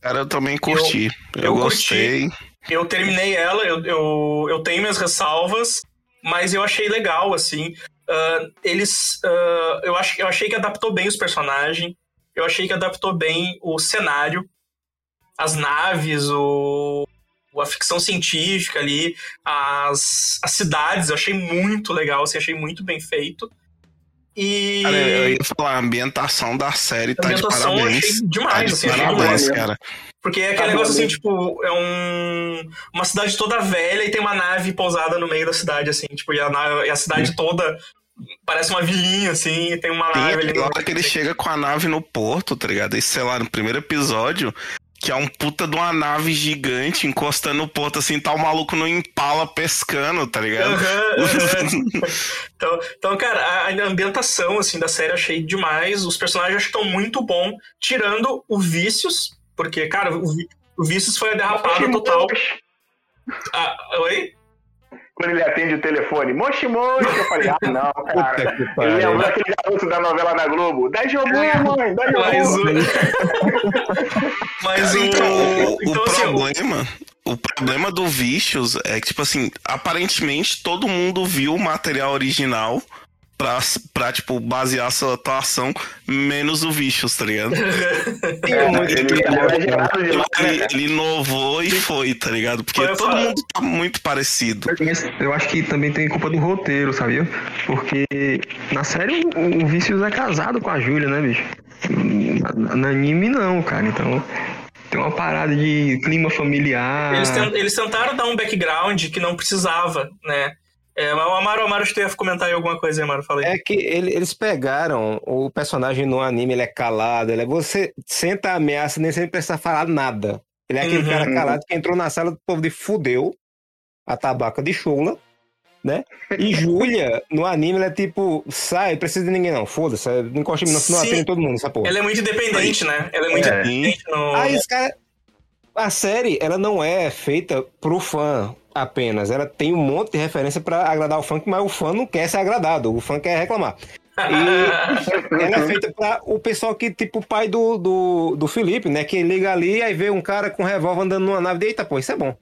Cara, eu também curti. Eu, eu gostei. Eu terminei ela, eu, eu, eu tenho minhas ressalvas, mas eu achei legal, assim. Ah, eles. ah, eu, ach, eu achei que adaptou bem os personagens. Eu achei que adaptou bem o cenário, as naves, o, a ficção científica ali, as, as cidades. Eu achei muito legal, assim, achei muito bem feito. E. Cara, eu ia falar, a ambientação da série a tá de parabéns. achei Tá demais, de assim, achei parabéns, demais. cara. Porque é Tá aquele bom, negócio assim, né? tipo, é um, uma cidade toda velha e tem uma nave pousada no meio da cidade, assim, tipo, e a, nave- e a cidade toda parece uma vilinha, assim, e tem uma Tem nave ali. hora que ele chega com a nave no porto, tá ligado? E sei lá, no primeiro episódio, que é um puta de uma nave gigante encostando no porto, assim, tá o maluco no impala pescando, tá ligado? Aham, *laughs* aham. então, então, cara, a, a ambientação, assim, da série achei demais, os personagens acho que estão muito bom, tirando o Vícios, porque, cara, o, o Vícios foi a derrapada total. Ah, oi? Quando ele atende o telefone, mochi mochi, eu falei, ah, não, *laughs* cara. Ele lembrou aquele garoto da novela da Globo. Dá jogo, mãe, *laughs* dá Mas jogo. o. Mas o. *laughs* Então, o, então, assim, o- problema, o problema do Vicious é que, tipo assim, aparentemente todo mundo viu o material original pra, pra tipo, basear sua atuação, menos o Vicious, tá ligado? Ele inovou e foi, tá ligado? Porque Foi, todo foi. mundo tá muito parecido. Mas eu acho que também tem culpa do roteiro, sabia? Porque na série o, o Vícius é casado com a Júlia, né, bicho? Na- No anime não, cara. Então tem uma parada de clima familiar. Eles, eles tentaram dar um background que não precisava, né? É, o Amaro, Amaro, acho que ia comentar aí alguma coisa, Amaro, falei. É que ele- eles pegaram o personagem no anime, ele é calado, ele é, você senta a ameaça nem sempre precisa falar nada. Ele é aquele Uhum. cara calado que entrou na sala do povo de fudeu, a tabaca de chola, né? E *laughs* Júlia, no anime, ela é tipo, sai, precisa de ninguém não, foda-se, não encosta em mim não, senão atende todo mundo, essa porra. Ela é muito independente, né? Ela é muito É. independente no. Aí cara. A série, ela não é feita pro fã apenas. Ela tem um monte de referência pra agradar o fã, mas o fã não quer ser agradado, o fã quer reclamar. E *laughs* ela é feita pra o pessoal que, tipo o pai do, do, do Felipe, né? Que liga ali, aí vê um cara com revólver andando numa nave. Eita, pô, isso é bom.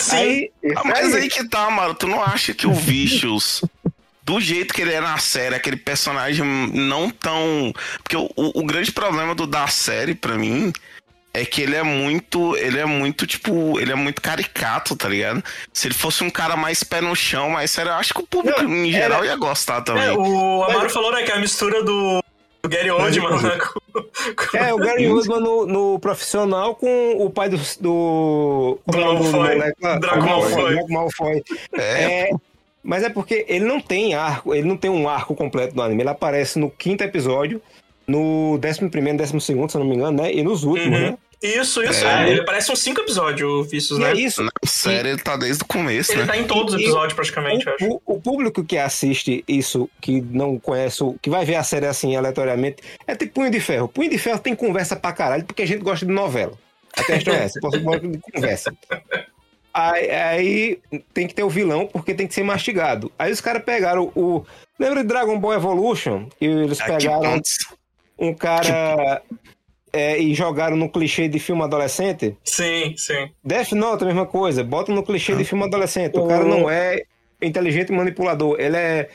Sim. Aí, Ah, mas aí que tá, mano. Tu não acha que o Vicious, *laughs* do jeito que ele é na série, aquele personagem não tão. Porque o, o- o grande problema do da série, pra mim, é que ele é muito, ele é muito, tipo, ele é muito caricato, tá ligado? Se ele fosse um cara mais pé no chão, mais sério, eu acho que o público Não, em geral era- ia gostar É, também. o Amaro falou, né, que é a mistura do, do Gary Oldman, né, É, o Gary *laughs* Oldman no, no profissional com o pai do. Do, é Malfoy. Draco Malfoy. Draco Malfoy. É, mas é porque ele não tem arco, ele não tem um arco completo do anime. Ele aparece no quinto episódio, no décimo primeiro, décimo segundo, se eu não me engano, né? E nos últimos, Uhum. né? Isso, isso. É. É, ele parece uns cinco episódios, o Vícios, E né? é isso. Na série ele tá desde o começo, Ele né? tá em todos os E- episódios, praticamente, eu acho. O, o público que assiste isso, que não conhece, o- que vai ver a série assim aleatoriamente, é tipo Punho de Ferro. Punho de Ferro tem conversa pra caralho, porque a gente gosta de novela. A questão é essa, gosta de conversa. Aí, aí tem que ter o vilão, porque tem que ser mastigado. Aí os caras pegaram o. Lembra de Dragon Ball Evolution? Que eles pegaram um cara é, e jogaram no clichê de filme adolescente? Sim, sim. Death Note, a mesma coisa. Bota no clichê de filme adolescente. O cara não é inteligente e manipulador. Ele é.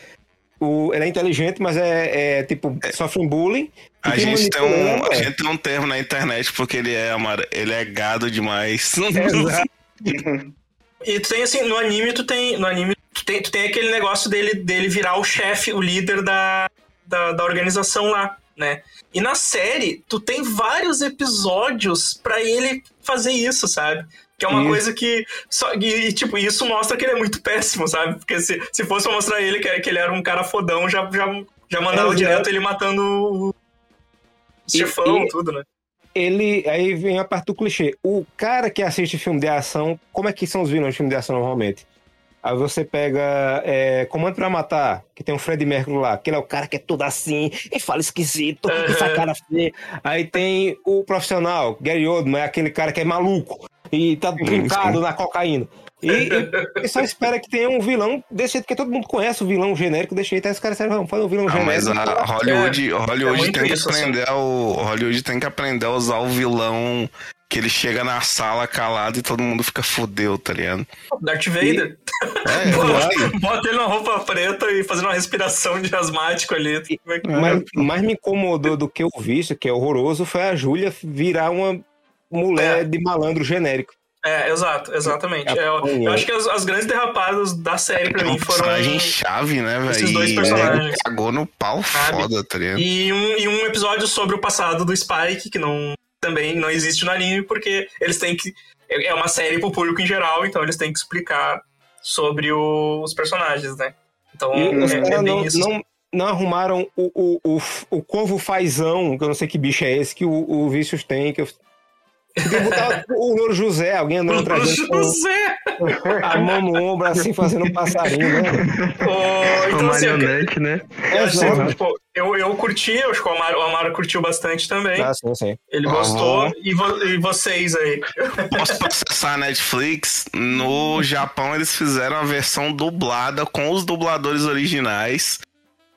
O, ele é inteligente, mas é, é, tipo, sofre um bullying. A gente, tem um, ele a é. gente tem um termo na internet porque ele é, Amaro, ele é gado demais. Exato. *laughs* E tu tem assim, no anime tu tem. No anime tu tem, tu tem aquele negócio dele, dele virar o chefe, o líder da, da, da organização lá, né? E na série, tu tem vários episódios pra ele fazer isso, sabe? Que é uma Isso. coisa que. Só, e, tipo, isso mostra que ele é muito péssimo, sabe? Porque se, se fosse pra mostrar ele que, que ele era um cara fodão, já, já, já mandava Exato. direto ele matando o chefão, e- tudo, né? Ele. Aí vem a parte do clichê. O cara que assiste filme de ação, como é que são os vilões de filme de ação normalmente? Aí você pega é, Comando pra Matar, que tem o Fred Mercury lá, que ele é o cara que é todo assim, e fala esquisito, e faz cara feia. Aí tem o profissional, Gary Oldman, é aquele cara que é maluco e tá brincado na cocaína. E, e, e só espera que tenha um vilão desse jeito que todo mundo conhece, o vilão genérico desse jeito. Aí os caras vamos fazer um vilão Ah, mas genérico. a Hollywood, Hollywood é tem que assim. aprender o Hollywood tem que aprender a usar o vilão que ele chega na sala calado e todo mundo fica fudeu, tá ligado? Darth Vader. *laughs* É, Bota, bota ele numa roupa preta e fazendo uma respiração de asmático ali. Mas mais me incomodou do que o vício, que é horroroso, foi a Júlia virar uma mulher É. de malandro genérico. É, exato, exatamente. É, É, eu, é. eu acho que as, as grandes derrapadas da série pra é mim foram. personagem chave, né, velho? esses dois E personagens. cagou no pau Sabe? foda, tá ligado? E um, e um episódio sobre o passado do Spike, que não também não existe no anime, porque eles têm que. É uma série pro público em geral, então eles têm que explicar sobre o- os personagens, né? Então E os é, é não, não arrumaram o, o, o, o corvo fazão, que eu não sei que bicho é esse, que o, o Vícios tem. Que eu... Podia botar o Louro José, alguém andando atrás dele José! a mão no ombro, assim, fazendo um passarinho, né? Uma então, assim, eu, marionete, né? eu, acho que, Exato. tipo, eu, eu curti, eu acho que o Amaro, o Amaro curtiu bastante também. Ah, sim, sim. Ele Aham. gostou. E, vo- e vocês aí? Posso processar a Netflix? No Japão eles fizeram a versão dublada com os dubladores originais.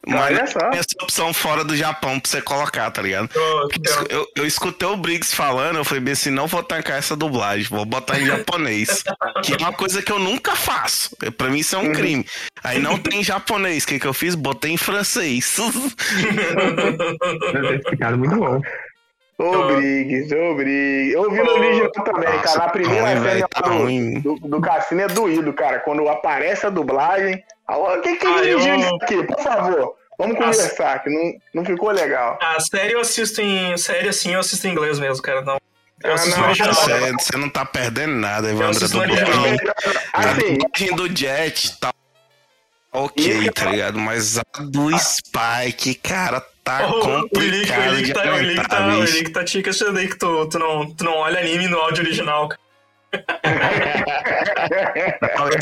Mas essa opção fora do Japão pra você colocar, tá ligado? Eu- eu- Eu, eu escutei o Briggs falando, eu falei, bem assim, não vou tancar essa dublagem, vou botar em japonês. *laughs* que é uma coisa que eu nunca faço. Pra mim isso é um crime. Aí não tem em japonês, o que, que eu fiz? Botei em francês. Deve ter ficado muito bom. Ô, Briggs, ô, Briggs. Eu vi no original também, Nossa, cara. Na primeira ruim, cena velho, tá ruim. do, do, do Cassino é doído, cara. Quando aparece a dublagem. Quem que Ah, dirigiu eu- isso aqui? Por favor, vamos conversar, que não, não ficou legal. A série eu assisto em. Série assim, eu assisto em inglês mesmo, cara. Não. Eu Ah, assisto não, original. Você, você não tá perdendo nada, Evandro. original. a Assim, do Jet tá ok, tá ligado? Mas a do Spike, cara, tá Oh, o Link, o complicado Link de tá, o Link aguentar, tá, o. Link tá te questionando aí que tu, tu, não, tu não olha anime no áudio original. cara.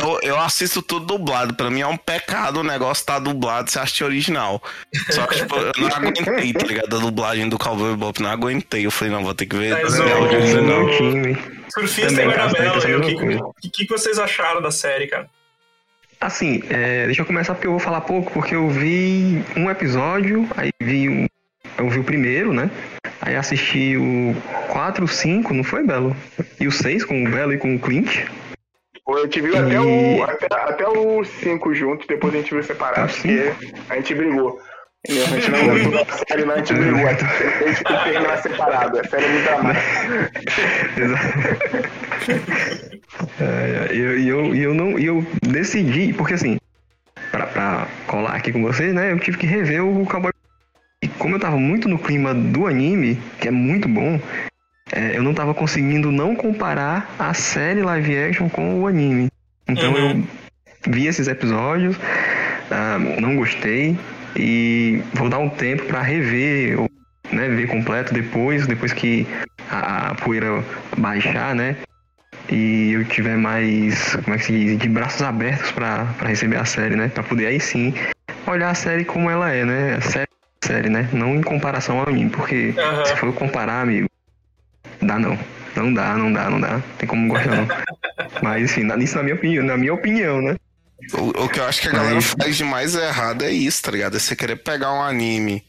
Eu, eu assisto tudo dublado. Pra mim é um pecado o negócio tá dublado se assistir original. Só que, tipo, eu não *laughs* aguentei, tá ligado? A dublagem do Cowboy Bebop, não aguentei. Eu falei, não, vou ter que ver Mas o- time. Surfista e aí. O que, que, que vocês acharam da série, cara? Assim, é, deixa eu começar porque eu vou falar pouco, porque eu vi um episódio, aí vi um, eu vi o primeiro, né? Aí assisti o 4, o 5, não foi, Belo? E o 6 com o Belo e com o Clint. A gente viu até o, até, até o 5 juntos, depois a gente viu separado, sim? porque a gente brigou. A gente não *laughs* gostou da série não, a gente brigou. A gente terminar separado. A série é muito dramática. *laughs* É, eu, e eu, e eu não. e eu decidi, porque assim, pra, pra colar aqui com vocês, né? Eu tive que rever o Cowboy. E como eu tava muito no clima do anime, que é muito bom, é, eu não tava conseguindo não comparar a série live action com o anime. Então Uhum. eu vi esses episódios, ah, não gostei e vou dar um tempo pra rever, ou, né, ver completo depois, depois que a, a poeira baixar, né? E eu tiver mais, como é que se diz, de braços abertos pra pra receber a série, né? Pra poder aí sim olhar a série como ela é, né? A série, série, né? Não em comparação ao anime, porque Aham. se for comparar, amigo, dá não. Não dá, não dá, não dá. Tem como gostar não. *laughs* Mas enfim, na- isso na minha opinião, na minha opinião, né? O, o que eu acho que a galera Mas- faz de mais errado é isso, tá ligado? É você querer pegar um anime.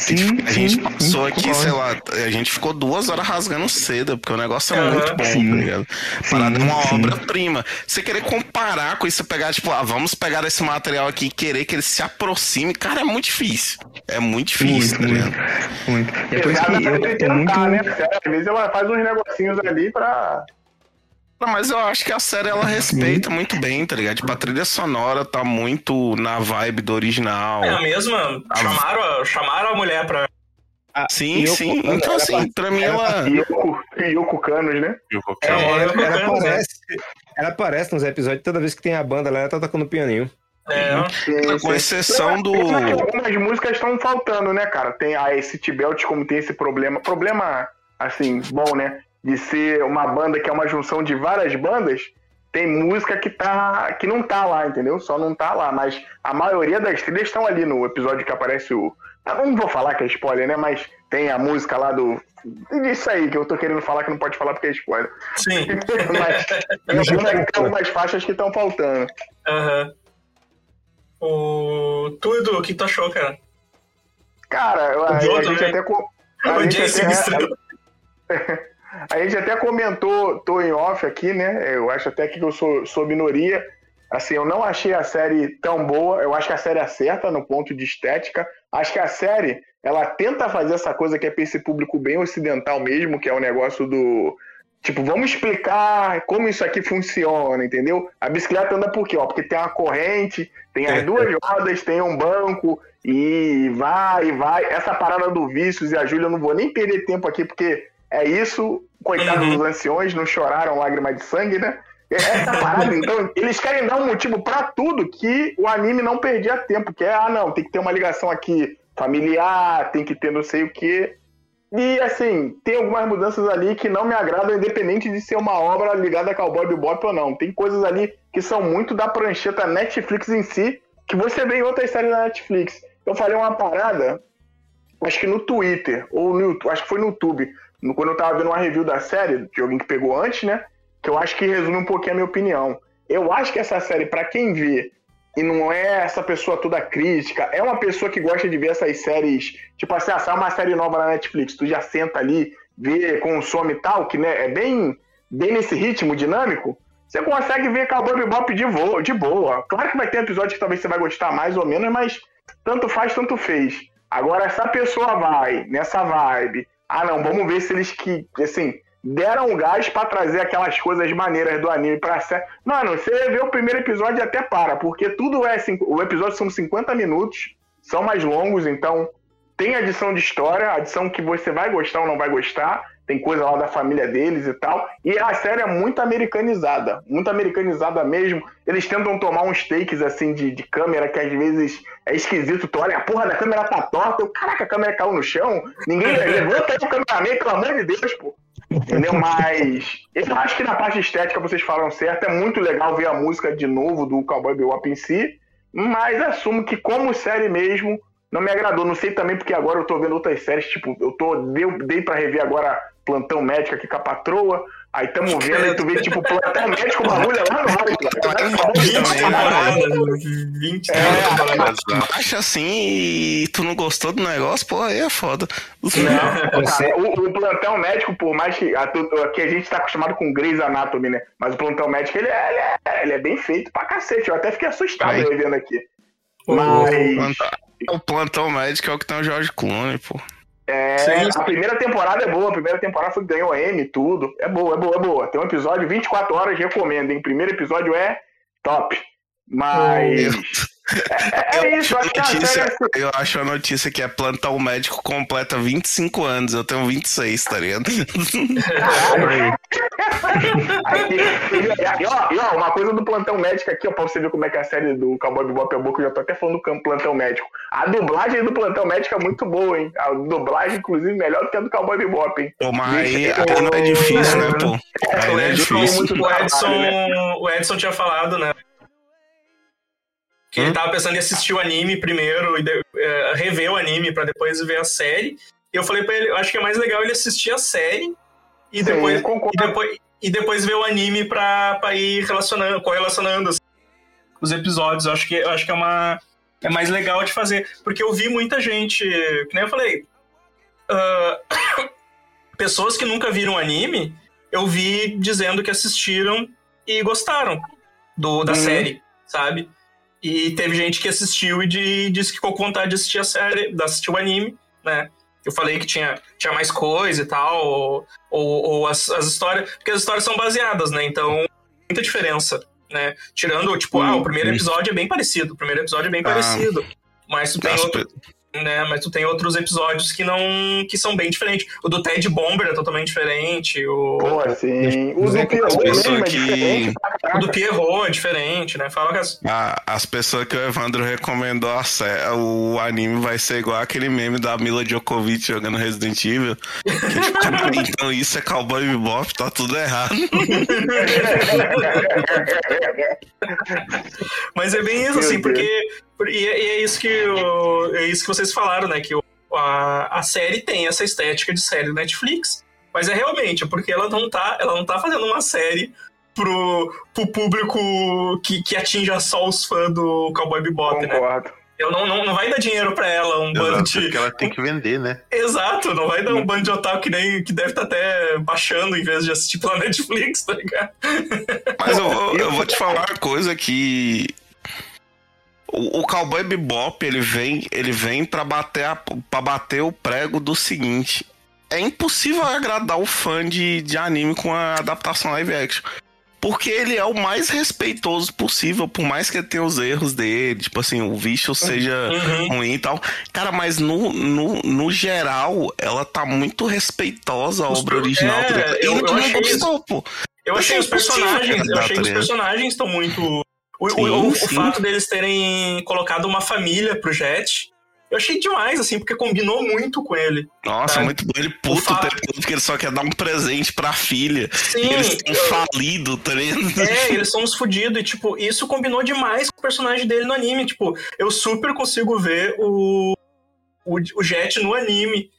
Sim, a gente sim, passou sim, aqui, concordo. sei lá, a gente ficou duas horas rasgando seda, porque o negócio é Aham. muito bom, Sim. tá ligado? Parada é uma obra-prima. Você querer comparar com isso, você pegar, tipo, ah, vamos pegar esse material aqui e querer que ele se aproxime, cara, é muito difícil. É muito difícil, Muito, tá muito, ligado? muito. E é por isso Apesar que eu tô muito. né? Às vezes ela faz uns negocinhos ali pra. Não, mas eu acho que a série ela respeita muito bem, tá ligado? Tipo, a trilha sonora tá muito na vibe do original. É a mesma. Chamaram a, chamaram a mulher pra. Sim, Yoko sim. Então, ela assim, pra mim ela. Yoko, Yoko Canos, né? Vou- É, ela, eu ela concordo, aparece, ela aparece nos episódios, toda vez que tem a banda lá, ela tá tocando pianinho. É, Com exceção do. Algumas músicas estão faltando, né, cara? Tem a esse Tibelt, como tem esse problema. Problema, assim, bom, né? De ser uma banda que é uma junção de várias bandas. Tem música que, tá, que não tá lá, entendeu? Só não tá lá. Mas a maioria das trilhas estão ali no episódio que aparece o. Ah, não vou falar que é spoiler, né? Mas tem a música lá do. Isso aí que eu tô querendo falar que não pode falar porque é spoiler. sim. *laughs* Mas *laughs* tem algumas, faixas que estão faltando. Aham. O. Tu, Edu, o que tu achou, cara? Cara, a, a gente né? até. A O gente, Jason até. *laughs* a gente até comentou, tô em off aqui, né? Eu acho até que eu sou, sou minoria. Assim, eu não achei a série tão boa. Eu acho que a série acerta no ponto de estética. Acho que a série, ela tenta fazer essa coisa que é pra esse público bem ocidental mesmo, que é o negócio do. Tipo, vamos explicar como isso aqui funciona, entendeu? A bicicleta anda por quê? Ó, porque tem uma corrente, tem as duas rodas, tem um banco, e vai, e vai. Essa parada do vícios e a Júlia, eu não vou nem perder tempo aqui, porque é isso. Coitados Uhum. dos anciões, não choraram lágrima de sangue, né? Essa parada, então, eles querem dar um motivo pra tudo que o anime não perdia tempo, que é, ah, não, tem que ter uma ligação aqui familiar, tem que ter não sei o quê. E, assim, tem algumas mudanças ali que não me agradam, independente de ser uma obra ligada a Cowboy Bebop ou não. Tem coisas ali que são muito da prancheta Netflix em si, que você vê em outras séries da Netflix. Eu falei uma parada, acho que no Twitter, ou no acho que foi no YouTube, quando eu tava vendo uma review da série, de alguém que pegou antes, né? Que eu acho que resume um pouquinho a minha opinião. Eu acho que essa série, pra quem vê, e não é essa pessoa toda crítica, é uma pessoa que gosta de ver essas séries, tipo assim, ah, sai uma série nova na Netflix, tu já senta ali, vê, consome e tal, que né, é bem, bem nesse ritmo dinâmico, você consegue ver Cowboy Bebop de, voa, de boa. Claro que vai ter episódio que talvez você vai gostar mais ou menos, mas tanto faz, tanto fez. Agora, essa pessoa vai nessa vibe, ah não, vamos ver se eles que, assim, deram gás pra trazer aquelas coisas maneiras do anime pra série. Mano, você vê o primeiro episódio e até para, porque tudo é. O episódio são 50 minutos, são mais longos, então tem adição de história, adição que você vai gostar ou não vai gostar. Tem coisa lá da família deles e tal. E a série é muito americanizada. Muito americanizada mesmo. Eles tentam tomar uns takes assim de, de câmera que às vezes é esquisito. Tu olha, a porra da câmera tá torta. Eu, Caraca, a câmera caiu no chão. Ninguém levanta aí o cameraman, pelo amor de Deus, pô. Entendeu? Mas eu acho que na parte estética vocês falaram certo. É muito legal ver a música de novo do Cowboy Bebop em si. Mas assumo que como série mesmo não me agradou. Não sei também porque agora eu tô vendo outras séries. Tipo, eu tô dei, dei pra rever agora Plantão Médico aqui com a patroa. Aí tamo vendo e tu vê tipo Plantão Médico, bagulho é lá no *laughs* alto. 20 temporadas, 20 É, temporadas. Acha assim e tu não gostou do negócio, pô, aí é foda. Não, *laughs* cara, o, o plantão médico, por mais que a, que a gente tá acostumado com Grey's Anatomy, né? Mas o plantão médico, ele é, ele é, ele é bem feito pra cacete. Eu até fiquei assustado Aí. vendo aqui. O- Mas. O plantão médico é o que tem o Jorge Clooney, pô. É, Sim, sim. a primeira temporada é boa, a primeira temporada foi, ganhou M, tudo. É boa, é boa, é boa. Tem um episódio 24 horas, recomendo, hein? O primeiro episódio é top. Mas. É, é isso, acho notícia, série é eu acho a notícia que é plantão médico completa 25 anos, eu tenho 26, tá ligado? *laughs* E, ó, e ó, uma coisa do plantão médico aqui, ó, pra você ver como é que a série do Cowboy Bebop é boa, que eu já tô até falando do campo plantão médico. A dublagem do plantão médico é muito boa, hein? A dublagem, inclusive, melhor do que a do Cowboy Bebop, hein? Pô, mas aí, aí não é difícil, né, pô? Aí O não é Edson, difícil. o, Edson, né? o Edson tinha falado, né? Que ele tava pensando em assistir o anime primeiro e de- eh, rever o anime pra depois ver a série. E eu falei pra ele, eu acho que é mais legal ele assistir a série e depois, e depois, e depois ver o anime pra, pra ir relacionando, correlacionando assim, os episódios. Eu acho que, eu acho que é uma. É mais legal de fazer. Porque eu vi muita gente, que nem eu falei, ah, *coughs* pessoas que nunca viram anime, eu vi dizendo que assistiram e gostaram do, da Uhum. série, sabe? E teve gente que assistiu e de- disse que ficou com vontade de assistir a série, de assistir o anime, né? Eu falei que tinha, tinha mais coisa e tal, ou, ou, ou as, as histórias. Porque as histórias são baseadas, né? Então, muita diferença, né? Tirando, tipo, ah, o primeiro episódio é bem parecido, o primeiro episódio é bem Ah. parecido. Mas tu tem outro, né? Mas tu tem outros episódios que não. que são bem diferentes. O do Ted Bomber é totalmente diferente. O, Pô, assim. O Dizer do Pierrot mesmo é que- diferente pra o do Pierrot é diferente, né? Fala que as. A- as pessoas que o Evandro recomendou a sé- o anime vai ser igual aquele meme da Mila Djokovic jogando Resident Evil. Que, tipo, *laughs* "Cara, então isso é Cowboy Bebop, tá tudo errado. *laughs* Mas é bem isso, Meu assim, Deus. porque. E é, e é isso que o- é isso que vocês falaram, né? Que o- a, a série tem essa estética de série do Netflix. Mas é realmente, é porque ela não tá, ela não tá fazendo uma série pro, pro público que, que atinja só os fãs do Cowboy Bebop, né? Concordo. Eu não, não, não vai dar dinheiro pra ela, um bando Exato, de. porque ela tem que vender, né? Exato, não vai dar um bando de otaku que, nem, que deve estar até baixando em vez de assistir pela *laughs* Netflix, tá ligado? Mas eu, eu- eu vou te falar uma coisa que. O, o Cowboy Bebop, ele vem, ele vem pra bater, a, pra bater o prego do seguinte. É impossível agradar o fã de, de anime com a adaptação live action. Porque ele é o mais respeitoso possível, por mais que ele tenha os erros dele, tipo assim, o bicho seja Uhum. ruim e tal. Cara, mas no, no, no geral, ela tá muito respeitosa Os obra original. é, tá ligado? eu- eu não gostou, pô. Eu achei os Achei impossível personagens, eu achei tá que os personagens estão muito. O, Sim, o- o sim. fato deles terem colocado uma família pro Jet, eu achei demais, assim, porque combinou muito com ele. Nossa, Tá. muito bom. Ele puto o fato- tempo todo porque ele só quer dar um presente pra filha. Sim, E eles têm falido, tá ligado? é, eles são uns fudidos, e, tipo, isso combinou demais com o personagem dele no anime. Tipo, eu super consigo ver o, o, o Jet no anime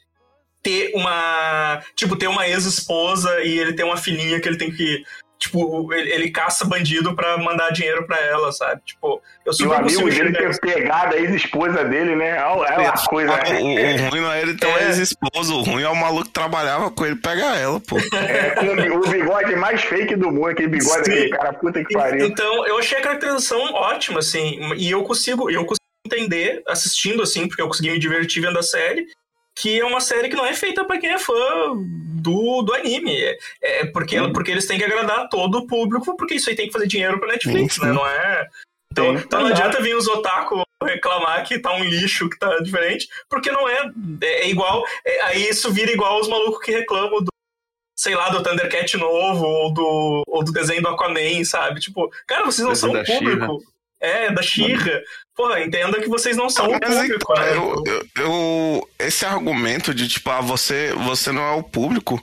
ter uma. Tipo, ter uma ex-esposa e ele ter uma filhinha que ele tem que. Tipo, ele, ele caça bandido pra mandar dinheiro pra ela, sabe? Tipo, eu E o amigo dele ter pegado a ex-esposa dele, né? É uma coisa. O, o ruim não é ele ter um É. ex-esposo, o ruim é o maluco que trabalhava com ele pegar ela, pô. *laughs* É, com o bigode mais fake do mundo, aquele bigode Sim. daquele cara, puta que pariu. Então, eu achei a caracterização ótima, assim, e eu consigo, eu consigo entender, assistindo, assim, porque eu consegui me divertir vendo a série, que é uma série que não é feita pra quem é fã do, do anime. É, é porque, porque eles têm que agradar todo o público, porque isso aí tem que fazer dinheiro pra Netflix, Sim, né? sim. Não é. Então, então não adianta vir os otaku reclamar que tá um lixo, que tá diferente, porque não é. É, é igual. é- aí isso vira igual os malucos que reclamam do. Sei lá, do Thundercat novo, ou do, ou do desenho do Aquaman, sabe? Tipo, cara, vocês não são público. É, da Xirra. Porra, entenda que vocês não são o Mas público, então, eu, eu- eu- esse argumento de tipo, ah, você, você não é o público,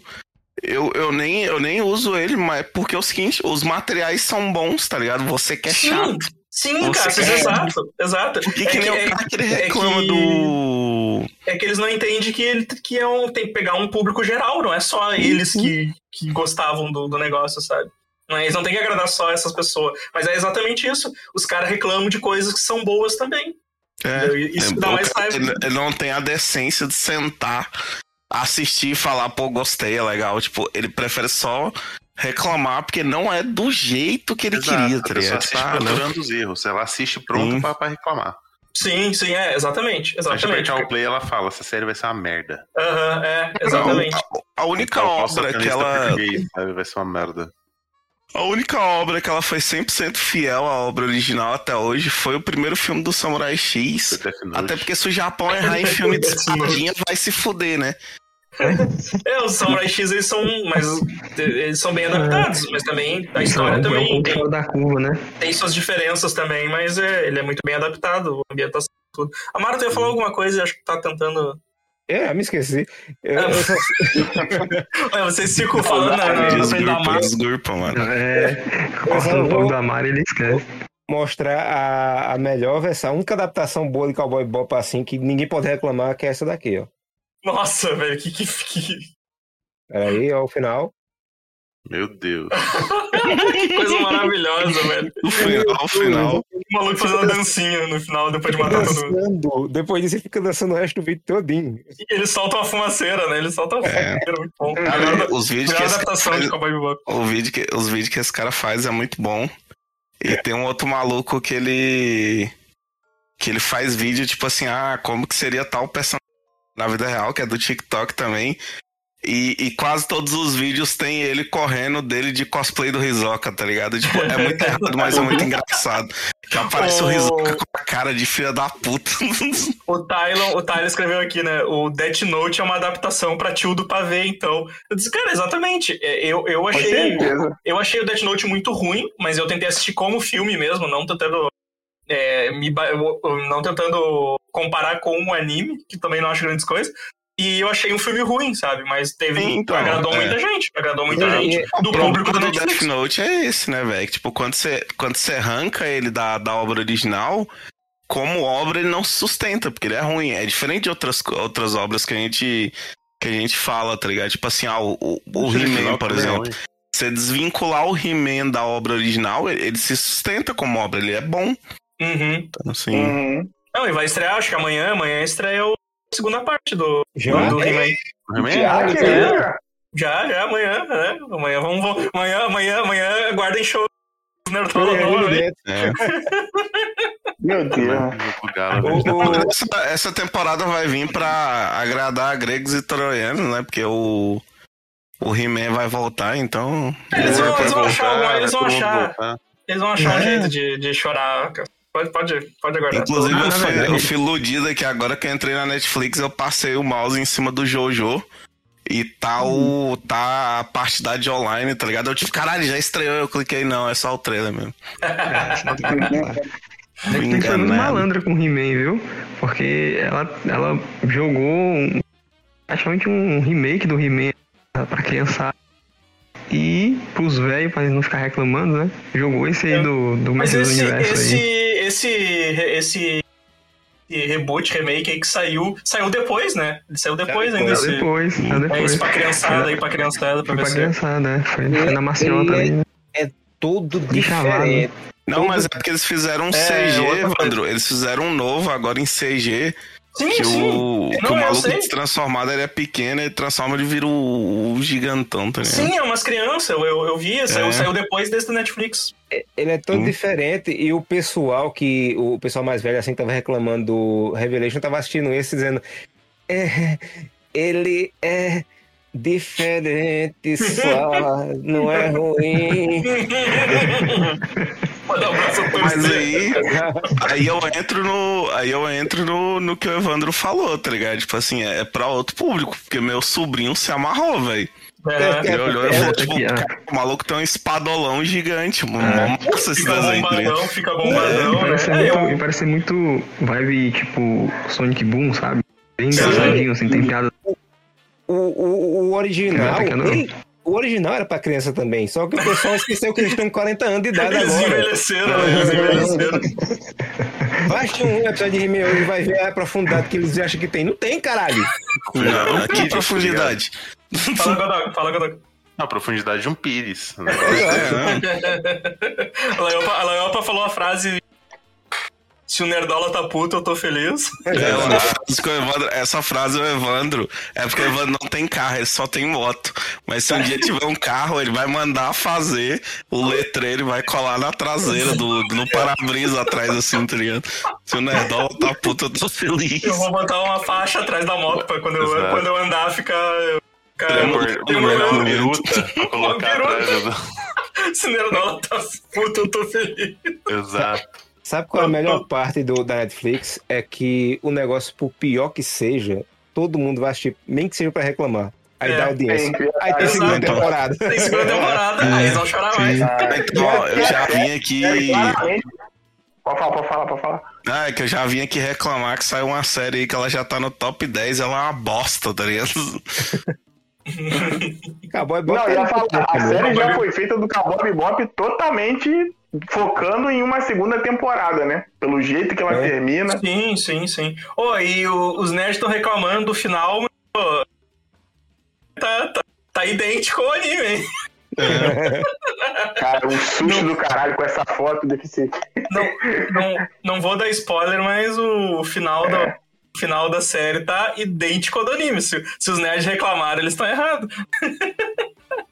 eu, eu, nem, eu nem uso ele, mas porque é o seguinte, os materiais são bons, tá ligado? Você que é Sim, chato. sim, Você cara, quer- exato, exato. Porque É que nem que- o cara que ele é reclama que- do. É que eles não entendem que, ele, que é um, tem que pegar um público geral, não é só eles que, que gostavam do, do negócio, sabe? Não é- Eles não têm que agradar só essas pessoas. Mas é exatamente isso. Os caras reclamam de coisas que são boas também. É, Isso é, dá mais raiva. ele, ele não tem a decência de sentar, assistir e falar, pô, gostei, é legal. Tipo, ele prefere só reclamar porque não é do jeito que ele Exato, queria, a tá pessoa ligado? assiste Tipo, ah, não. procurando os erros. Ela assiste pronta Sim. pra, pra reclamar. Sim, sim, é, exatamente. A Exatamente. Super Play ela fala, essa série vai ser uma merda. Aham, é, exatamente. A, a única Então, obra que ela. sabe? Vai ser uma merda. A única obra que ela foi 100% fiel à obra original até hoje foi o primeiro filme do Samurai X. Até porque se o Japão errar em filme de espadinha, vai se fuder, né? É, os Samurai X eles são, mas eles são bem adaptados, mas também a história é um também ponto tem, fora da curva, né? tem suas diferenças também, mas é, ele é muito bem adaptado, a ambientação tudo. A Mara, tu ia falar alguma coisa e acho que tá tentando. É, me esqueci. Eu, eu só- *laughs* Olha, vocês ficam falando na, frente da mano. É, só cortando o pau da Mari, ele esquece. mostrar a, a melhor versão, a única adaptação boa de Cowboy Bop assim que ninguém pode reclamar que é essa daqui, ó. Nossa, velho, que, que, que, Peraí, ó, o final. Meu Deus. que coisa maravilhosa, velho. O final, o final. O maluco fazendo uma dancinha no final, depois de matar todo mundo. Depois disso ele fica dançando o resto do vídeo todinho. E ele solta uma fumaceira, né? Ele solta uma É. fumaceira, muito bom. Cara, Melhor, os vídeos que melhor esse cara adaptação faz, de Cowboy Bebop. o vídeo que, os vídeos que esse cara faz é muito bom. E tem um outro maluco que ele que ele faz vídeo tipo assim, ah, como que seria tal personagem na vida real, que é do TikTok também. E, e quase todos os vídeos tem ele correndo dele de cosplay do Rizoka, tá ligado? Tipo, é muito errado, mas é muito engraçado. Que aparece o. Rizoka com a cara de filha da puta. *laughs* O Tylon, o Tylon escreveu aqui, né? O Death Note é uma adaptação pra tio do pavê, então. Eu disse, cara, exatamente. É, Eu, eu achei. Eu achei o Death Note muito ruim, mas eu tentei assistir como filme mesmo, não tentando. é, me, não tentando comparar com o anime, que também não acho grandes coisas. E eu achei um filme ruim, sabe? Mas teve. Então, agradou é. muita gente. Agradou muita E- gente. e- Do O público do Death. Note é esse, né, velho? Tipo, quando você, quando você arranca ele da, da obra original, como obra ele não se sustenta, porque ele é ruim. É diferente de outras, outras obras que a gente que a gente fala, tá ligado? Tipo assim, ah, o, o, o He-Man, por exemplo. Você desvincular o He-Man da obra original, ele, ele se sustenta como obra, ele é bom. Uhum. Então, assim, Uhum. Não, e vai estrear, acho que amanhã, amanhã estreia a segunda parte do, Já? do He-Man. Já, que é. isso, cara? Já, já, amanhã, né? Amanhã vamos. vamos- Amanhã, amanhã, amanhã, guardem show. Nerdola nova, é. *laughs* Meu Deus. O- o- Essa, essa temporada vai vir pra agradar gregos e troianos, né? Porque o, o He-Man vai voltar, então. Eles vão, eles vão achar voltar, eles vão achar. voltar. Eles vão achar um É. jeito de, de chorar. cara. Pode, pode, pode aguardar. Inclusive, Ah, eu, fui, eu fui iludido que agora que eu entrei na Netflix, eu passei o mouse em cima do Jojo. E tá o. tá a parte da de online, tá ligado? Eu tive, caralho, já estreou, eu cliquei, não, é só o trailer mesmo. *laughs* Que ser muito malandra com He-Man, viu? Porque ela, ela jogou um, praticamente um remake do He-Man pra criançada. E pros velhos, pra eles não ficar reclamando, né? Jogou esse aí do, do Mas Mestre do esse, Universo esse, aí. Esse, esse, reboot, remake aí que saiu, saiu depois, né? Ele saiu depois ainda. Saiu depois, saiu é depois. isso pra criançada aí, pra criançada, pra ver se... criançada, né? Foi, foi na maciota Ele- ali, né? Tudo De chavado. diferente. Não, mas é porque eles fizeram um É, CG. Evandro. Eles fizeram um novo agora em CG. Sim, Que sim. o, que Não, o maluco sei. transformado ele é pequeno, ele transforma, ele vira o, o gigantão, tá ligado? Sim, é umas crianças, eu, eu, eu vi, saiu, É. saiu depois desse do Netflix. Ele é todo Hum. diferente e o pessoal que o pessoal mais velho assim que tava reclamando do Revelation tava assistindo esse dizendo é, ele é diferente *laughs* só, não é ruim. *laughs* Mandar um abraço todos. Mas aí, aí eu entro no. Aí eu entro no, no que o Evandro falou, tá ligado? Tipo assim, é, é pra outro público, porque meu sobrinho se amarrou, velho. É, Ele olhou e falou, tipo, aqui, ó. "Cara, o maluco tem um espadolão gigante, mano. É. Massa esse fica desenho, tá bombadão, fica bombadão, né? Parece, É, muito, parece muito vibe tipo Sonic Boom, sabe? Bem engraçadinho, assim, tem piada. O, o, o original, Não, não. ele- o original era pra criança também, só que o pessoal esqueceu que eles têm 40 anos de idade Eles agora. envelheceram, eles envelheceram. Baixa um episódio de He-Man hoje e vai ver a profundidade que eles acham que tem. Não tem, caralho. Não, que profundidade. Fala, Godoc, fala, Godoc. Na profundidade de um pires. né? É, *laughs* A Laiopa, a Laiopa falou a frase Se o Nerdola tá puto, eu tô feliz. É, o Evandro- essa frase é o Evandro é porque o Evandro não tem carro, ele só tem moto. Mas se um dia tiver um carro, ele vai mandar fazer o letreiro e vai colar na traseira do, no para-brisa atrás assim, tá ligado? Se o Nerdola tá puto, eu tô feliz. Eu vou botar uma faixa atrás da moto pra quando eu, quando eu andar ficar. por uma biruta pra colocar atrás do- *laughs* Se o Nerdola tá puto, eu tô feliz. Exato. Sabe qual é a melhor parte do, da Netflix? É que o negócio, por pior que seja, todo mundo vai assistir, nem que seja pra reclamar. Aí É, dá audiência. tem- Aí tem segunda temporada. Tem segunda temporada, aí eles vão chorar mais. Então, ó, eu já vim aqui. Claramente. Pode falar, pode falar, pode falar. Ah, é que eu já vim aqui reclamar que saiu uma série aí que ela já tá no top 10, ela é uma bosta, tá ligado? *laughs* Acabou, é Não, ia falar, a série já foi feita do Cowboy Bebop totalmente focando em uma segunda temporada, né? Pelo jeito que ela É. termina. Sim, sim, sim. Ô, e o- os nerds estão reclamando do final, mas, pô, tá, tá, tá idêntico ao anime, hein? *laughs* Cara, um susto do caralho com essa foto desse. Não, não, não vou dar spoiler, mas o final da, o final da série tá idêntico ao do anime. Se, se os nerds reclamaram, eles estão errados.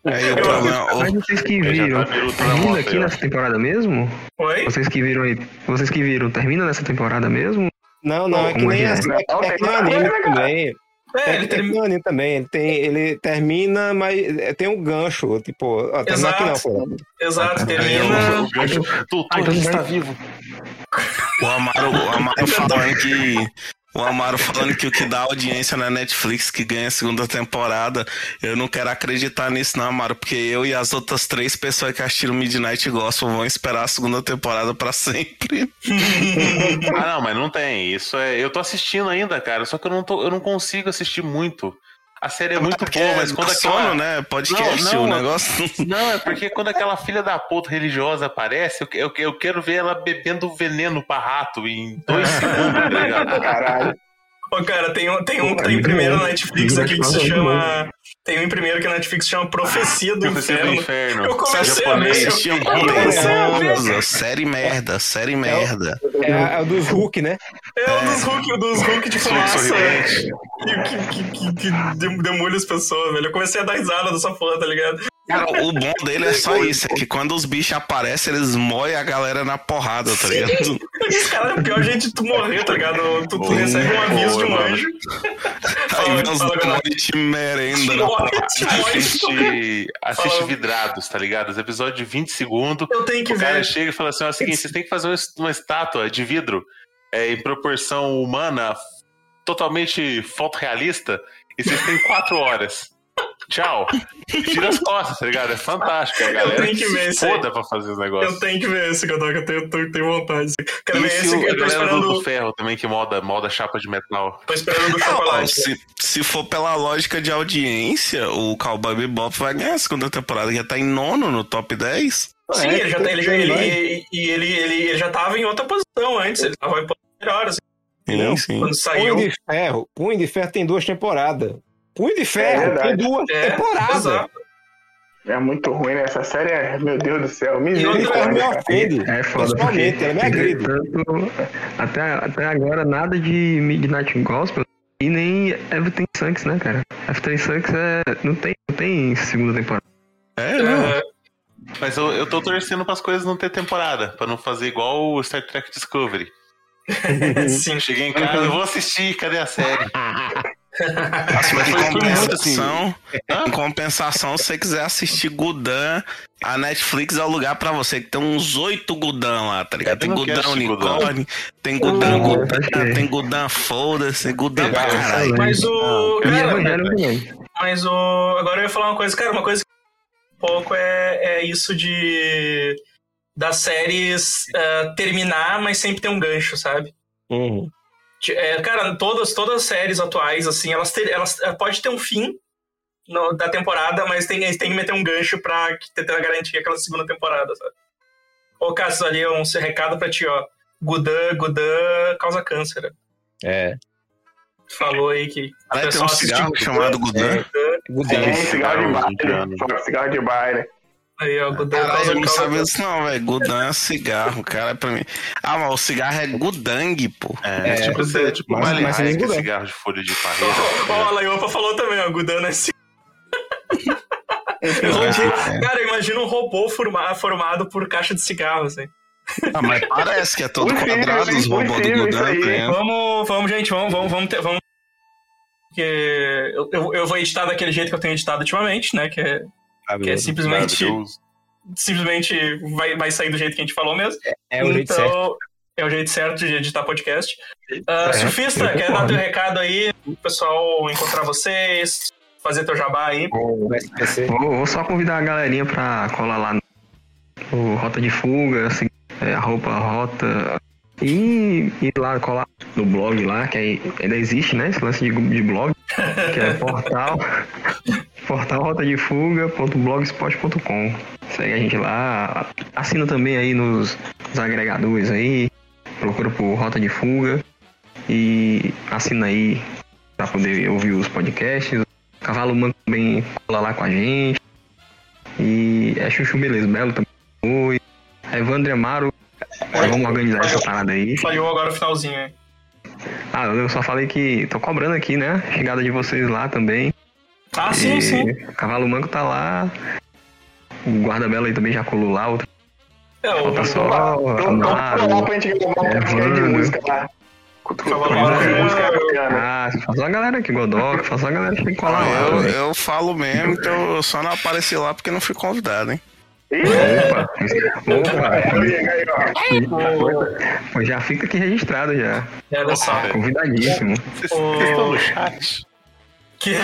Aí o problema. Mas o- vocês que viram, tá termina aqui nessa temporada mesmo? Oi? Vocês que viram aí, vocês que viram, termina nessa temporada mesmo? Não, não, é que Como nem é? a- é, Não, é tem que nem anime também. É, É, ele termina. o anime também. Ele, tem, ele termina, mas é, tem um gancho. Tipo, ó, termina aqui não, Exato. pô. Exato, termina. o gancho. Então ele vai- está vivo. *laughs* O Amaro, o Amaro falando que. O Amaro falando que o que dá audiência na Netflix que ganha a segunda temporada. Eu não quero acreditar nisso, não, Amaro, porque eu e as outras três pessoas que assistiram Midnight Gospel vão esperar a segunda temporada pra sempre. Ah, não, mas não tem. Isso é. Eu tô assistindo ainda, cara. Só que eu não, tô, eu não consigo assistir muito. A série é muito Porque boa, mas quando dá aquela. sono, né? Podcast, Não, não, o negócio. *laughs* Não, é porque quando aquela filha da puta religiosa aparece, eu, eu, eu quero ver ela bebendo veneno pra rato em dois segundos, tá ligado? Caralho. Ô, cara, tem um, tem um que tá em primeiro na Netflix aqui que se chama. Tem um em primeiro que na Netflix chama Profecia do Profecia do Inferno. Eu comecei a ver. Nossa, série merda, série merda. É, é o dos Hulk, né? É um dos Hulk, dos Hulk de fumaça sorridente. que, que, que, que, que dem- demolha as pessoas, velho. Eu comecei a dar risada dessa porra, tá ligado? Cara, o bom dele é só isso, é que quando os bichos aparecem, eles moem a galera na porrada, tá ligado? *laughs* Cara é o pior de tu morrer, tá ligado? Tu, tu recebe um aviso de um anjo. Aí vem os demônios te merenda na porrada. te morre. Assiste, assiste vidrados, tá ligado? Os episódios de 20 segundos. Eu tenho que O cara ver. chega e fala assim: ó, é o seguinte, vocês têm que fazer uma estátua de vidro é, em proporção humana, totalmente fotorrealista, e vocês têm quatro horas. Tchau. Tira as costas, tá ligado? É fantástico. A galera tenho que ver aí. foda pra fazer os Eu negócios. tenho que ver esse, Godoka. Eu tenho, tenho, tenho vontade. Quero ver se esse o- eu tô galera do, do esperando. ferro também que molda, molda chapa de metal. Tô esperando do Ó, chocolate. se, se for pela lógica de audiência, o Cowboy Bebop vai ganhar a segunda temporada, que já tá em nono no top 10. Sim, É, ele já, tá, ele, já, ele ele, e ele, ele, ele já tava em outra posição antes. Ele tava em posição melhor, assim, Sim, sim. quando saiu. Punho de Ferro. Punho de Ferro tem duas temporadas. Punho de Ferro verdade. tem duas É, temporadas. exato. É muito ruim, né? Essa série é. Meu Deus do céu. Ele me Misericórdia. cara. ofende. É foda, Pessoalmente, porque ela me agride. tanto, até, até agora nada de Midnight Gospel e nem Everything Sucks, né, cara? Everything Sucks é, não, tem, não tem segunda temporada. É, não. É, Mas eu, eu tô torcendo pras coisas não ter temporada, pra não fazer igual o Star Trek Discovery. sim. *laughs* Cheguei em casa, eu vou assistir, cadê a série? *laughs* Mas em foi tudo muito compensação, em compensação, se você quiser assistir Gudan, a Netflix é o lugar pra você, que tem uns oito Gudan lá, tá ligado? Tem Gudan Unicórnio, tem Gudan. Gudan, tem Gudan Foda-se, Gudan pra caralho. Mas o. Cara, mas o. Agora eu ia falar uma coisa, cara, uma coisa que um pouco é, é isso de. Das séries eh, terminar, mas sempre tem um gancho, sabe? Uhum. É, cara, todas, todas as séries atuais, assim, elas, ter, elas eh, pode ter um fim no- da temporada, mas tem, eles têm que meter um gancho pra tentar garantir aquela segunda temporada, sabe? Ô, Cassius, ali é um recado pra ti, ó. Gudan, Gudan causa câncer. É. Falou aí que. Aí tem um cigarro chamado Gudan. Gudan. Gudan. Tem cigarro de baile. cigarro de baile. Aí, ó, Gudan Caralho, causa eu não causa- sabia disso não, velho. Gudan é cigarro, cara, pra mim. Ah, mas o cigarro é Gudang, pô. É, É, tipo, você, tipo mas- mas que é mudam. cigarro de folha de parreira. Ó, a Laiopa falou também, ó, Gudana é assim. É. Cara, imagina um robô forma- formado por caixa de cigarro, assim. Ah, mas parece que é todo Possível, quadrado os hein? robôs do Gudan, tá? Vamos, vamos, gente, vamos, vamos, vamos ter. Vamos... Porque eu, eu, eu vou editar daquele jeito que eu tenho editado ultimamente, né? Que é, que é simplesmente, simplesmente vai, vai sair do jeito que a gente falou mesmo. É o jeito então, certo. é o jeito certo de editar podcast. É, surfista, quer dar teu recado aí, o pessoal encontrar vocês, fazer teu jabá aí. Vou, vou só convidar a galerinha pra colar lá no, Rota de Fuga, assim, é, arroba Rota. E ir lá colar no blog lá, que aí ainda existe, né? Esse lance de, de blog, que é *laughs* portal. Portal rotadefuga.blogspot.com. Segue a gente lá. Assina também aí nos, nos agregadores aí. Procura por Rota de Fuga. E assina aí pra poder ouvir os podcasts. Cavalo Manco também cola lá com a gente. E é Chuchu Beleza Belo também foi. A Evandro Amaro. Oi. Vamos organizar essa parada aí. Falhou agora o finalzinho aí. Ah, eu só falei que tô cobrando aqui, né? Chegada de vocês lá também. Ah, sim, E sim. Cavalo Manco tá lá. O Guarda Belo aí também já colou lá. Outro É, o, falta só. Então, então, lá pra gente gravar um podcast de música lá. Música Manco. bacana. Ah, faz uma galera aqui, Godoc, faz uma galera que tem que colar lá. Eu, eu falo mesmo, então eu só não apareci lá porque não fui convidado, hein? Ih, Opa, opa, já fica aqui registrado já. é, olha só. Convidadíssimo. Vocês estão no chat? Que...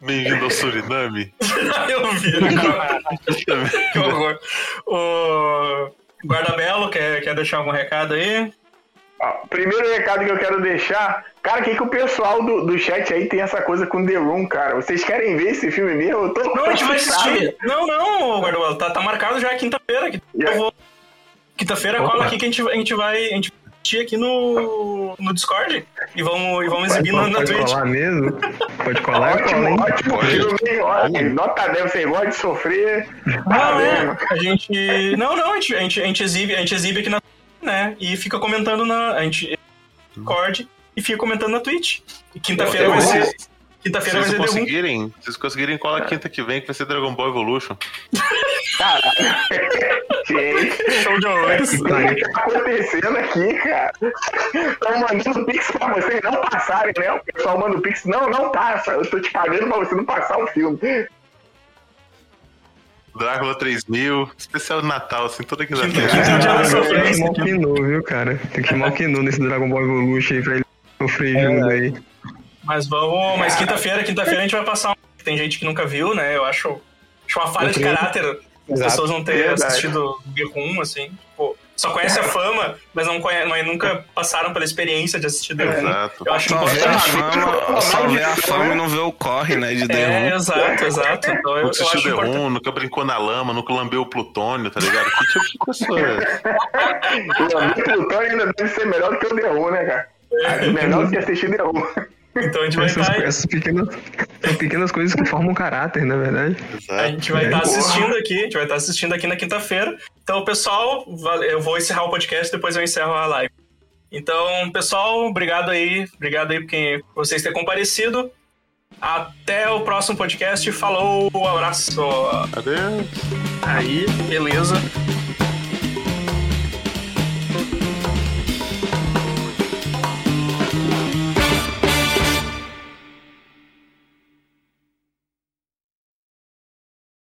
Bem-vindo ao Suriname. *laughs* Eu vi, *laughs* que horror. O Guardabelo, quer, quer deixar algum recado aí? Ó, primeiro recado que eu quero deixar, cara, que que o pessoal do, do chat aí tem essa coisa com The Room, cara? Vocês querem ver esse filme mesmo? Eu tô Não, a gente vai assistir. Não, não, Guardabelo, tá, tá marcado já quinta-feira. que Eu vou... Quinta-feira cola aqui que a gente, a gente vai. A gente vai assistir aqui no, no Discord e vamos, e vamos exibir na, na Pode Twitch. colar mesmo? Pode colar, cola, Ótimo, ótimo filme? Olha, Nota 10, você gosta de sofrer. Não, Parabéns. é, a gente. Não, não, a gente, a gente, a gente exibe, a gente exibe aqui na né? E fica comentando na. A gente Discord e fica comentando na Twitch. E quinta-feira vai ser. Quinta-feira vai conseguirem, se vocês conseguirem, cola quinta que vem, que vai ser Dragon Ball Evolution. Gente, Show de horrores. o que tá acontecendo aqui, cara? Estão mandando pix pra vocês não passarem, né? O pessoal manda o pix. Não, não passa. Eu tô te pagando pra você não passar o filme. Drácula 3000, especial de Natal, assim, toda dia da Tem que chamar o Kinu, viu, cara? Tem que chamar o Kinu nesse Dragon Ball Evolution aí pra ele sofrer junto aí. Mas vamos. Mas quinta-feira, quinta-feira a gente vai passar um. Tem gente que nunca viu, né? Eu acho, acho uma falha de caráter as Exato. pessoas não terem Verdade. assistido o G1, assim. Tipo, só conhece a fama, mas não conhe... mas nunca passaram pela experiência de assistir The Room. Exato. Eu acho Só vê a importante. fama, só vê a fama e não vê o corre, né, de É, derrubo. exato, exato. Então eu, Nunca assistiu The importante. Room, nunca brincou na lama, nunca lambeu o plutônio, tá ligado? Que tipo de pessoa é essa? *laughs* O Plutônio ainda deve ser melhor do que o D1, né, cara? Melhor do que assistir D1. Então a gente vai Essas, estar. essas pequenas, são pequenas coisas que formam caráter, na verdade. Exato. A gente vai estar assistindo aqui, a gente vai estar assistindo aqui na quinta-feira. Então, pessoal, eu vou encerrar o podcast, depois eu encerro a live. Então, pessoal, obrigado aí, obrigado aí por quem- por vocês terem comparecido. Até o próximo podcast. Falou, um abraço. Adeus. Aí, beleza.